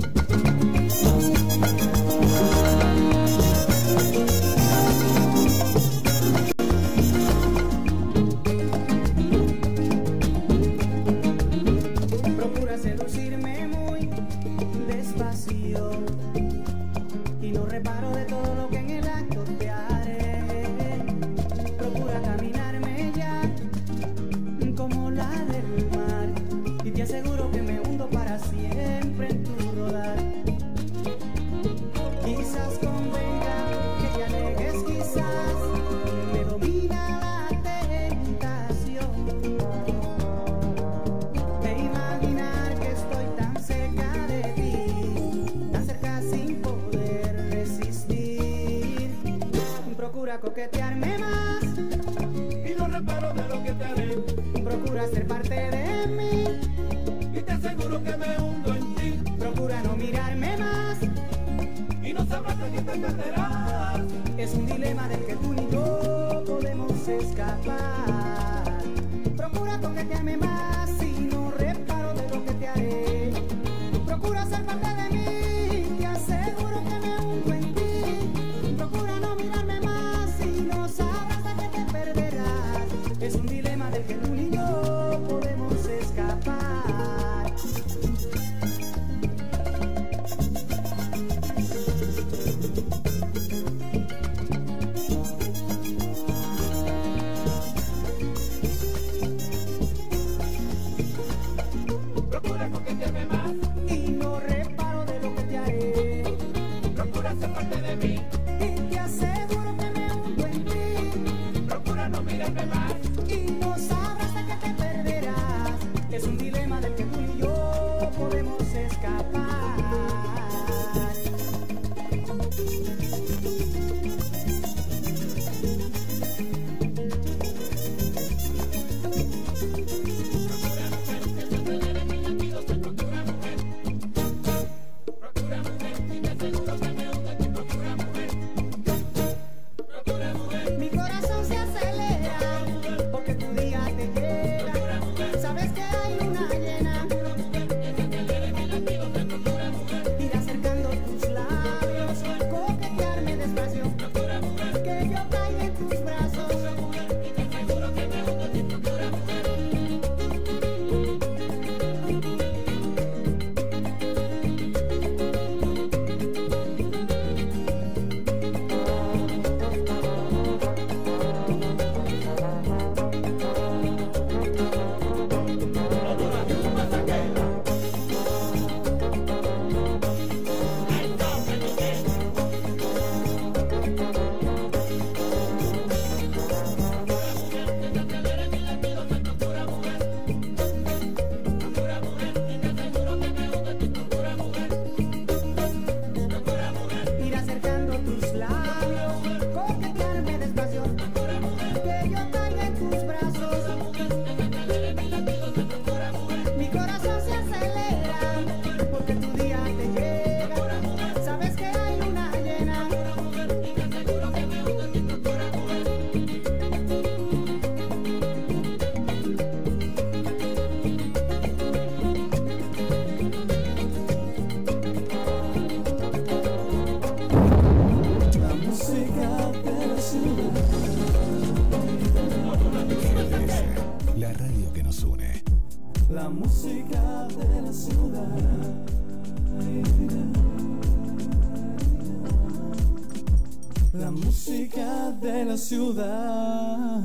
la ciudad.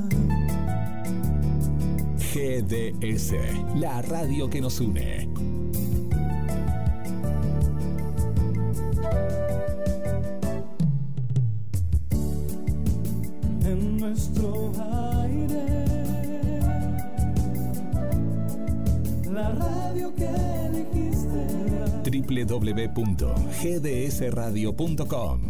GDS, la radio que nos une. En nuestro aire, la radio que elegiste. www.gdsradio.com